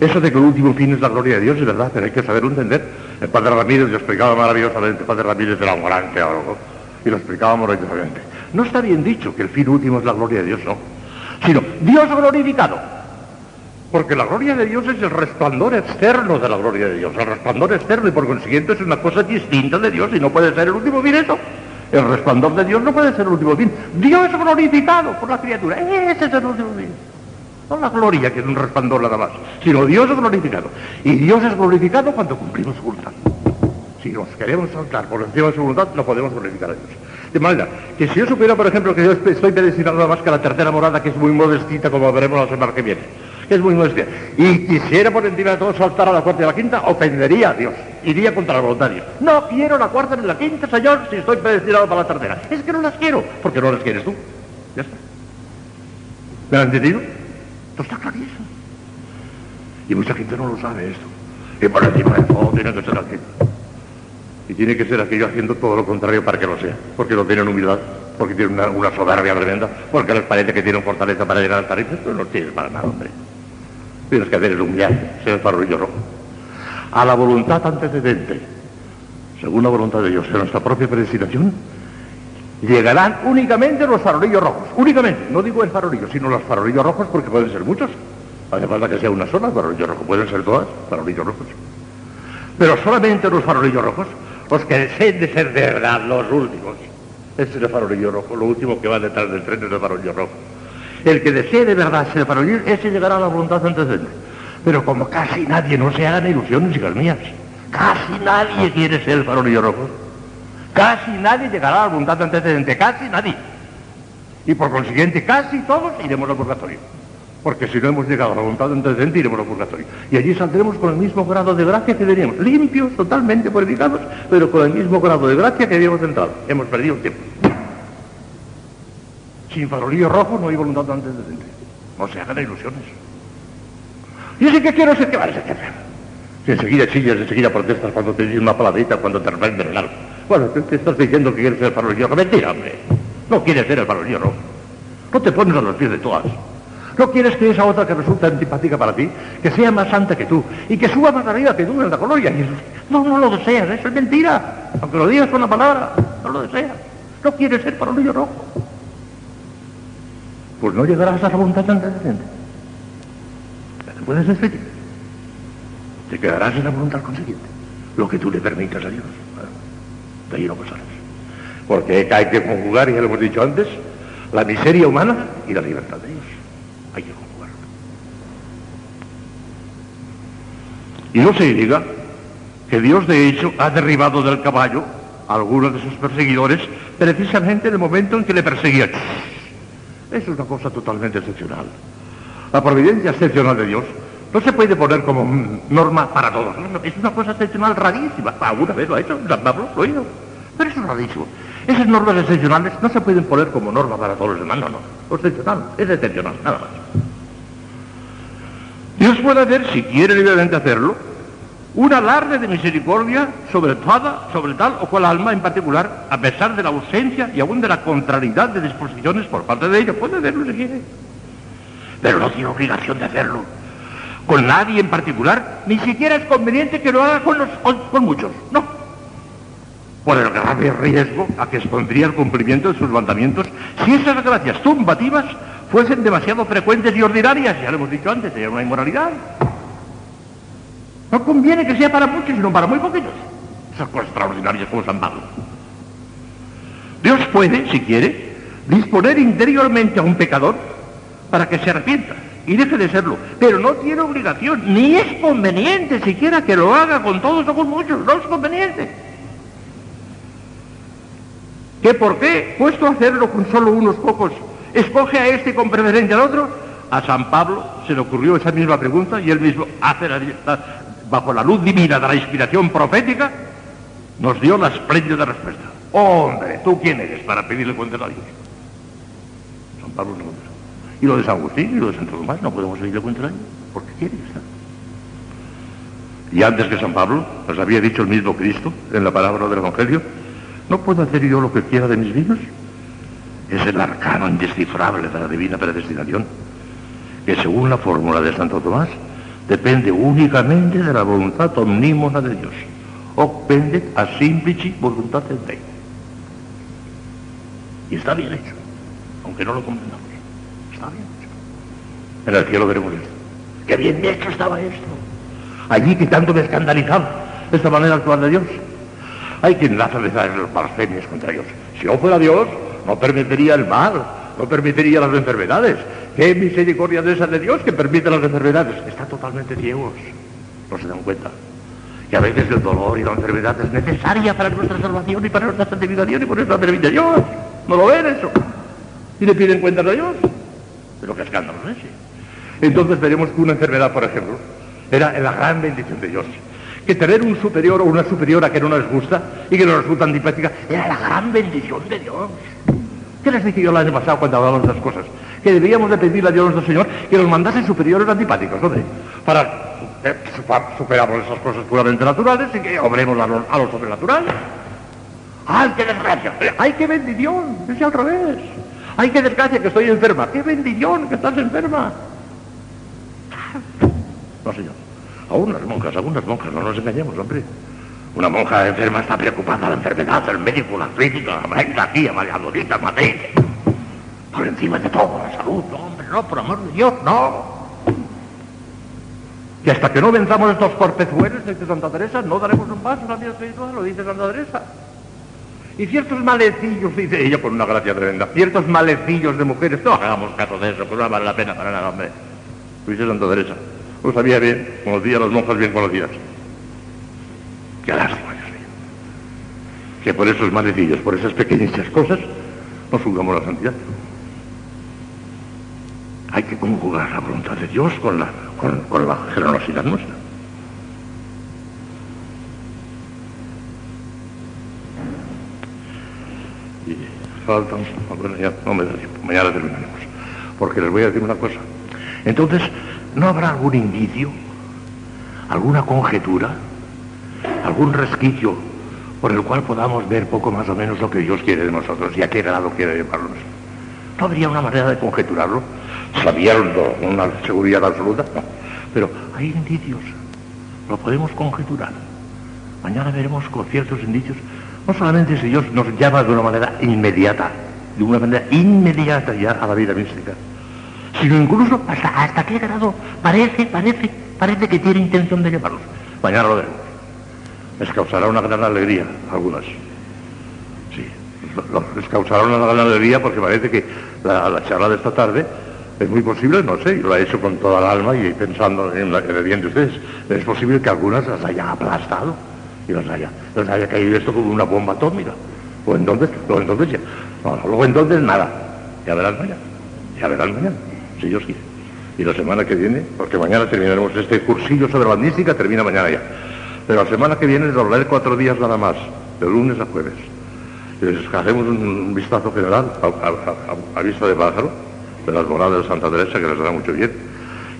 Eso de que el último fin es la gloria de Dios es verdad, pero hay que saberlo entender. El padre Ramírez lo explicaba maravillosamente, el padre Ramírez era un gran teólogo, y lo explicaba maravillosamente. No está bien dicho que el fin último es la gloria de Dios, no, sino Dios glorificado. Porque la gloria de Dios es el resplandor externo de la gloria de Dios, el resplandor externo, y por consiguiente es una cosa distinta de Dios, y no puede ser el último fin eso. El resplandor de Dios no puede ser el último fin. Dios glorificado por la criatura, ese es el último fin. No la gloria, que es un resplandor nada más, sino Dios es glorificado. Y Dios es glorificado cuando cumplimos su voluntad. Si nos queremos saltar por encima de su voluntad, no podemos glorificar a Dios. De manera que si yo supiera, por ejemplo, que yo estoy predestinado nada más que a la tercera morada, que es muy modestita, como veremos la semana que viene, que es muy modestita, y quisiera por encima de todo saltar a la cuarta y a la quinta, ofendería a Dios, iría contra la voluntad. No quiero la cuarta ni la quinta, Señor, si estoy predestinado para la tercera. Es que no las quiero, porque no las quieres tú. Ya está. ¿Me han entendido? Esto está clarísimo. Y mucha gente no lo sabe esto. Y por encima de todo tiene que ser aquello. Y tiene que ser aquello haciendo todo lo contrario para que lo sea. Porque no tienen humildad, porque tienen una, soberbia tremenda, porque les parece que tienen fortaleza para llegar hasta arriba. Pero no tienes para nada, hombre. Tienes que hacer el humillar, ser el farolillo rojo. A la voluntad antecedente, según la voluntad de Dios, en nuestra propia predestinación, llegarán únicamente los farolillos rojos. Únicamente, no digo el farolillo, sino los farolillos rojos porque pueden ser muchos. Hace falta que sea una sola farolillo rojo, pueden ser todas farolillos rojos. Pero solamente los farolillos rojos, los que deseen de ser verdad los últimos. Ese es el farolillo rojo, lo último que va detrás del tren es el farolillo rojo. El que desee de verdad ser farolillo, ese llegará a la voluntad antecedente. Pero como casi nadie, no se hagan ilusiones, hijas mías, casi nadie quiere ser el farolillo rojo. Casi nadie llegará a la voluntad antecedente, casi nadie. Y por consiguiente, casi todos iremos al purgatorio. Porque si no hemos llegado a la voluntad antecedente, iremos al purgatorio. Y allí saldremos con el mismo grado de gracia que teníamos, limpios, totalmente purificados, pero con el mismo grado de gracia que habíamos entrado. Hemos perdido el tiempo. Sin farolillo rojo no hay voluntad antecedente. No se hagan ilusiones. Y sí que quiero ser que vale. Si enseguida chillas, enseguida protestas cuando te dices una palabrita, cuando te reprenden algo. Bueno, te, estás diciendo que quieres ser el farolillo rojo. Mentira, hombre. No quieres ser el farolillo rojo. No te pones a los pies de todas. No quieres que esa otra que resulta antipática para ti, que sea más santa que tú y que suba más arriba que tú en la colonia. no, no lo deseas, eso es mentira. Aunque lo digas con la palabra, no lo deseas. No quieres ser farolillo rojo. Pues no llegarás a esa voluntad trascendente. Te puedes despedir. Te quedarás en la voluntad consiguiente. Lo que tú le permitas a Dios. De ahí no pasarás. Porque hay que conjugar, ya lo hemos dicho antes, la miseria humana y la libertad de Dios. Hay que conjugar. Y no se diga que Dios de hecho ha derribado del caballo a algunos de sus perseguidores precisamente en el momento en que le perseguían. Eso es una cosa totalmente excepcional. La providencia excepcional de Dios no se puede poner como norma para todos. es una cosa excepcional rarísima. Alguna vez lo ha hecho, Pablo lo ha ido. Pero es rarísimo. Esas normas excepcionales no se pueden poner como norma para todos los demás, no, no. Excepcional es excepcional, nada más. Dios puede hacer, si quiere libremente hacerlo, un alarde de misericordia sobre toda, sobre tal o cual alma en particular, a pesar de la ausencia y aún de la contrariedad de disposiciones por parte de ella. Puede hacerlo si quiere. Pero no tiene obligación de hacerlo. Con nadie en particular, ni siquiera es conveniente que lo haga con, los, con, muchos. No. Por el grave riesgo a que expondría el cumplimiento de sus mandamientos si esas gracias tumbativas fuesen demasiado frecuentes y ordinarias. Ya lo hemos dicho antes, sería una inmoralidad. No conviene que sea para muchos, sino para muy poquitos. Esas cosas extraordinarias como San Pablo. Dios puede, si quiere, disponer interiormente a un pecador para que se arrepienta y deje de serlo. Pero no tiene obligación, ni es conveniente siquiera que lo haga con todos o con muchos. No es conveniente. ¿Qué por qué? Puesto a hacerlo con solo unos pocos, escoge a este con preferencia al otro. A San Pablo se le ocurrió esa misma pregunta y él mismo hace la, bajo la luz divina de la inspiración profética, nos dio la espléndida respuesta. Hombre, ¿tú quién eres para pedirle cuentas a Dios? San Pablo no Y lo de San Agustín y lo de Santo Tomás no podemos pedirle cuentas a Dios. ¿Por qué quiere estar? Y antes que San Pablo, nos había dicho el mismo Cristo en la palabra del Evangelio, ¿no puedo hacer yo lo que quiera de mis niños? Es el arcano indescifrable de la divina predestinación, que según la fórmula de Santo Tomás, depende únicamente de la voluntad omnímoda de Dios. Opende a simplici voluntate Dei. Y está bien hecho, aunque no lo comprendamos. Está bien hecho. En el cielo veremos esto. ¡Qué bien hecho estaba esto! Allí que tanto me escandalizaba esta manera actual de Dios. Hay quien hace veces los blasfemias contra Dios. Si yo fuera Dios, no permitiría el mal, no permitiría las enfermedades, Qué misericordia de esa de Dios que permite las enfermedades. Están totalmente ciegos. No se dan cuenta. Que a veces el dolor y la enfermedad es necesaria para nuestra salvación y para nuestra santificación y por nuestra de Dios. No lo ven eso. Y le piden cuentas a Dios. Pero qué escándalo es ese. Entonces veremos que una enfermedad, por ejemplo, era la gran bendición de Dios. Que tener un superior o una superiora que no nos gusta y que nos resulta antipática era la gran bendición de Dios. ¿Qué les dije yo el año pasado cuando hablábamos de estas cosas? que debíamos de pedirle a Dios nuestro Señor que nos mandase superiores antipáticos, ¿no? Para eh, superamos esas cosas puramente naturales y que obremos a lo, a sobrenatural. ¡Ay, qué desgracia! ¡Ay, qué bendición! Es al revés. ¡Ay, qué desgracia que estoy enferma! ¡Qué bendición que estás enferma! No, señor. Aún las monjas, algunas monjas, no nos engañemos, hombre. Una monja enferma está preocupada la enfermedad, el médico, la crítica, la aquí, María Dorita, Matei por encima de todo, la salud. Hombre, no, por amor de Dios, no. Y hasta que no venzamos estos corpezuelos, dice Santa Teresa, no daremos un paso la vida espiritual, lo dice Santa Teresa. Y ciertos malecillos, dice ella con una gracia tremenda, ciertos malecillos de mujeres, no hagamos caso de eso, que no vale la pena para nada, hombre. Lo dice Santa Teresa. Lo sabía bien, conocía a las monjas bien conocidas. Mío. Que por esos malecillos, por esas pequeñitas cosas, no jugamos la santidad. Hay que conjugar la voluntad de Dios con la, con, la generosidad nuestra. Y faltan, bueno, ya no me da tiempo, mañana terminaremos. Porque les voy a decir una cosa. Entonces, ¿No habrá algún indicio, alguna conjetura, algún resquicio por el cual podamos ver poco más o menos lo que Dios quiere de nosotros y a qué grado quiere llevarnos? ¿No habría una manera de conjeturarlo? Sabiendo una seguridad absoluta. Pero hay indicios, lo podemos conjeturar. Mañana veremos con ciertos indicios, no solamente si Dios nos llama de una manera inmediata, de una manera inmediata ya a la vida mística, sino incluso hasta, qué grado parece, parece, parece que tiene intención de llevarlos. Mañana lo veremos. Les causará una gran alegría algunas. Sí, les causará una gran alegría porque parece que la, charla de esta tarde es muy posible, no sé, yo la he hecho con toda el alma y pensando en, el bien de ustedes. Es posible que algunas las hayan aplastado y las haya, les haya caído esto como una bomba atómica. O entonces, luego entonces ya. No, luego entonces nada. Ya verán mañana. Ya verán mañana si Dios quiere. Y la semana que viene, porque mañana terminaremos este cursillo sobre la mística, termina mañana ya. Pero la semana que viene les hablaré cuatro días nada más, de lunes a jueves. Les hacemos un vistazo general a, vista de pájaro de las moradas de Santa Teresa, que les dará mucho bien.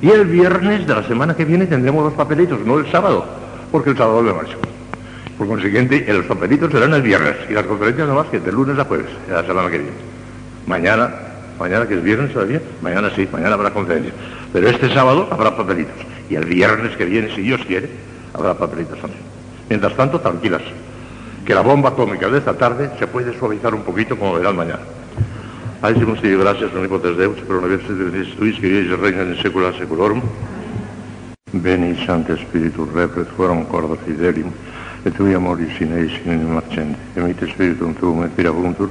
Y el viernes de la semana que viene tendremos los papelitos, no el sábado, porque el sábado me marcho. Por consiguiente, los papelitos serán el viernes y las conferencias nada más que de lunes a jueves, de la semana que viene. Mañana Mañana que es viernes todavía, mañana sí, mañana habrá conferencia. Pero este sábado habrá papelitos. Y el viernes que viene, si Dios quiere, habrá papelitos también. Mientras tanto, tranquilas, que la bomba atómica de esta tarde se puede suavizar un poquito como verán mañana. A esimos Dei gracias omnipotens Deus, pero una vez que venis tuis, que vies regna en secula seculorum. Veni, Santo Spiritus, repret forum corda fidelim, et tui amoris in eis in marcendi. Emite Spiritum tuum et virabuntur.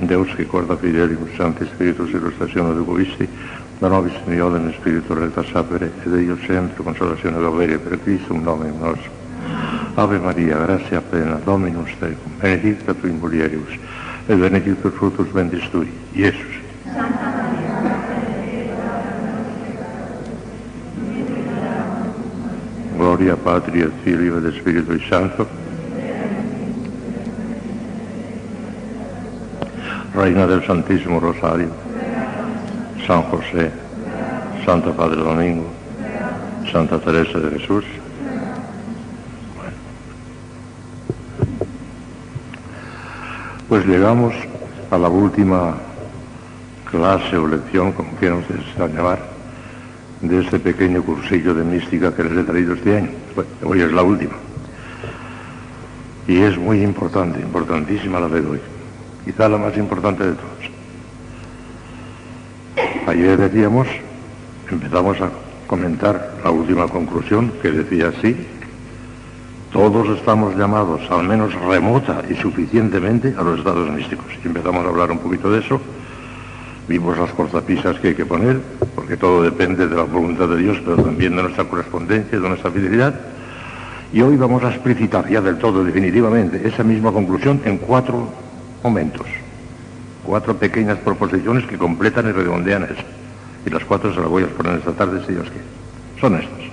Deus, che corda fidelim, Sancte Spiritus, illustrazione de Bovisti, da nobis in iodem Spiritu recta sapere, ed io sempre consolazione doveria per Cristo, un nome nostro. Ave Maria, grazia plena, Dominus tecum, benedicta tu in mulieribus, et benedictus fructus ventris tui, Iesus. Gloria Patria et Filio et Spiritu Santo, Reina del Santísimo Rosario, San José, Santa Padre Domingo, Santa Teresa de Jesús. Pues llegamos a la última clase o lección, como quieran ustedes llamar, de este pequeño cursillo de mística que les he traído este año. hoy es la última. Y es muy importante, importantísima la de hoy quizá la más importante de todas. Ayer decíamos, empezamos a comentar la última conclusión que decía así, todos estamos llamados, al menos remota y suficientemente, a los estados místicos. Y empezamos a hablar un poquito de eso, vimos las cortapisas que hay que poner, porque todo depende de la voluntad de Dios, pero también de nuestra correspondencia, de nuestra fidelidad. Y hoy vamos a explicitar ya del todo definitivamente esa misma conclusión en cuatro momentos. Cuatro pequeñas proposiciones que completan y redondean eso. Y las cuatro se las voy a exponer esta tarde si Dios quiere. Son estas.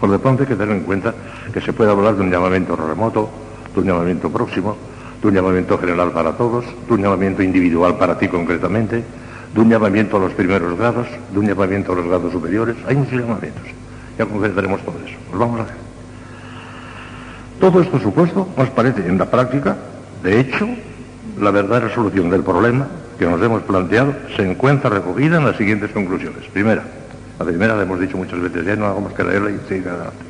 Por de pronto hay que tener en cuenta que se puede hablar de un llamamiento remoto, de un llamamiento próximo, de un llamamiento general para todos, de un llamamiento individual para ti concretamente, de un llamamiento a los primeros grados, de un llamamiento a los grados superiores. Hay muchos llamamientos. Ya concretaremos todo eso. Pues vamos a ver. Todo esto supuesto nos parece en la práctica, de hecho, la verdadera solución del problema que nos hemos planteado se encuentra recogida en las siguientes conclusiones. Primera, la primera la hemos dicho muchas veces, ya no hagamos que leerla y seguir adelante.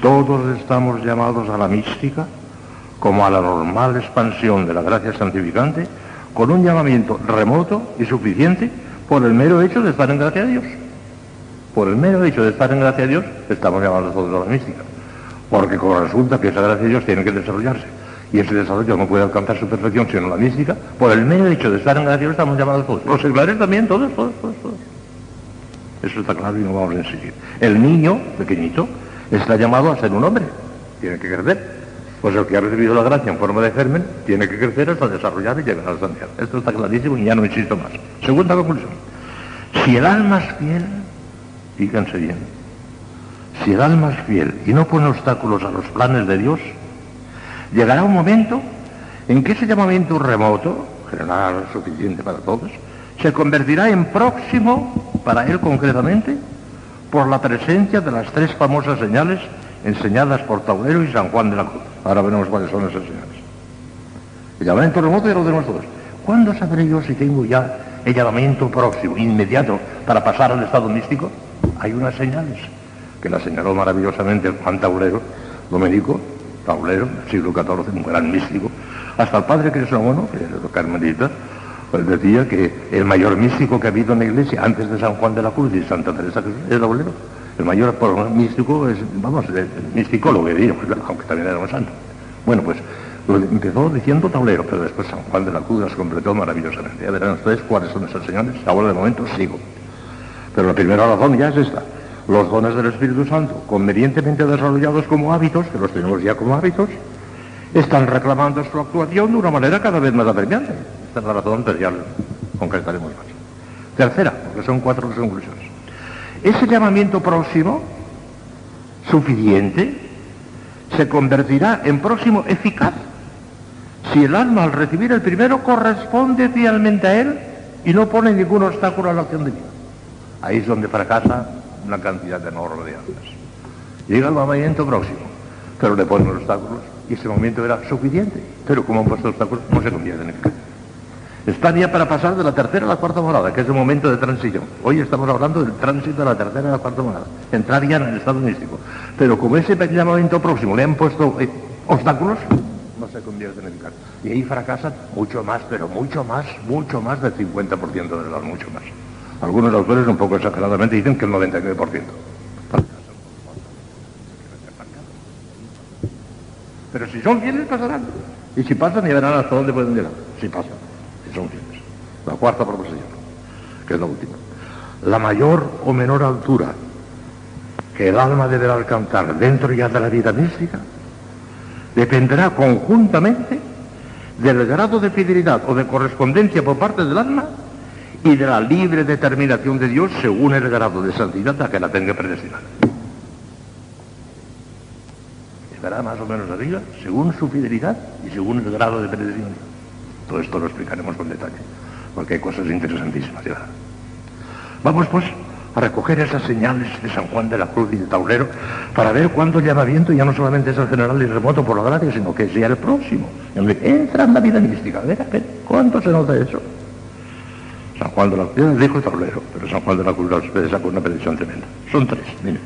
Todos estamos llamados a la mística como a la normal expansión de la gracia santificante con un llamamiento remoto y suficiente por el mero hecho de estar en gracia a Dios. Por el mero hecho de estar en gracia a Dios, estamos llamados todos a la mística. Porque como resulta que esa gracia a Dios tiene que desarrollarse y ese desarrollo no puede alcanzar su perfección sino la mística, por el mero hecho de estar en gracia estamos llamados todos. Los seglares también, todos, todos, todos, todos. Eso está claro y no vamos a enseguir. El niño, pequeñito, está llamado a ser un hombre, tiene que crecer. Pues el que ha recibido la gracia en forma de germen tiene que crecer hasta desarrollar y llegar a la santidad. Esto está clarísimo y ya no insisto más. Segunda conclusión. Si el alma es fiel, fíjense bien, si el alma es fiel y no pone obstáculos a los planes de Dios, llegará un momento en que ese llamamiento remoto, general suficiente para todos, se convertirá en próximo para él concretamente por la presencia de las tres famosas señales enseñadas por Taulero y San Juan de la Cruz. Ahora veremos cuáles son esas señales. El llamamiento remoto ya lo tenemos todos. ¿Cuándo sabré yo si tengo ya el llamamiento próximo, inmediato, para pasar al estado místico? Hay unas señales que la señaló maravillosamente Juan Taulero, Domenico Taulero, siglo XIV, un gran místico, hasta el padre Crisogono, que era carmelita, pues decía que el mayor místico que ha habido en la iglesia antes de San Juan de la Cruz y Santa Teresa es Taulero. El mayor místico es, vamos, el misticólogo, aunque también era un santo. Bueno, pues empezó diciendo tablero, pero después San Juan de la Cruz las completó maravillosamente. Ya verán ustedes cuáles son esas señales. Ahora de momento sigo. Pero la primera razón ya es esta. Los dones del Espíritu Santo, convenientemente desarrollados como hábitos, que los tenemos ya como hábitos, están reclamando su actuación de una manera cada vez más apremiante. Esta es la razón, pero ya concretaremos más. Tercera, porque son cuatro conclusiones. Ese llamamiento próximo, suficiente, se convertirá en próximo eficaz si el alma al recibir el primero corresponde fielmente a él y no pone ningún obstáculo a la acción divina. Ahí es donde fracasa una cantidad enorme de almas. Llega el llamamiento próximo, pero le ponen obstáculos y ese momento era suficiente, pero como han puesto obstáculos no se convierte en eficaz. Está ya para pasar de la tercera a la cuarta morada, que es el momento de transición. Hoy estamos hablando del tránsito de la tercera a la cuarta morada, entrar ya en el estado místico. Pero como ese llamamiento próximo le han puesto eh, obstáculos, no se convierte en eficaz. Y ahí fracasan mucho más, pero mucho más, mucho más del 50% de las, mucho más. Algunos autores un poco exageradamente dicen que el 99%. Pero si son fieles pasarán. Y si pasan verán hasta dónde pueden llegar. Si pasan, si son fieles. La cuarta proposición, que es la última. La mayor o menor altura que el alma deberá alcanzar dentro ya de la vida mística dependerá conjuntamente del grado de fidelidad o de correspondencia por parte del alma y de la libre determinación de Dios según el grado de santidad a que la tenga predestinada. Estará más o menos arriba según su fidelidad y según el grado de predestinación. Todo esto lo explicaremos con detalle, porque hay cosas interesantísimas. Vamos pues a recoger esas señales de San Juan de la Cruz y de Taulero para ver cuándo llamamiento ya no solamente es el general y remoto por la gracia, sino que sea el próximo. Entra en la vida mística. A ver, a ver, ¿cuánto se nota eso? San Juan de la Cruz, dijo Taulero, pero San Juan de la Cruz les sacó una predicción tremenda. Son tres, miren.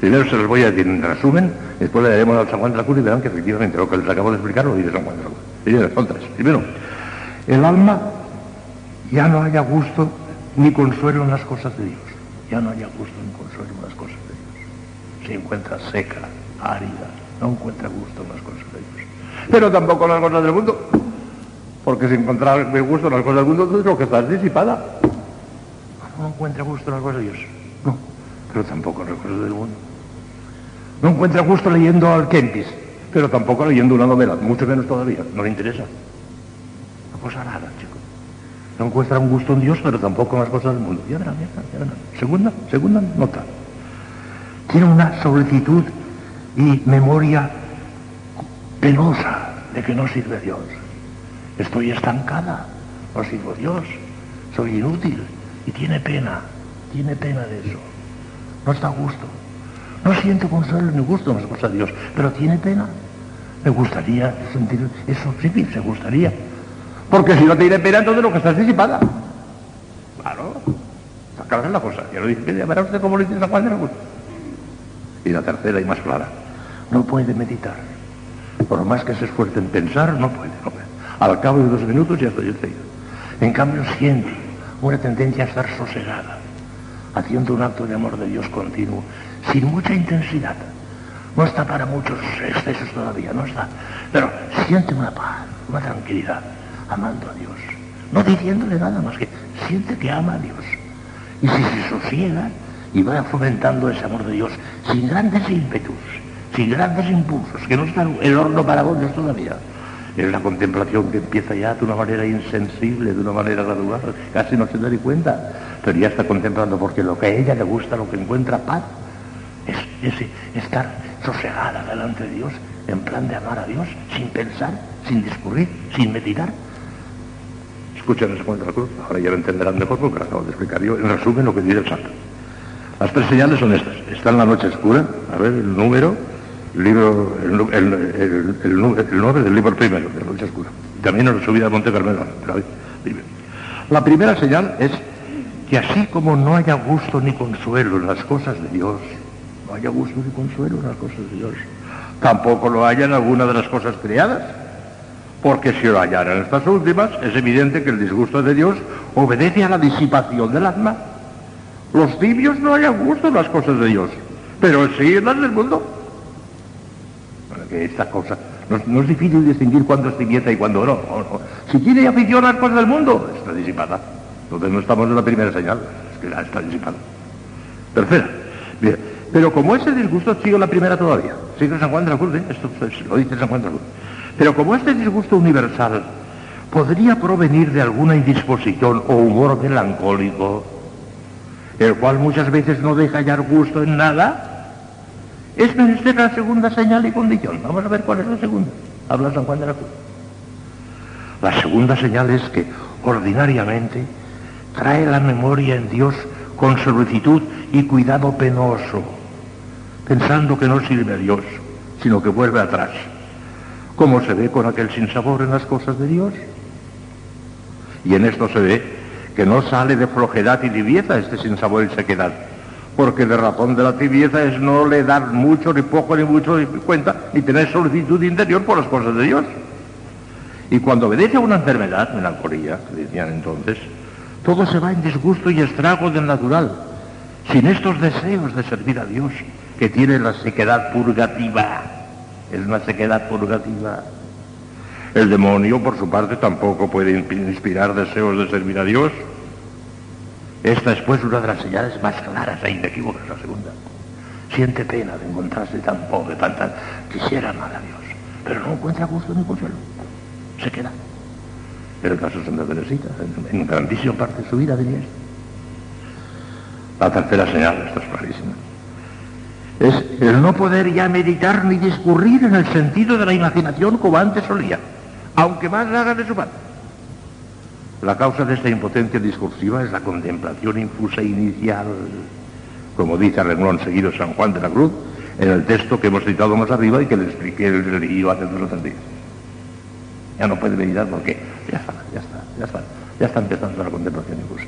Primero se los voy a decir en resumen, después le daremos al San Juan de la Cruz y verán que efectivamente lo que les acabo de explicar lo dice San Juan de la Cruz. Primero, son tres. Primero, el alma ya no haya gusto ni consuelo en las cosas de Dios ya no haya gusto en consuelo en las cosas de Dios. Se encuentra seca, árida, no encuentra gusto en las cosas de Dios. Pero tampoco en las cosas del mundo, porque si encontrar gusto en las cosas del mundo es lo que está disipada. No encuentra gusto en las cosas de Dios, no, pero tampoco en las cosas del mundo. No encuentra gusto leyendo al Kempis, pero tampoco leyendo una novela, mucho menos todavía, no le interesa. Una cosa rara, chicos. No encuentra un gusto en Dios, pero tampoco en las cosas del mundo. Ya verán, ya ya verán. Segunda, segunda nota. Tiene una solicitud y memoria penosa de que no sirve Dios. Estoy estancada, no sirvo Dios, soy inútil. Y tiene pena, tiene pena de eso. No está a gusto. No siente consuelo ni gusto en las cosas de Dios, pero tiene pena. Me gustaría sentir eso, sí, se gustaría porque si no te tiene pena, entonces lo que estás disipada. Claro. Está la cosa. Ya lo dice, ya verá usted cómo lo dice Juan de la. Y la tercera y más clara. No puede meditar. Por más que se esfuerce en pensar, no puede. No puede. Al cabo de dos minutos ya estoy enseguida. En cambio, siente una tendencia a estar sosegada, haciendo un acto de amor de Dios continuo, sin mucha intensidad. No está para muchos excesos todavía, no está. Pero siente una paz, una tranquilidad amando a Dios. No diciéndole nada más que siente que ama a Dios. Y si se sosiega y va fomentando ese amor de Dios sin grandes ímpetus, sin grandes impulsos, que no está el horno para bollos todavía. Es la contemplación que empieza ya de una manera insensible, de una manera gradual, casi no se da ni cuenta, pero ya está contemplando porque lo que a ella le gusta, lo que encuentra paz, es ese estar sosegada delante de Dios, en plan de amar a Dios, sin pensar, sin discurrir, sin meditar, escuchen ese cuento de la cruz, ahora ya lo entenderán mejor porque lo acabo de explicar yo, en resumen lo que dice el santo. Las tres señales son estas. Está en la noche oscura, a ver, el número, el libro, el, nombre del libro primero, de la noche oscura. También en la subida al Monte Carmelo. La primera señal es que así como no haya gusto ni consuelo en las cosas de Dios, no haya gusto ni consuelo en las cosas de Dios, tampoco lo haya en alguna de las cosas creadas. Porque si lo hallara en estas últimas, es evidente que el disgusto de Dios obedece a la disipación del alma. Los tibios no hayan gusto en las cosas de Dios, pero sí en las del mundo. Que esta cosa, no, es difícil distinguir cuándo es tibieza y cuándo no, Si tiene afición a las cosas del mundo, está disipada. Entonces no estamos en la primera señal, es que ya está disipada. Tercera, pero como ese disgusto sigue la primera todavía, sigue San Juan de la Cruz, ¿eh? esto lo dice San Juan de la Cruz. Pero como este disgusto universal podría provenir de alguna indisposición o humor melancólico, el cual muchas veces no deja hallar gusto en nada, es menester la segunda señal y condición. Vamos a ver cuál es la segunda. Habla San Juan de la Cruz. La segunda señal es que ordinariamente trae la memoria en Dios con solicitud y cuidado penoso, pensando que no sirve a Dios, sino que vuelve atrás, como se ve con aquel sinsabor en las cosas de Dios. Y en esto se ve que no sale de flojedad y tibieza este sinsabor y sequedad, porque de razón de la tibieza es no le dar mucho, ni poco, ni mucho cuenta, ni tener solicitud interior por las cosas de Dios. Y cuando obedece a una enfermedad, melancolía, que decían entonces, todo se va en disgusto y estrago del natural, sin estos deseos de servir a Dios, que tiene la sequedad purgativa. Es una sequedad purgativa. El demonio, por su parte, tampoco puede inspirar deseos de servir a Dios. Esta es pues una de las señales más claras e inequívocas, la segunda. Siente pena de encontrarse tan pobre, tan tan... Quisiera amar a Dios, pero no encuentra gusto ni consuelo. Se queda. En el caso de Santa Teresita, en, grandísima parte de su vida tenía esto. La tercera señal, esto es clarísima, es el no poder ya meditar ni discurrir en el sentido de la imaginación como antes solía aunque más haga de su parte. La causa de esta impotencia discursiva es la contemplación infusa inicial, como dice a renglón seguido San Juan de la Cruz, en el texto que hemos citado más arriba y que le expliqué el leído hace dos o tres días. Ya no puede meditar porque ya está, ya está, ya está, ya está empezando la contemplación infusa.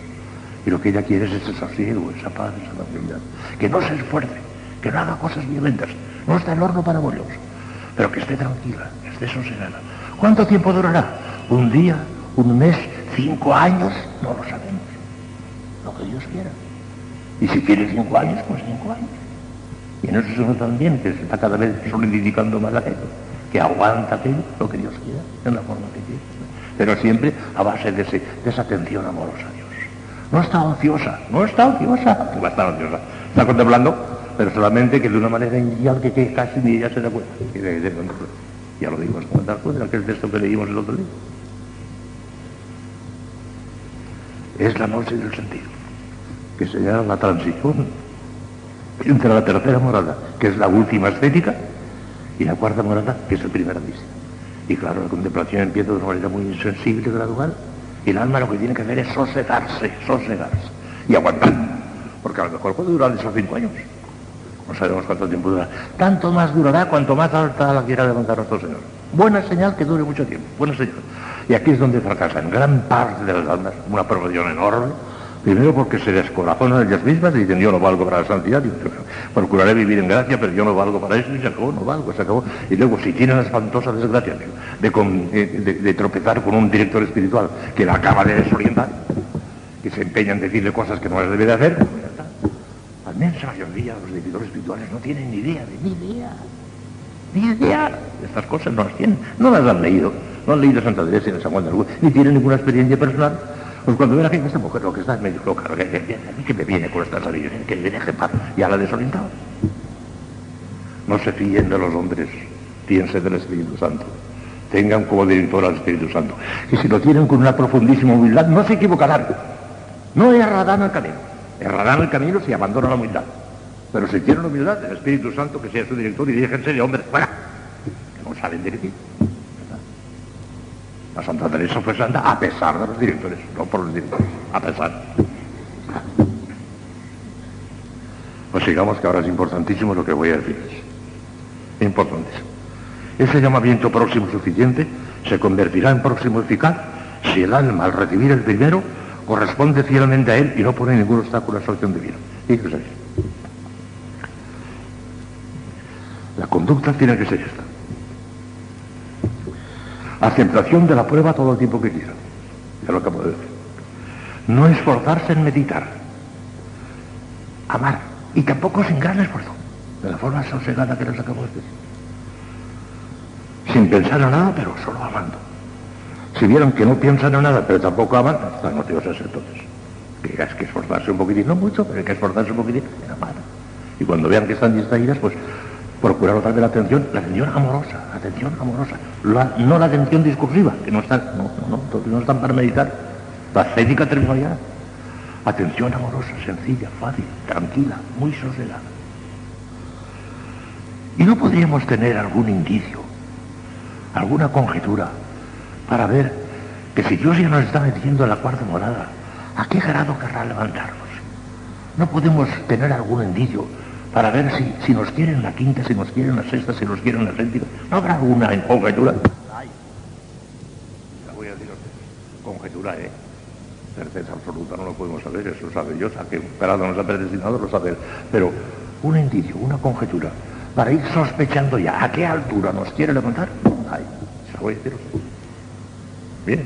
Y lo que ella quiere es ese sosiego, esa paz, esa tranquilidad. Que no se esfuerce, que no haga cosas violentas. No está el horno para bollos, pero que esté tranquila, que esté sosegada ¿Cuánto tiempo durará? ¿Un día? ¿Un mes? ¿Cinco años? No lo sabemos. Lo que Dios quiera. Y si quiere cinco años, pues cinco años. Y en eso nota también que se está cada vez solidificando más aquello, que aguanta aquello, lo que Dios quiera, en la forma que quiera. Pero siempre a base de, esa atención amorosa a Dios. No está ociosa, no está ociosa, que va a estar ociosa. Está contemplando, pero solamente que de una manera inicial que, casi ni ella se da cuenta. Ya lo dimos cuenta de aquel texto que leímos el otro día. Es la noche del sentido, que señala la transición entre la tercera morada, que es la última estética, y la cuarta morada, que es el primer vista. Y claro, la contemplación empieza de una manera muy insensible, gradual, y el alma lo que tiene que hacer es sosegarse, sosegarse, y aguantar, porque a lo mejor puede durar esos cinco años. No sabemos cuánto tiempo dura. Tanto más durará cuanto más alta la quiera levantar nuestro Señor. Buena señal que dure mucho tiempo. Buena señal. Y aquí es donde fracasan gran parte de las almas, una promoción enorme. Primero porque se descorazonan ellas mismas y dicen yo no valgo para la santidad, yo procuraré vivir en gracia, pero yo no valgo para eso y se acabó, no valgo, se acabó. Y luego si tienen la espantosa desgracia de, de tropezar con un director espiritual que la acaba de desorientar, que se empeña en decirle cosas que no les debe de hacer, la inmensa mayoría los directores espirituales no tienen ni idea, de ni idea, ni idea de estas cosas, no las tienen, no las han leído, no han leído Santa Teresa ni San Juan de Luz, ni tienen ninguna experiencia personal. Pues cuando ven a gente, esta mujer lo que está es medio loca, que, que, me viene con estas sabidurías, que me deje paz, ya la desorientado. No se fíen de los hombres, fíjense del Espíritu Santo. Tengan como director al Espíritu Santo. Y si lo tienen con una profundísima humildad, no se equivocarán. No errarán el camino. Errarán el camino si abandonan la humildad. Pero si tienen humildad, el Espíritu Santo que sea su director y déjense de hombres fuera, que no saben dirigir. La Santa Teresa fue santa a pesar de los directores, no por los directores, a pesar. Pues sigamos que ahora es importantísimo lo que voy a decirles. Importantísimo. Ese llamamiento próximo suficiente se convertirá en próximo eficaz si el alma al recibir el primero corresponde fielmente a él y no pone ningún obstáculo a su acción divina. La conducta tiene que ser esta. Aceptación de la prueba todo el tiempo que quiera. Ya lo acabo de decir. No esforzarse en meditar. Amar. Y tampoco sin gran esfuerzo. De la forma sosegada que les acabo de decir. Sin pensar en nada, pero solo amando. Si vieron que no piensan en nada, pero tampoco aman, están motivos a ser todos. Que hay que esforzarse un poquitín, no mucho, pero hay que esforzarse un poquitín en amar. Y cuando vean que están distraídas, pues procurar otra vez la atención, la atención amorosa, la atención amorosa, no la atención discursiva, que no están, no, no, no están para meditar. La estética terminó ya. Atención amorosa, sencilla, fácil, tranquila, muy sosegada. Y no podríamos tener algún indicio, alguna conjetura, para ver que si Dios ya nos está metiendo en la cuarta morada, ¿a qué grado querrá levantarnos? No podemos tener algún indicio para ver si, si nos quieren la quinta, si nos quieren la sexta, si nos quieren la séptima. ¿No habrá alguna conjetura? Ay. La voy a decir a ustedes. Conjetura, ¿eh? Certeza absoluta, no lo podemos saber, eso sabe Dios, a qué grado nos ha predestinado, lo sabe. Pero un indicio, una conjetura, para ir sospechando ya a qué altura nos quiere levantar, ay, se voy a decir a ustedes. Bien.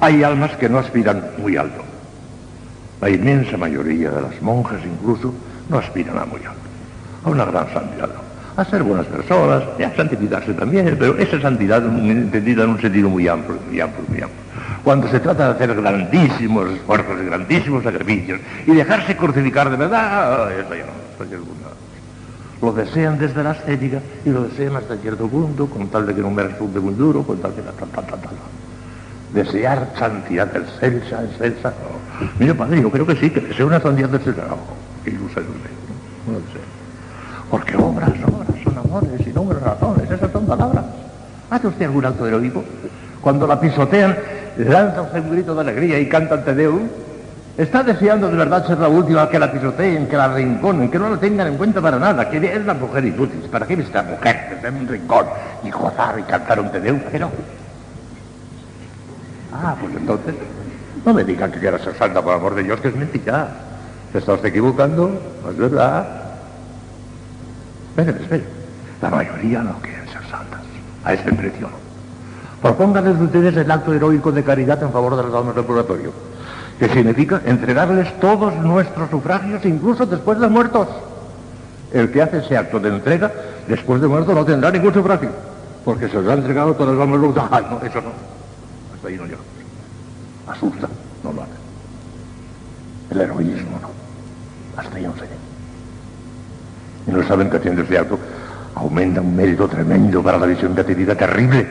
Hay almas que no aspiran muy alto. La inmensa mayoría de las monjas incluso no aspiran a muy alto, a una gran santidad, a ser buenas personas, a santificarse también, pero esa santidad entendida en un sentido muy amplio, muy amplio, muy amplio. Cuando se trata de hacer grandísimos esfuerzos, grandísimos sacrificios y dejarse crucificar de verdad, eso ya no, eso ya lo desean desde la estética y lo desean hasta cierto punto, con tal de que no me resulte muy duro, con tal de que tal, tal, tal, tal. Desear santidad excelsa, excelsa. No. Mire, padre, yo creo que sí, que deseo una santidad excelsa. No, qué ilusión no, no deseo. Porque obras, obras, son amores y no razones, esas son palabras. ¿Hace usted algún acto heroico? Cuando la pisotean, lanza usted un grito de alegría y canta ante Deus, Está deseando de verdad ser la última que la pisoteen, que la rinconen, que no la tengan en cuenta para nada, que es la mujer inútil. ¿Para qué esta mujer que en un rincón y gozar y cantar un tedeo? Que no. Ah, pues entonces, no me digan que quiera ser santa, por amor de Dios, que es mentira. Se está usted equivocando, no es verdad. Esperen, esperen. La mayoría no quieren ser santas. A ese precio no. Propónganles ustedes el acto heroico de caridad en favor de las almas del purgatorio que significa entregarles todos nuestros sufragios, incluso después de muertos. El que hace ese acto de entrega, después de muerto, no tendrá ningún sufragio, porque se os ha entregado todas las almas ¡Ay, no, eso no! Hasta ahí no llegamos. Asusta, no lo hace. El heroísmo no. Hasta ahí se Y no saben que haciendo ese acto aumenta un mérito tremendo para la visión de terrible.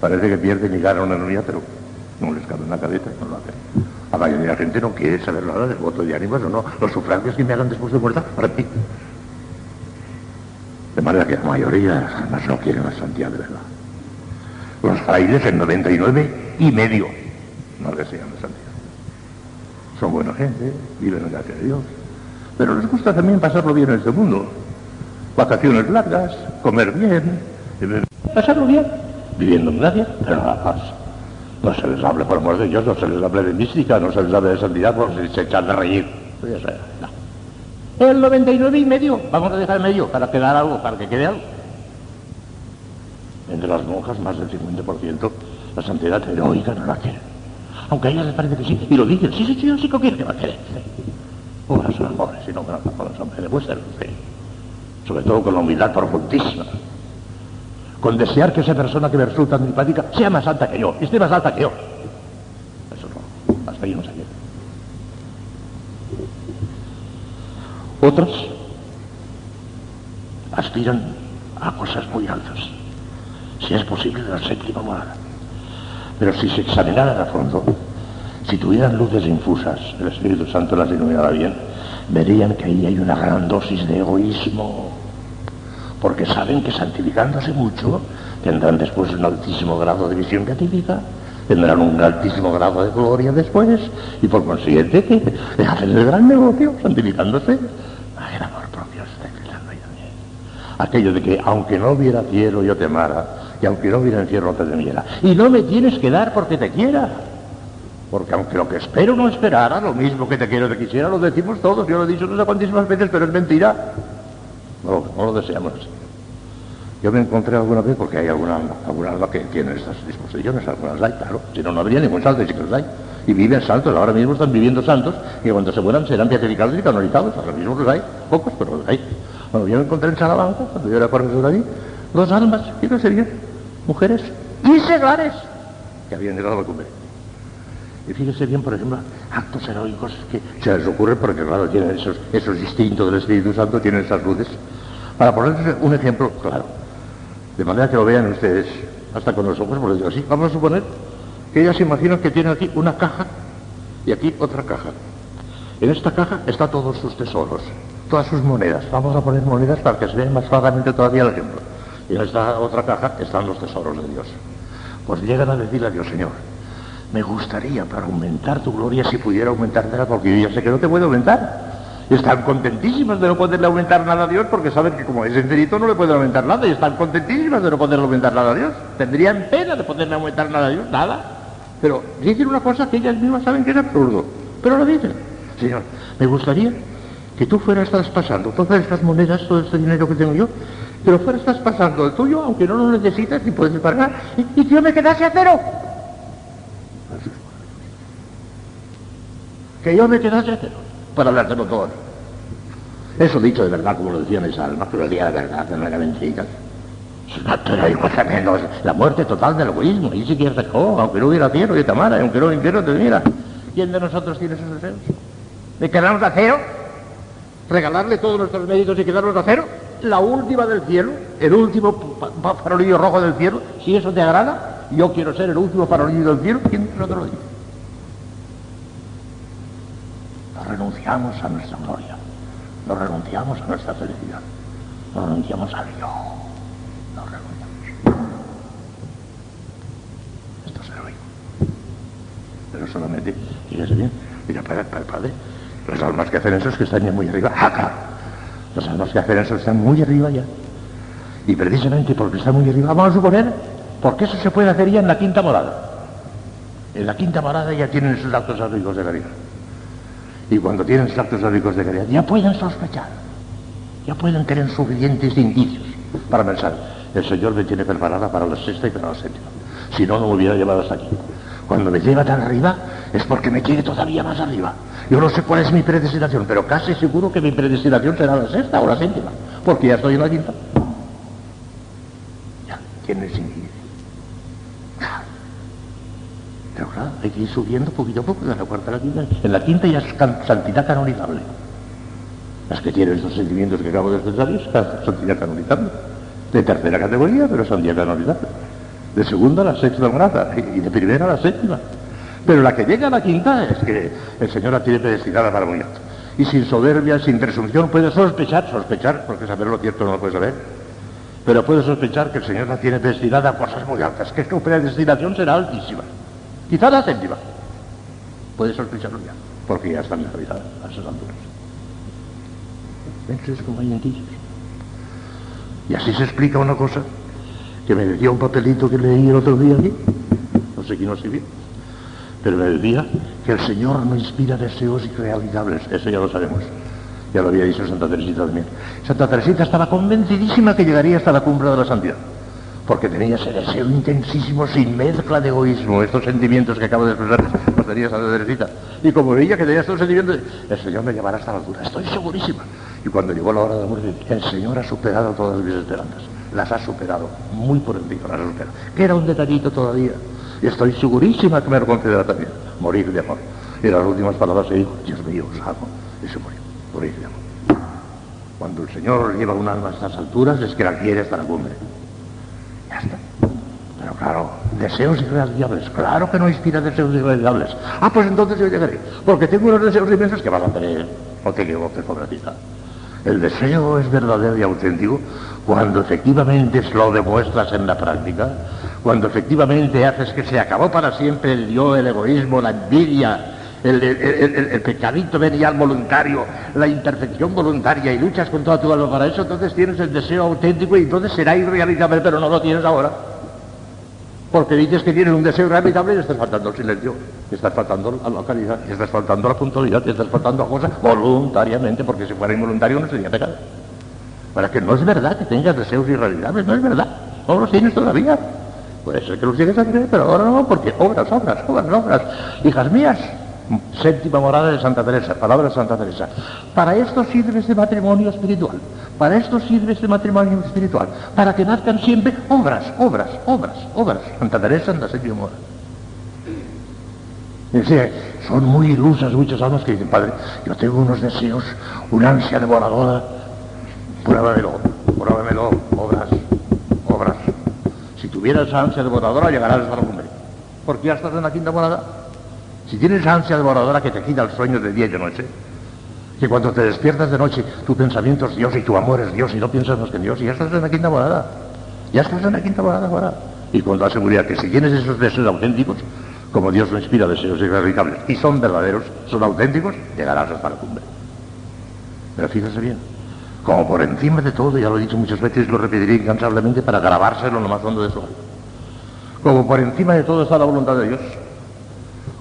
Parece que pierden y ganan una unidad, pero no les cabe en la cabeza y no lo hacen. La mayoría de la gente no quiere saber nada del voto de ánimas o no. Los sufragios que me hagan después de muerta, para mí. De manera que la mayoría además no quieren la santidad de verdad. Los frailes, el 99 y medio, no desean la santidad. Son buena gente, viven en gracia de Dios. Pero les gusta también pasarlo bien en este mundo. Vacaciones largas, comer bien, pasarlo bien, viviendo en gracia, pero nada más. No se les hable, por amor de Dios, no se les hable de mística, no se les hable de santidad, porque se echan de reír. No. El 99 y medio, vamos a dejar medio para quedar algo, para que quede algo. Entre las monjas, más del 50%, la santidad heroica no la quieren. Aunque a ellas les parece que sí, y lo dicen, sí, sí, sí, sí que quiere que va a querer. Unas son amores, y no con las hombres, demuestran fe. Sobre todo con la humildad profundísima con desear que esa persona que me resulta antipática sea más alta que yo, esté más alta que yo. Eso no, hasta ahí no se llega. Otros aspiran a cosas muy altas, si es posible de la séptima morada. Pero si se examinaran a fondo, si tuvieran luces infusas, el Espíritu Santo las iluminara bien, verían que ahí hay una gran dosis de egoísmo porque saben que santificándose mucho tendrán después un altísimo grado de visión beatífica, tendrán un altísimo grado de gloria después, y por consiguiente que hacen el gran negocio, santificándose. el amor propio está explicando ahí también. Aquello de que aunque no hubiera cielo yo te amara, y aunque no hubiera infierno te temiera. Y no me tienes que dar porque te quiera. Porque aunque lo que espero no esperara, lo mismo que te quiero te quisiera, lo decimos todos. Yo lo he dicho no sé cuantísimas veces, pero es mentira. No, lo deseamos Yo me encontré alguna vez, porque hay alguna, alguna alma que tiene estas disposiciones, algunas hay, claro, si no, no habría ningún santo, y sí que los hay. Y viven santos, ahora mismo están viviendo santos, y cuando se mueran serán beatificados y canonizados, ahora mismo los hay, pocos, pero los hay. Bueno, yo me encontré en Salamanca, cuando yo era profesor allí, dos almas, y no serían mujeres y seglares, que habían llegado a la. Y fíjese bien, por ejemplo, actos heroicos que se les ocurren porque, claro, tienen esos, esos instintos del Espíritu Santo, tienen esas luces. Para ponerles un ejemplo claro, de manera que lo vean ustedes hasta con los ojos, por decirlo así, vamos a suponer que ellas imaginan que tienen aquí una caja y aquí otra caja. En esta caja están todos sus tesoros, todas sus monedas. Vamos a poner monedas para que se vean más claramente todavía el ejemplo. Y en esta otra caja están los tesoros de Dios. Pues llegan a decirle a Dios, Señor, me gustaría para aumentar tu gloria si pudiera aumentártela, porque yo ya sé que no te puede aumentar. Están contentísimas de no poderle aumentar nada a Dios porque saben que como es infinito no le pueden aumentar nada y están contentísimas de no poderle aumentar nada a Dios. Tendrían pena de poderle aumentar nada a Dios, nada. Pero dicen una cosa que ellas mismas saben que es absurdo, pero lo dicen. Señor, me gustaría que tú fueras traspasando todas estas monedas, todo este dinero que tengo yo, que lo fueras traspasando el tuyo, aunque no lo necesitas ni puedes pagar, y, y que yo me quedase a cero. Que yo me quedase a cero para hablártelo todo. Eso dicho de verdad, como lo decían esa alma, pero el día de verdad, no era mentira. menos la muerte total del egoísmo. Y si quieres, oh, aunque no hubiera cielo, y te amara, aunque no infierno, te mira. ¿Quién de nosotros tiene esos deseos? ¿De quedarnos a cero? ¿Regalarle todos nuestros méritos y quedarnos a cero? La última del cielo, el último farolillo rojo del cielo, si eso te agrada, yo quiero ser el último farolillo del cielo, ¿quién de nosotros lo dice? renunciamos a nuestra gloria, no renunciamos a nuestra felicidad, no renunciamos al yo, no renunciamos. Esto es heroico. Pero solamente, fíjese bien, mira, para, para, padre, las almas que hacen eso es que están ya muy arriba. ¡Ah, claro! Las almas que hacen eso están muy arriba ya. Y precisamente porque están muy arriba, vamos a suponer, porque eso se puede hacer ya en la quinta morada. En la quinta morada ya tienen esos actos heroicos de caridad. Y cuando tienen actos ricos de caridad, ya pueden sospechar, ya pueden tener suficientes indicios para pensar, el Señor me tiene preparada para la sexta y para la séptima. Si no, no me hubiera llevado hasta aquí. Cuando me lleva tan arriba es porque me quiere todavía más arriba. Yo no sé cuál es mi predestinación, pero casi seguro que mi predestinación será la sexta o la séptima, porque ya estoy en la quinta. Ya, tiene indicios. Pero claro, hay que ir subiendo poquito a poco de la cuarta la quinta. En la quinta ya es santidad canonizable. Las que tienen estos sentimientos que acabo de expresar es santidad canonizable. De tercera categoría, pero santidad canonizable. De segunda a la sexta grata y de primera a la séptima. Pero la que llega a la quinta es que el Señor la tiene predestinada para muy alto. Y sin soberbia, sin presunción, puede sospechar, sospechar, porque saber lo cierto no lo puede saber, pero puede sospechar que el Señor la tiene predestinada a cosas muy altas, que su predestinación será altísima. Quizá la séptima. Puede sospecharlo ya, porque ya está vida a esas alturas. ¿Ves como hay indicios? Y así se explica una cosa que me decía un papelito que leí el otro día aquí, no sé quién lo escribió, pero me decía que el Señor no inspira deseos irrealizables, eso ya lo sabemos, ya lo había dicho Santa Teresita también. Santa Teresita estaba convencidísima que llegaría hasta la cumbre de la santidad porque tenía ese deseo intensísimo, sin mezcla de egoísmo, estos sentimientos que acabo de expresar, los tenía esa derecita. Y como veía que tenía estos sentimientos, el Señor me llevará hasta la altura, estoy segurísima. Y cuando llegó la hora de la muerte, el Señor ha superado todas mis esperanzas, las ha superado, muy por encima las ha superado. Que era un detallito todavía, y estoy segurísima que me lo concederá también, morir de amor. Y las últimas palabras que dijo, Dios mío, os amo, y se murió, morir de amor. Cuando el Señor lleva un alma a estas alturas, es que la quiere hasta la cumbre. Pero claro, deseos irrealizables. Claro que no inspira deseos irrealizables. Ah, pues entonces yo llegaré. Porque tengo unos deseos inmensos que van a tener. No te equivoques. El deseo es verdadero y auténtico cuando efectivamente lo demuestras en la práctica, cuando efectivamente haces que se acabó para siempre el yo, el egoísmo, la envidia, el, el, pecadito venial voluntario, la imperfección voluntaria y luchas con toda tu alma para eso, entonces tienes el deseo auténtico y entonces será irrealizable, pero no lo tienes ahora. Porque dices que tienes un deseo irrealizable y estás faltando el silencio, estás faltando la localidad, y estás faltando la puntualidad, estás faltando a cosas voluntariamente, porque si fuera involuntario no sería pecado. Para que no es verdad que tengas deseos irrealizables, no es verdad. No los tienes todavía. Puede ser que los tienes a creer, pero ahora no, porque obras, obras, obras, obras. Hijas mías, séptima morada de Santa Teresa, palabra de Santa Teresa. Para esto sirve este matrimonio espiritual. Para esto sirve este matrimonio espiritual. Para que nazcan siempre obras, obras, obras, obras. Santa Teresa en la séptima morada. son muy ilusas muchas almas que dicen, Padre, yo tengo unos deseos, una ansia devoradora Pruébamelo, pruébamelo, obras, obras. Si tuvieras ansia devoradora, llegarás hasta la cumbre. Porque ya estás en la quinta morada. Si tienes ansia devoradora que te quita el sueño de día y de noche, que cuando te despiertas de noche tu pensamiento es Dios y tu amor es Dios y no piensas más que en Dios, y ya estás en la quinta morada. Ya estás en la quinta morada ahora. Y con la seguridad que si tienes esos deseos auténticos, como Dios lo inspira deseos irrealizables, y son verdaderos, son auténticos, llegarás hasta la cumbre. Pero fíjese bien como por encima de todo, ya lo he dicho muchas veces y lo repetiré incansablemente para grabárselo lo más hondo de su alma. Como por encima de todo está la voluntad de Dios.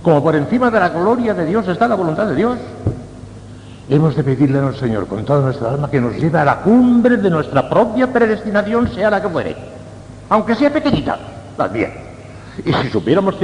Como por encima de la gloria de Dios está la voluntad de Dios. Hemos de pedirle al Señor con toda nuestra alma que nos lleve a la cumbre de nuestra propia predestinación, sea la que fuere. Aunque sea pequeñita, también. Y si supiéramos